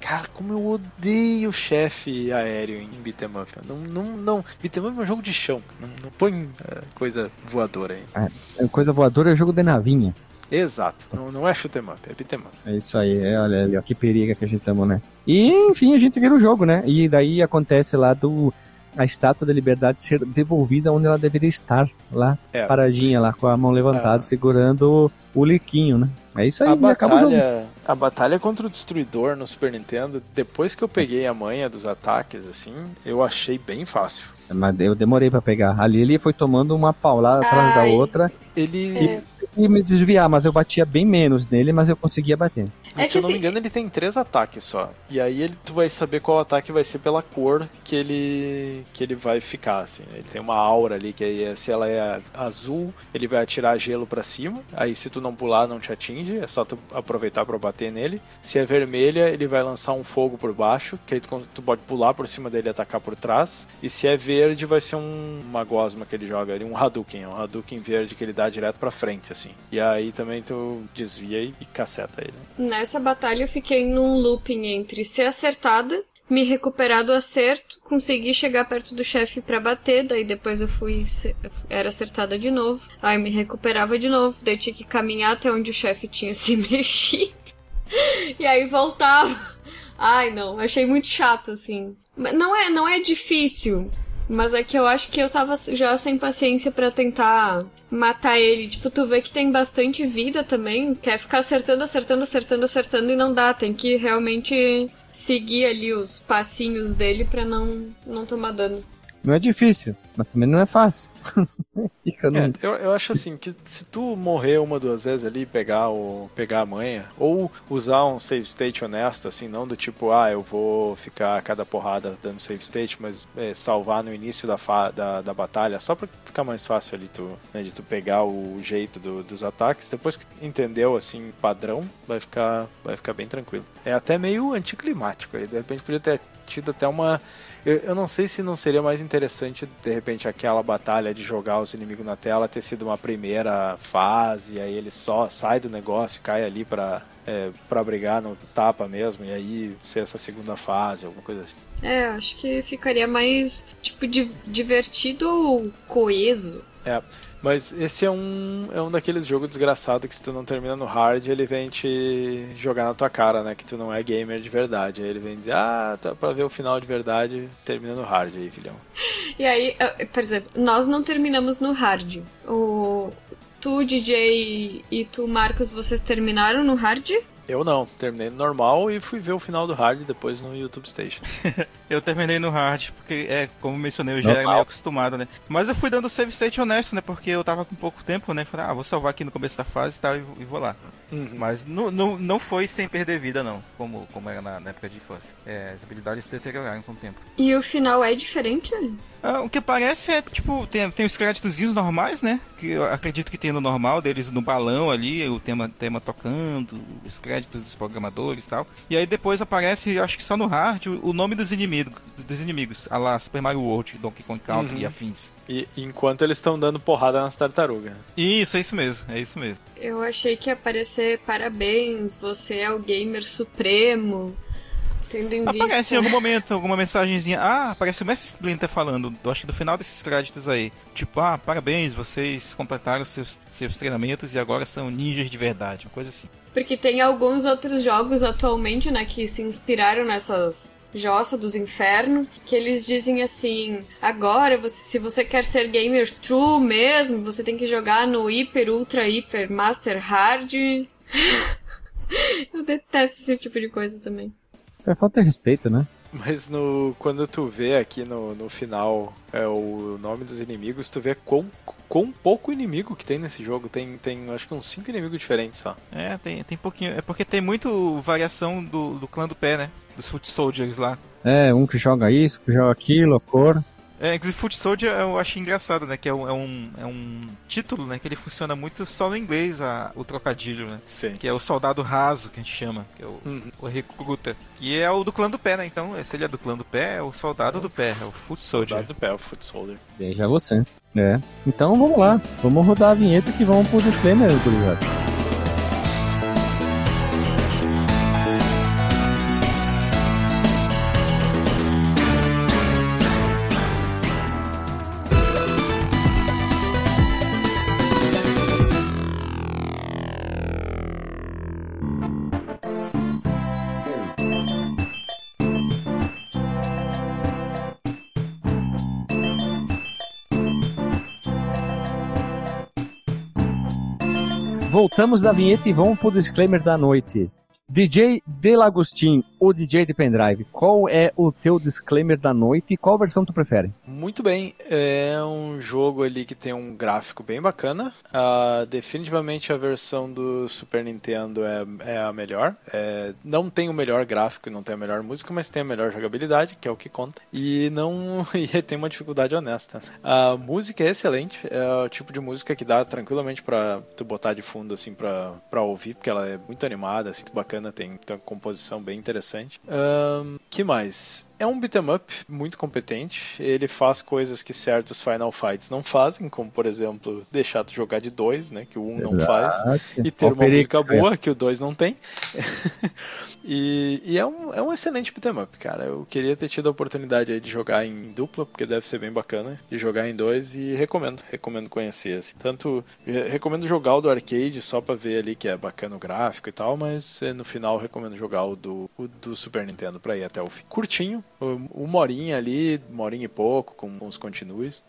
Cara, como eu odeio chefe aéreo em beat'em up. Não, não, não. Beat'em up é um jogo de chão. Não, não põe é, coisa voadora aí. É Coisa voadora é jogo de navinha. Exato. Não, não é shoot'em up, é beat'em up. É isso aí, é, olha ali, ó, que periga que a gente tamo, né? E, enfim, a gente vira o jogo, né? E daí acontece lá do a estátua da liberdade ser devolvida onde ela deveria estar, lá, É. paradinha lá, com a mão levantada, É. segurando o liquinho, né? É isso aí, A batalha, a batalha contra o Destruidor no Super Nintendo, depois que eu peguei a manha dos ataques, assim, eu achei bem fácil. Mas eu demorei pra pegar. Ali ele foi tomando uma paulada atrás da outra Ele, É. e me desviar, mas eu batia bem menos nele, mas eu conseguia bater. É se eu não me assim- engano, ele tem três ataques só. E aí ele, tu vai saber qual ataque vai ser pela cor que ele que ele vai ficar, assim. Ele tem uma aura ali que aí é- se ela é azul, ele vai atirar gelo pra cima. Aí se tu não pular, não te atinge, é só tu aproveitar pra bater nele. Se é vermelha, ele vai lançar um fogo por baixo, que aí tu, tu pode pular por cima dele e atacar por trás. E se é verde, vai ser um, uma gosma que ele joga ali, um Hadouken, um Hadouken verde que ele dá direto pra frente, assim. E aí também tu desvia e, e caceta ele. Nessa batalha eu fiquei num looping entre ser acertada, me recuperar do acerto, conseguir chegar perto do chefe pra bater, daí depois eu fui era acertada de novo, aí me recuperava de novo, daí tinha que caminhar até onde o chefe tinha <laughs> se mexido. E aí voltava. Ai, não, achei muito chato assim. Não é, não é difícil, mas é que eu acho que eu tava já sem paciência pra tentar matar ele. Tipo, tu vê que tem bastante vida também. Quer ficar acertando, acertando, acertando, acertando e não dá. Tem que realmente seguir ali os passinhos dele pra não, não tomar dano. Não é difícil, mas também não é fácil. <laughs> Fica. É, eu, eu acho assim que se tu morrer uma duas vezes ali, pegar o pegar a manha, ou usar um save state honesto, assim, não do tipo, ah, eu vou ficar a cada porrada dando save state, mas é, salvar no início da, da, da batalha, só pra ficar mais fácil ali tu, né, de tu pegar o jeito do- dos ataques. Depois que entendeu assim padrão, vai ficar vai ficar bem tranquilo. É até meio anticlimático, de repente podia ter tido até uma eu, eu não sei se não seria mais interessante, de repente, aquela batalha de jogar os inimigos na tela ter sido uma primeira fase, aí ele só sai do negócio, cai ali pra, é, pra brigar no tapa mesmo, e aí ser essa segunda fase, alguma coisa assim. É, acho que ficaria mais, tipo, di- divertido ou coeso. É, mas esse é um, é um daqueles jogos desgraçados que se tu não termina no hard, ele vem te jogar na tua cara, né? Que tu não é gamer de verdade. Aí ele vem dizer, ah, tá pra ver o final de verdade, termina no hard aí, filhão. E aí, eh, por exemplo, nós não terminamos no hard. O tu, DJ e tu, Marcos, vocês terminaram no hard? Eu não, terminei no normal e fui ver o final do hard depois no YouTube Station. <laughs> Eu terminei no hard, porque, é, como mencionei, eu já Normal. era meio acostumado, né? Mas eu fui dando save state honesto, né? Porque eu tava com pouco tempo, né? Falei, ah, vou salvar aqui no começo da fase e tal, e, vou lá. Uhum. Mas não, não, não foi sem perder vida, não, como, como era na, na época de infância. É, as habilidades se deterioraram com o tempo. E o final é diferente? Ah, o que parece é, tipo, tem, tem os créditozinhos normais, né? Que eu acredito que tem no normal deles no balão ali, o tema, tema tocando, os créditos dos programadores e tal. E aí depois aparece, eu acho que só no hard, o, o nome dos inimigos, dos inimigos, a lá Super Mario World, Donkey Kong Country Uhum. e afins. E enquanto eles estão dando porrada nas tartarugas. Isso, é isso mesmo, é isso mesmo. Eu achei que ia aparecer parabéns, você é o gamer supremo. Tendo em Aparece vista. em algum momento, alguma mensagenzinha. Ah, aparece o Mestre Splinter falando, eu acho que do final desses créditos aí. Tipo, ah, parabéns, vocês completaram seus, seus treinamentos e agora são ninjas de verdade, uma coisa assim. Porque tem alguns outros jogos atualmente, né, que se inspiraram nessas Jossa dos Infernos, que eles dizem assim: agora, você, se você quer ser gamer true mesmo, você tem que jogar no Hyper, Ultra, Hyper, Master Hard. <laughs> Eu detesto esse tipo de coisa também. Isso é falta de respeito, né? Mas no, quando tu vê aqui no, no final é, o nome dos inimigos, tu vê quão quão pouco inimigo que tem nesse jogo. Tem, tem acho que uns 5 inimigos diferentes só. É, tem, tem pouquinho. É porque tem muito variação do, do clã do pé, né? Dos Foot Soldiers lá. É, um que joga isso, que joga aquilo, a cor. É, que Foot Soldier eu achei engraçado, né? Que é um, é um, é um título, né? Que ele funciona muito só no inglês, a, o trocadilho, né? Sim. Que é o soldado raso, que a gente chama, que é o, o recruta. E é o do clã do pé, né? Então, se ele é do clã do pé, é o soldado do pé, é o Foot Soldier. Soldado do pé, o Foot Soldier. Veja você. É. Então vamos lá. Vamos rodar a vinheta que vamos pro disclaimer, gurizada. Voltamos da vinheta e vamos pro disclaimer da noite. DJ Delagostin, o DJ de pendrive, qual é o teu disclaimer da noite e qual versão tu prefere? Muito bem, é um jogo ali que tem um gráfico bem bacana. Ah, definitivamente a versão do Super Nintendo é, é a melhor. É, não tem o melhor gráfico e não tem a melhor música, mas tem a melhor jogabilidade, que é o que conta. E não <laughs> e tem uma dificuldade honesta. A música é excelente, é o tipo de música que dá tranquilamente pra tu botar de fundo assim pra ouvir, porque ela é muito animada, assim, muito bacana, tem, tem uma composição bem interessante. Ahn, que mais? É um beat'em up muito competente. Ele faz coisas que certos Final Fights não fazem, como por exemplo, deixar tu jogar de dois, né? Que o um não faz. Exato. E ter uma música boa, que o dois não tem. <laughs> e e é, um, é um excelente beat'em up, cara. Eu queria ter tido a oportunidade de jogar em dupla, porque deve ser bem bacana. De jogar em dois e recomendo, recomendo conhecer. Assim. Tanto, eh, recomendo jogar o do arcade só pra ver ali que é bacana o gráfico e tal, mas eh, no final recomendo jogar o do, o do Super Nintendo pra ir até o fim. Curtinho, uma horinha ali, uma horinha e pouco, com uns continues.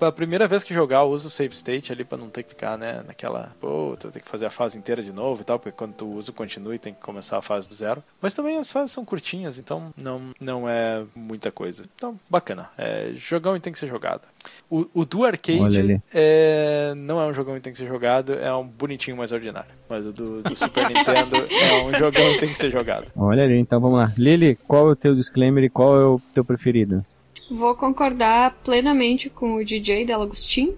A, primeira vez que jogar, eu uso o save state ali pra não ter que ficar, né, naquela, pô, tu tem que fazer a fase inteira de novo e tal, porque quando tu usa o continue tem que começar a fase do zero. Mas também as fases são curtinhas, então não, não é muita coisa. Então, bacana. É jogão e tem que ser jogado. O, o do arcade é, não é um jogão e tem que ser jogado, é um bonitinho mais ordinário. Mas o do, do Super <laughs> Nintendo é um jogão e tem que ser jogado. Olha ali, então vamos lá. Lili, qual é o teu disclaimer e qual é o teu preferido? Vou concordar plenamente com o DJ Delagostin.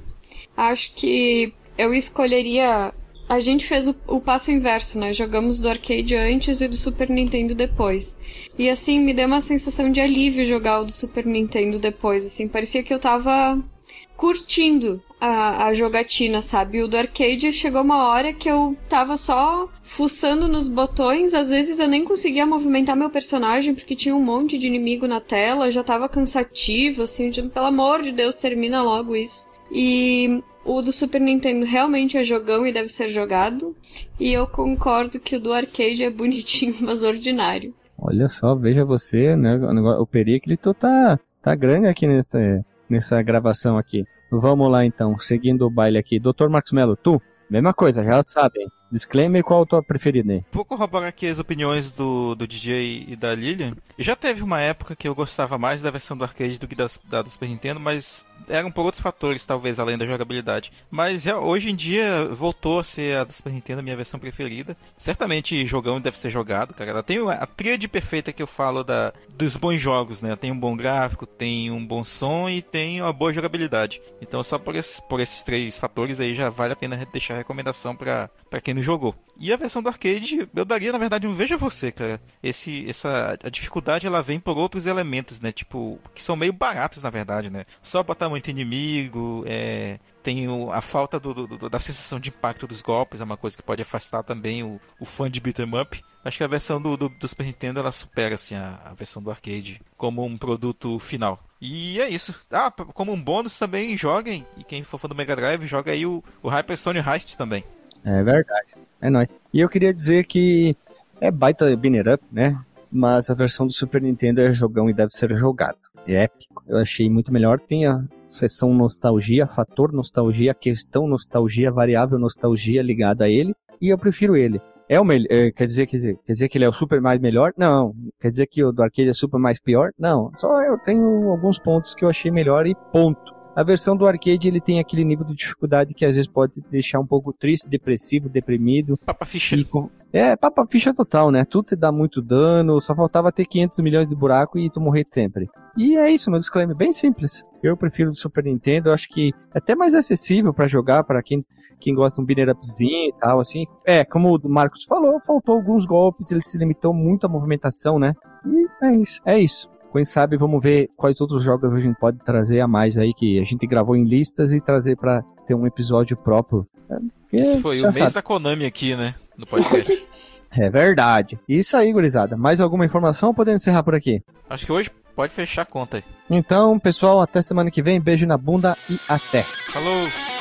Acho que eu escolheria. A gente fez o, o passo inverso, né? Jogamos do arcade antes e do Super Nintendo depois. E assim, me deu uma sensação de alívio jogar o do Super Nintendo depois. Assim, parecia que eu tava curtindo a, a jogatina, sabe? O do arcade chegou uma hora que eu tava só fuçando nos botões, às vezes eu nem conseguia movimentar meu personagem porque tinha um monte de inimigo na tela, já tava cansativo, assim, de, pelo amor de Deus, termina logo isso. E o do Super Nintendo realmente é jogão e deve ser jogado. E eu concordo que o do arcade é bonitinho, <laughs> mas ordinário. Olha só, veja você, né? O, negócio- o Periclito tá, tá grande aqui nessa, nessa gravação aqui. Vamos lá então, seguindo o baile aqui. Dr. Marcos Mello, tu, mesma coisa, já sabem. Disclaimer, qual a tua preferida aí? Vou corroborar aqui as opiniões do, do DJ e da Lilian. Já teve uma época que eu gostava mais da versão do arcade do que das, da do Super Nintendo, mas eram por outros fatores, talvez, além da jogabilidade. Mas já- hoje em dia voltou a ser a do Super Nintendo a minha versão preferida. Certamente jogão deve ser jogado, cara. Ela tem a tríade perfeita que eu falo da, dos bons jogos, né? Tem um bom gráfico, tem um bom som e tem uma boa jogabilidade. Então só por, esse- por esses três fatores aí já vale a pena deixar a recomendação pra quem não jogou. E a versão do arcade, eu daria, na verdade, um veja você, cara. Esse, essa, a dificuldade ela vem por outros elementos, né? Tipo, que são meio baratos, na verdade, né? Só botar muito inimigo, é, tem o- a falta do- do- da sensação de impacto dos golpes, é uma coisa que pode afastar também o, o fã de beat'em up. Acho que a versão do, do, do Super Nintendo ela supera assim, a, a versão do arcade como um produto final. E é isso. Ah, como um bônus também joguem, e quem for fã do Mega Drive, joga aí o, o Hyper Sonic Heist também. É verdade, é nóis. E eu queria dizer que é baita binner up, né? Mas a versão do Super Nintendo é jogão e deve ser jogado. É épico. Eu achei muito melhor. Tem a seção nostalgia, fator nostalgia, questão nostalgia, variável nostalgia ligada a ele. E eu prefiro ele. É o melhor. quer, dizer, quer, dizer, quer dizer que ele é o super mais melhor? Não. Quer dizer que o do arcade é super mais pior? Não. Só eu tenho alguns pontos que eu achei melhor e ponto. A versão do arcade ele tem aquele nível de dificuldade que às vezes pode deixar um pouco triste, depressivo, deprimido. Papa ficha. Com- É, papa ficha total, né? Tudo te dá muito dano, só faltava ter 500 milhões de buraco e tu morrer sempre. E é isso, meu disclaimer, bem simples. Eu prefiro do Super Nintendo, eu acho que é até mais acessível pra jogar, pra quem, quem gosta de um beat'em upzinho e tal, assim. É, como o Marcos falou, faltou alguns golpes, ele se limitou muito à movimentação, né? E é isso, é isso. Quem sabe vamos ver quais outros jogos a gente pode trazer a mais aí, que a gente gravou em listas e trazer pra ter um episódio próprio. É, Esse foi o mês sabe. da Konami aqui, né? No podcast. <laughs> É verdade. Isso aí, gurizada. Mais alguma informação ou podemos encerrar por aqui? Acho que hoje pode fechar a conta aí. Então, pessoal, até semana que vem. Beijo na bunda e até. Falou!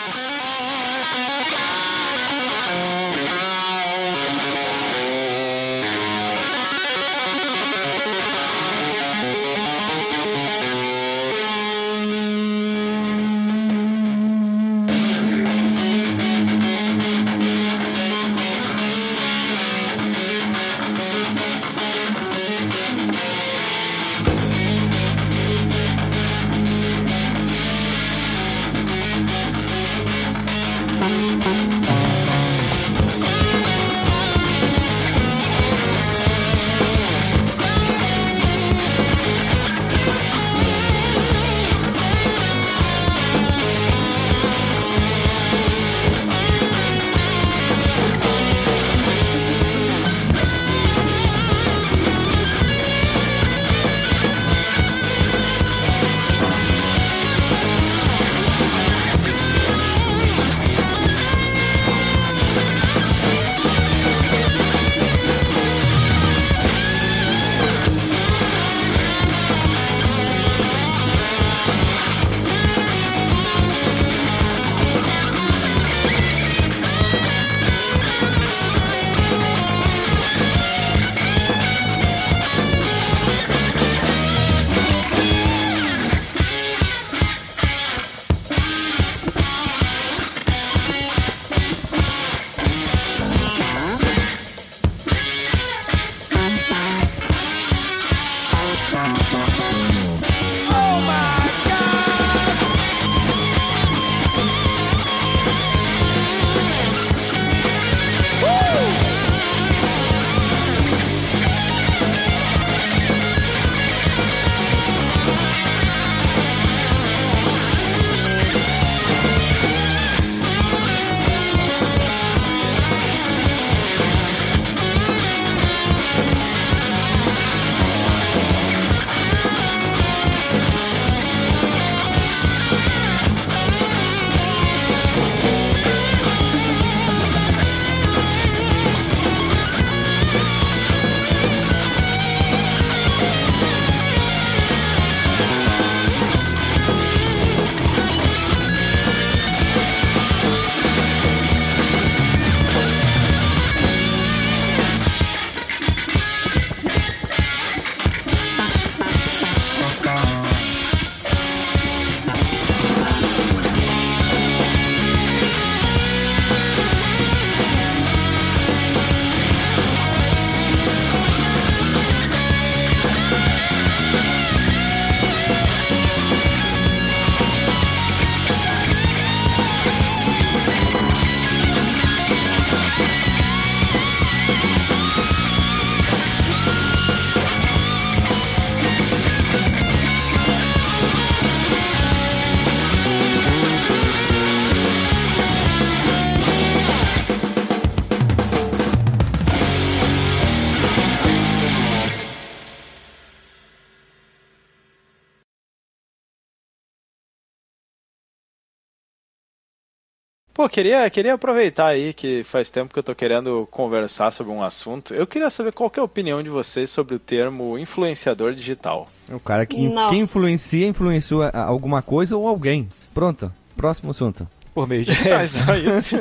Pô, queria, queria aproveitar aí que faz tempo que eu tô querendo conversar sobre um assunto. Eu queria saber qual que é a opinião de vocês sobre o termo influenciador digital. O cara que, Nossa. que influencia, influenciou a- alguma coisa ou alguém. Pronto. Próximo assunto. Por meio de <laughs> É digitais, só isso.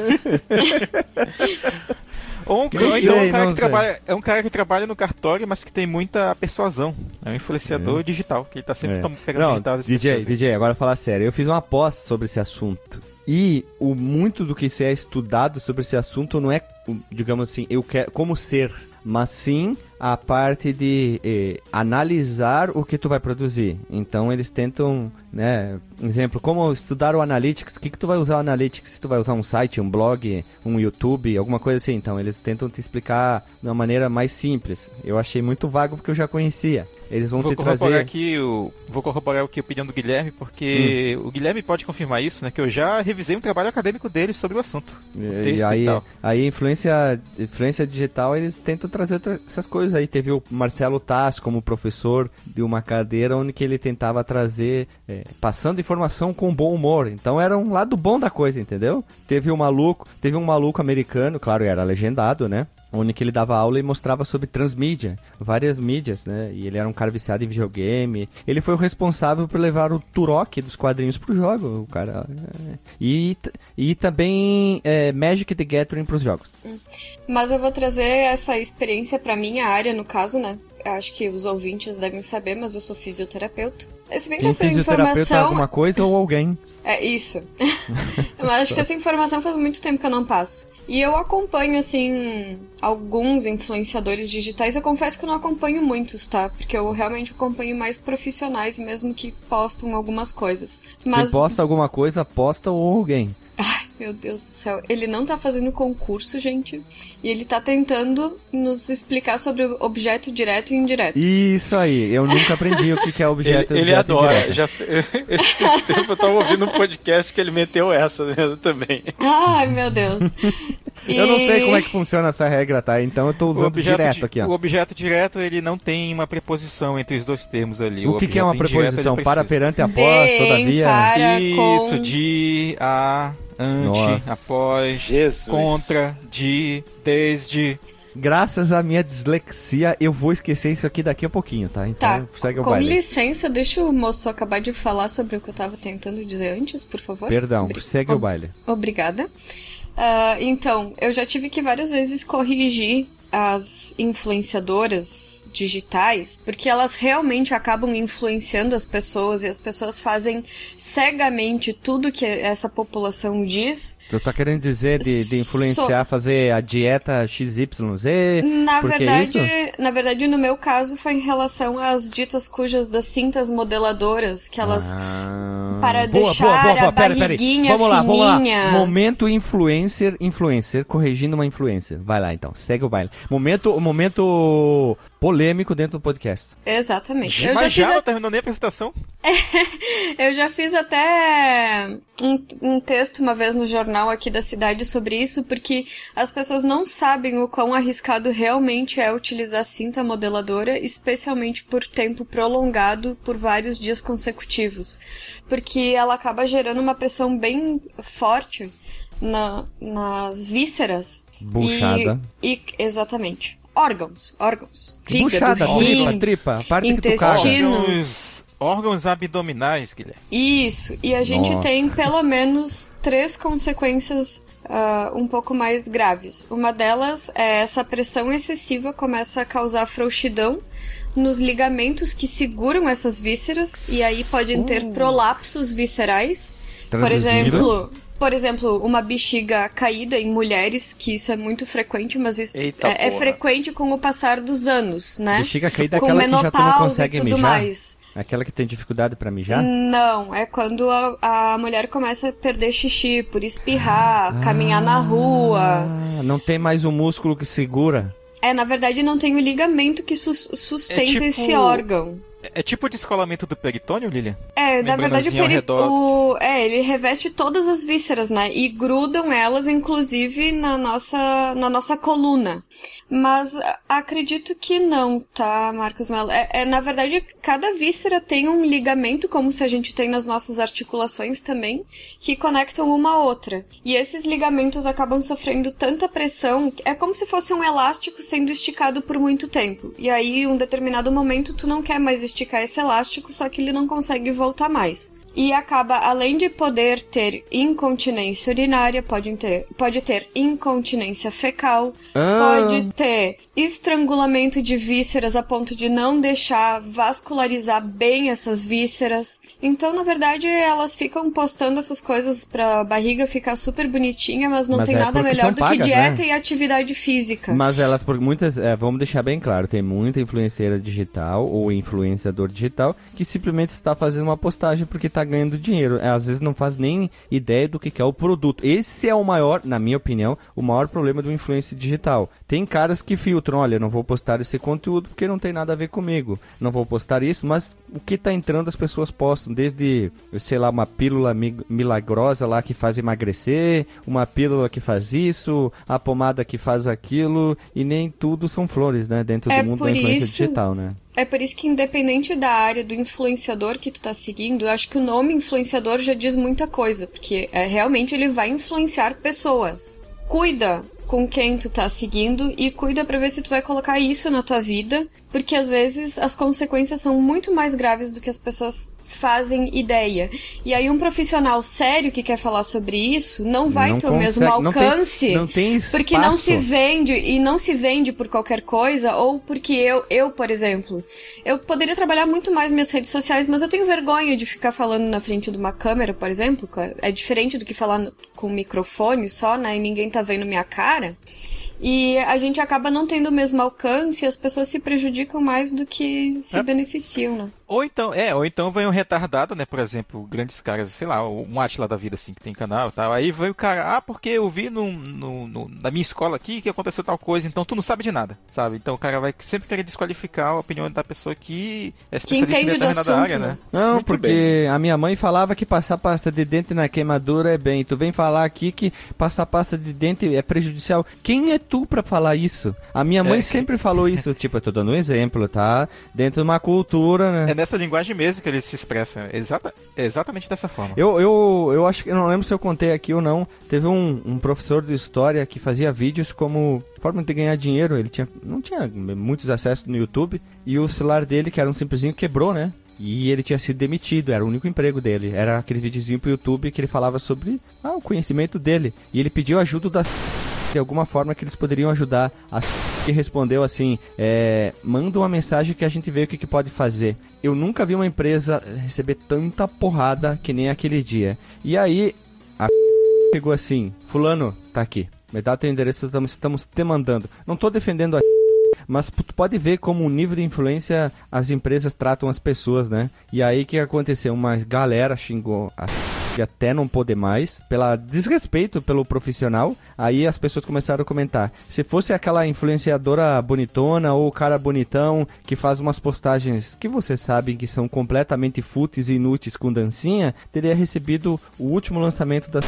Ou <laughs> um, então sei, um cara que sei. trabalha, é um cara que trabalha no cartório, mas que tem muita persuasão. É um influenciador digital, que ele tá sempre É. pegando Não, digital DJ, pessoas. DJ, agora falar sério. Eu fiz uma aposta sobre esse assunto. E o muito do que se é estudado sobre esse assunto não é, digamos assim, eu quero como ser, mas sim a parte de eh, analisar o que tu vai produzir. Então eles tentam, né, exemplo, como estudar o Analytics, o que, que tu vai usar o Analytics? Se tu vai usar um site, um blog, um YouTube, alguma coisa assim. Então eles tentam te explicar de uma maneira mais simples. Eu achei muito vago porque eu já conhecia. Eles vão Vou te corroborar trazer... aqui o, vou corroborar aqui a opinião do Guilherme, porque Hum. o Guilherme pode confirmar isso, né? Que eu já revisei um trabalho acadêmico dele sobre o assunto. O E, texto e aí, tal. aí influência, influência digital, eles tentam trazer tra- essas coisas aí. Teve o Marcelo Tass como professor de uma cadeira onde que ele tentava trazer, é, passando informação com bom humor. Então era um lado bom da coisa, entendeu? Teve um maluco, teve um maluco americano, claro, era legendado, né? Onde ele dava aula e mostrava sobre transmídia, várias mídias, né? E ele era um cara viciado em videogame. Ele foi o responsável por levar o Turok dos quadrinhos pro jogo, o cara. é. E, e também é, Magic the Gathering pros jogos. Mas eu vou trazer essa experiência pra minha área, no caso, né? Acho que os ouvintes devem saber, mas eu sou fisioterapeuta. Se bem que Quem essa fisioterapeuta é informação. alguma coisa ou alguém. É isso. <laughs> <laughs> mas acho que essa informação faz muito tempo que eu não passo. E eu acompanho, assim, alguns influenciadores digitais. Eu confesso que eu não acompanho muitos, tá? Porque eu realmente acompanho mais profissionais mesmo que postam algumas coisas. Mas, Quem posta alguma coisa, posta ou alguém. Ai, meu Deus do céu, ele não tá fazendo concurso, gente. E ele tá tentando nos explicar sobre o objeto direto e indireto. Isso aí, eu nunca aprendi o que é Ele, <laughs> objeto ele objeto adora. indireto. Já, <laughs> esse tempo eu tava ouvindo um podcast que ele meteu essa né, também. Ai, meu Deus. <laughs> Eu não sei E- como é que funciona essa regra, tá? Então eu tô O usando objeto, direto di- aqui, o ó. objeto direto ele não tem uma preposição entre os dois termos ali. O que, que é uma objeto indireto, ele preposição? Para, perante, após, De, todavia? para, Isso, com... de, a, ante, Nossa. após, Jesus. contra, de, desde. Graças à minha dislexia, eu vou esquecer isso aqui daqui a pouquinho, tá? Então Tá, segue o com baile. licença, deixa o moço acabar de falar sobre o que eu tava tentando dizer antes, por favor. Perdão, Obri- segue o ob- baile. Obrigada. Ah, então, eu já tive que várias vezes corrigir as influenciadoras digitais, porque elas realmente acabam influenciando as pessoas e as pessoas fazem cegamente tudo que essa população diz. Tu tá querendo dizer de, de influenciar, fazer a dieta XYZ? Na Por verdade, isso? na verdade, no meu caso foi em relação às ditas cujas das cintas modeladoras, que elas Ah, para deixar a barriguinha Vamos lá, vamos lá. fininha. Momento influencer, influencer corrigindo uma influencer. Vai lá então, segue o baile. Momento, momento polêmico dentro do podcast. Exatamente. Eu já, Mas fiz já a- não terminou nem a apresentação? <laughs> eu já fiz até um, um texto uma vez no jornal aqui da cidade sobre isso, porque as pessoas não sabem o quão arriscado realmente é utilizar cinta modeladora, especialmente por tempo prolongado por vários dias consecutivos. Porque ela acaba gerando uma pressão bem forte na- nas vísceras. Buchada. E, e- exatamente. Órgãos, órgãos. Buchada, rim, tripa, tripa, intestino. Órgãos, órgãos abdominais, Guilherme. Isso, e a gente Nossa. tem pelo menos três consequências ah, um pouco mais graves. Uma delas é essa pressão excessiva começa a causar frouxidão nos ligamentos que seguram essas vísceras, e aí podem ter prolapsos viscerais. Por Traduzindo. exemplo, por exemplo, uma bexiga caída em mulheres, que isso é muito frequente, mas isso Eita é, é frequente com o passar dos anos, né? Bexiga caída é com aquela que já tu não menopausa consegue e tudo mijar? mais. Aquela que tem dificuldade pra mijar? Não, é quando a, a mulher começa a perder xixi por espirrar, caminhar na rua. Ah, não tem mais o músculo que segura. É, na verdade não tem o ligamento que sus- sustenta É tipo- esse órgão. É tipo o descolamento do peritônio, Lilian? É, na verdade o, Membranazinha ao peri... redor. o... É, ele reveste todas as vísceras, né? E grudam elas, inclusive, na nossa, na nossa coluna. Mas acredito que não, tá, Marcos Mello? É, é, na verdade, cada víscera tem um ligamento, como se a gente tem nas nossas articulações também, que conectam uma a outra. E esses ligamentos acabam sofrendo tanta pressão, é como se fosse um elástico sendo esticado por muito tempo. E aí, em um determinado momento, tu não quer mais esticar esse elástico, só que ele não consegue voltar mais. E acaba, além de poder ter incontinência urinária, pode ter, pode ter incontinência fecal, Ah. pode ter estrangulamento de vísceras a ponto de não deixar vascularizar bem essas vísceras. Então, na verdade, elas ficam postando essas coisas pra barriga ficar super bonitinha, mas não Mas tem é nada melhor do pagas, que dieta né? e atividade física. Mas elas, por muitas, é, vamos deixar bem claro, tem muita influenciadora digital ou influenciador digital que simplesmente está fazendo uma postagem porque está ganhando dinheiro. É, Às vezes não faz nem ideia do que é o produto. Esse é o maior, na minha opinião, o maior problema do influência digital. Tem caras que filtram, olha, não vou postar esse conteúdo porque não tem nada a ver comigo. Não vou postar isso, mas o que está entrando as pessoas postam, desde, sei lá, uma pílula mi- milagrosa lá que faz emagrecer, uma pílula que faz isso, a pomada que faz aquilo, e nem tudo são flores, né? Dentro É do mundo da influência isso- digital, né? É por isso que, independente da área do influenciador que tu tá seguindo, eu acho que o nome influenciador já diz muita coisa, porque é, realmente ele vai influenciar pessoas. Cuida com quem tu tá seguindo e cuida pra ver se tu vai colocar isso na tua vida, porque às vezes as consequências são muito mais graves do que as pessoas fazem ideia. E aí um profissional sério que quer falar sobre isso não vai Não ter o mesmo consegue- não tem- alcance, não tem porque não se vende e não se vende por qualquer coisa ou porque eu, eu, por exemplo, eu poderia trabalhar muito mais minhas redes sociais, mas eu tenho vergonha de ficar falando na frente de uma câmera, por exemplo, é diferente do que falar com um microfone só, né, e ninguém tá vendo minha cara. E a gente acaba não tendo o mesmo alcance e as pessoas se prejudicam mais do que se É. beneficiam, né? Ou então, é, ou então vem um retardado, né? Por exemplo, grandes caras, sei lá, um Atila da vida, assim, que tem canal e tal. Aí vem o cara, ah, porque eu vi no, no, no- na minha escola aqui que aconteceu tal coisa, então tu não sabe de nada, sabe? Então o cara vai sempre querer desqualificar a opinião da pessoa que é especialista em entende do determinada assunto, área, né? né? Não, Muito porque a minha mãe falava que passar pasta de dente na queimadura é bem. Tu vem falar aqui que passar pasta de dente é prejudicial. Quem é tu pra falar isso? A minha mãe É, sempre falou isso. Tipo, eu tô dando um exemplo, tá? Dentro de uma cultura, né? É nessa linguagem mesmo que eles se expressam. Exata, exatamente dessa forma. Eu, eu, eu acho que não lembro se eu contei aqui ou não. Teve um, um professor de história que fazia vídeos como forma de ganhar dinheiro. Ele tinha, não tinha muitos acessos no YouTube e o celular dele, que era um simplesinho, quebrou, né? E ele tinha sido demitido, era o único emprego dele. Era aquele videozinho pro YouTube que ele falava sobre ah, o conhecimento dele. E ele pediu ajuda da de alguma forma que eles poderiam ajudar. A que respondeu assim: é, manda uma mensagem que a gente vê o que, que pode fazer. Eu nunca vi uma empresa receber tanta porrada que nem aquele dia. E aí a <laughs> chegou assim: Fulano, tá aqui. Me dá teu endereço, estamos, estamos te mandando. Não tô defendendo a <laughs> mas tu pode ver como o nível de influência as empresas tratam as pessoas, né? E aí o que aconteceu? Uma galera xingou a de até não poder mais, pela desrespeito pelo profissional. Aí as pessoas começaram a comentar: se fosse aquela influenciadora bonitona ou o cara bonitão que faz umas postagens que vocês sabem que são completamente fúteis e inúteis com dancinha, teria recebido o último lançamento da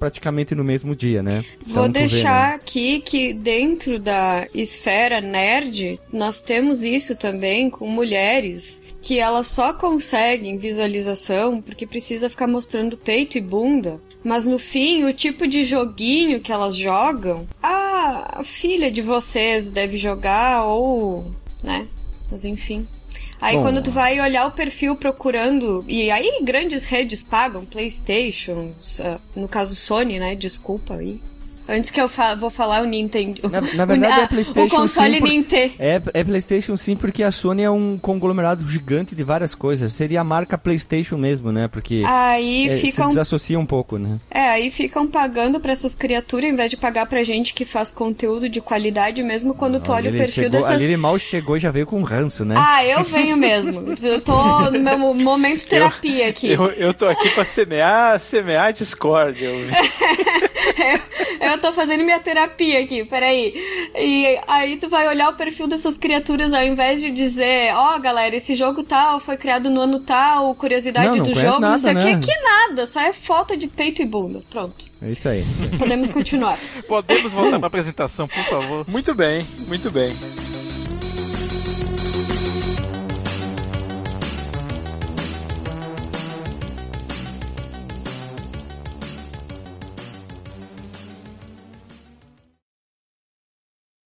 praticamente no mesmo dia, né? Vou Então, tu vê, deixar né? aqui que dentro da esfera nerd, nós temos isso também com mulheres que elas só conseguem visualização porque precisa ficar mostrando peito e bunda. Mas no fim, o tipo de joguinho que elas jogam, a filha de vocês deve jogar ou, né? Mas enfim. Aí Bom. quando tu vai olhar o perfil procurando, e aí grandes redes pagam, PlayStation, s- no caso Sony, né? Desculpa aí. Antes que eu fa vou falar o Nintendo. Na, na <laughs> verdade Ah, é PlayStation O console sim, por- Nintendo. É, é PlayStation sim, porque a Sony é um conglomerado gigante de várias coisas. Seria a marca PlayStation mesmo, né? Porque Aí é, se ficam. desassocia um pouco, né? É, aí ficam pagando pra essas criaturas em vez de pagar pra gente que faz conteúdo de qualidade, mesmo quando tu olha o perfil chegou, dessas. ali ele mal chegou e já veio com ranço, né? Ah, eu venho mesmo. Eu tô no meu momento terapia aqui. Eu, eu tô aqui pra semear, semear a discórdia. <laughs> eu- Eu tô fazendo minha terapia aqui, peraí. E aí tu vai olhar o perfil dessas criaturas ao invés de dizer, ó, galera, esse jogo tal foi criado no ano tal, curiosidade Não, não do jogo, não nada, sei o né? que, que nada, só é foto de peito e bunda. Pronto. É isso aí. isso aí. Podemos continuar. Podemos voltar pra apresentação, por favor. Muito bem, muito bem.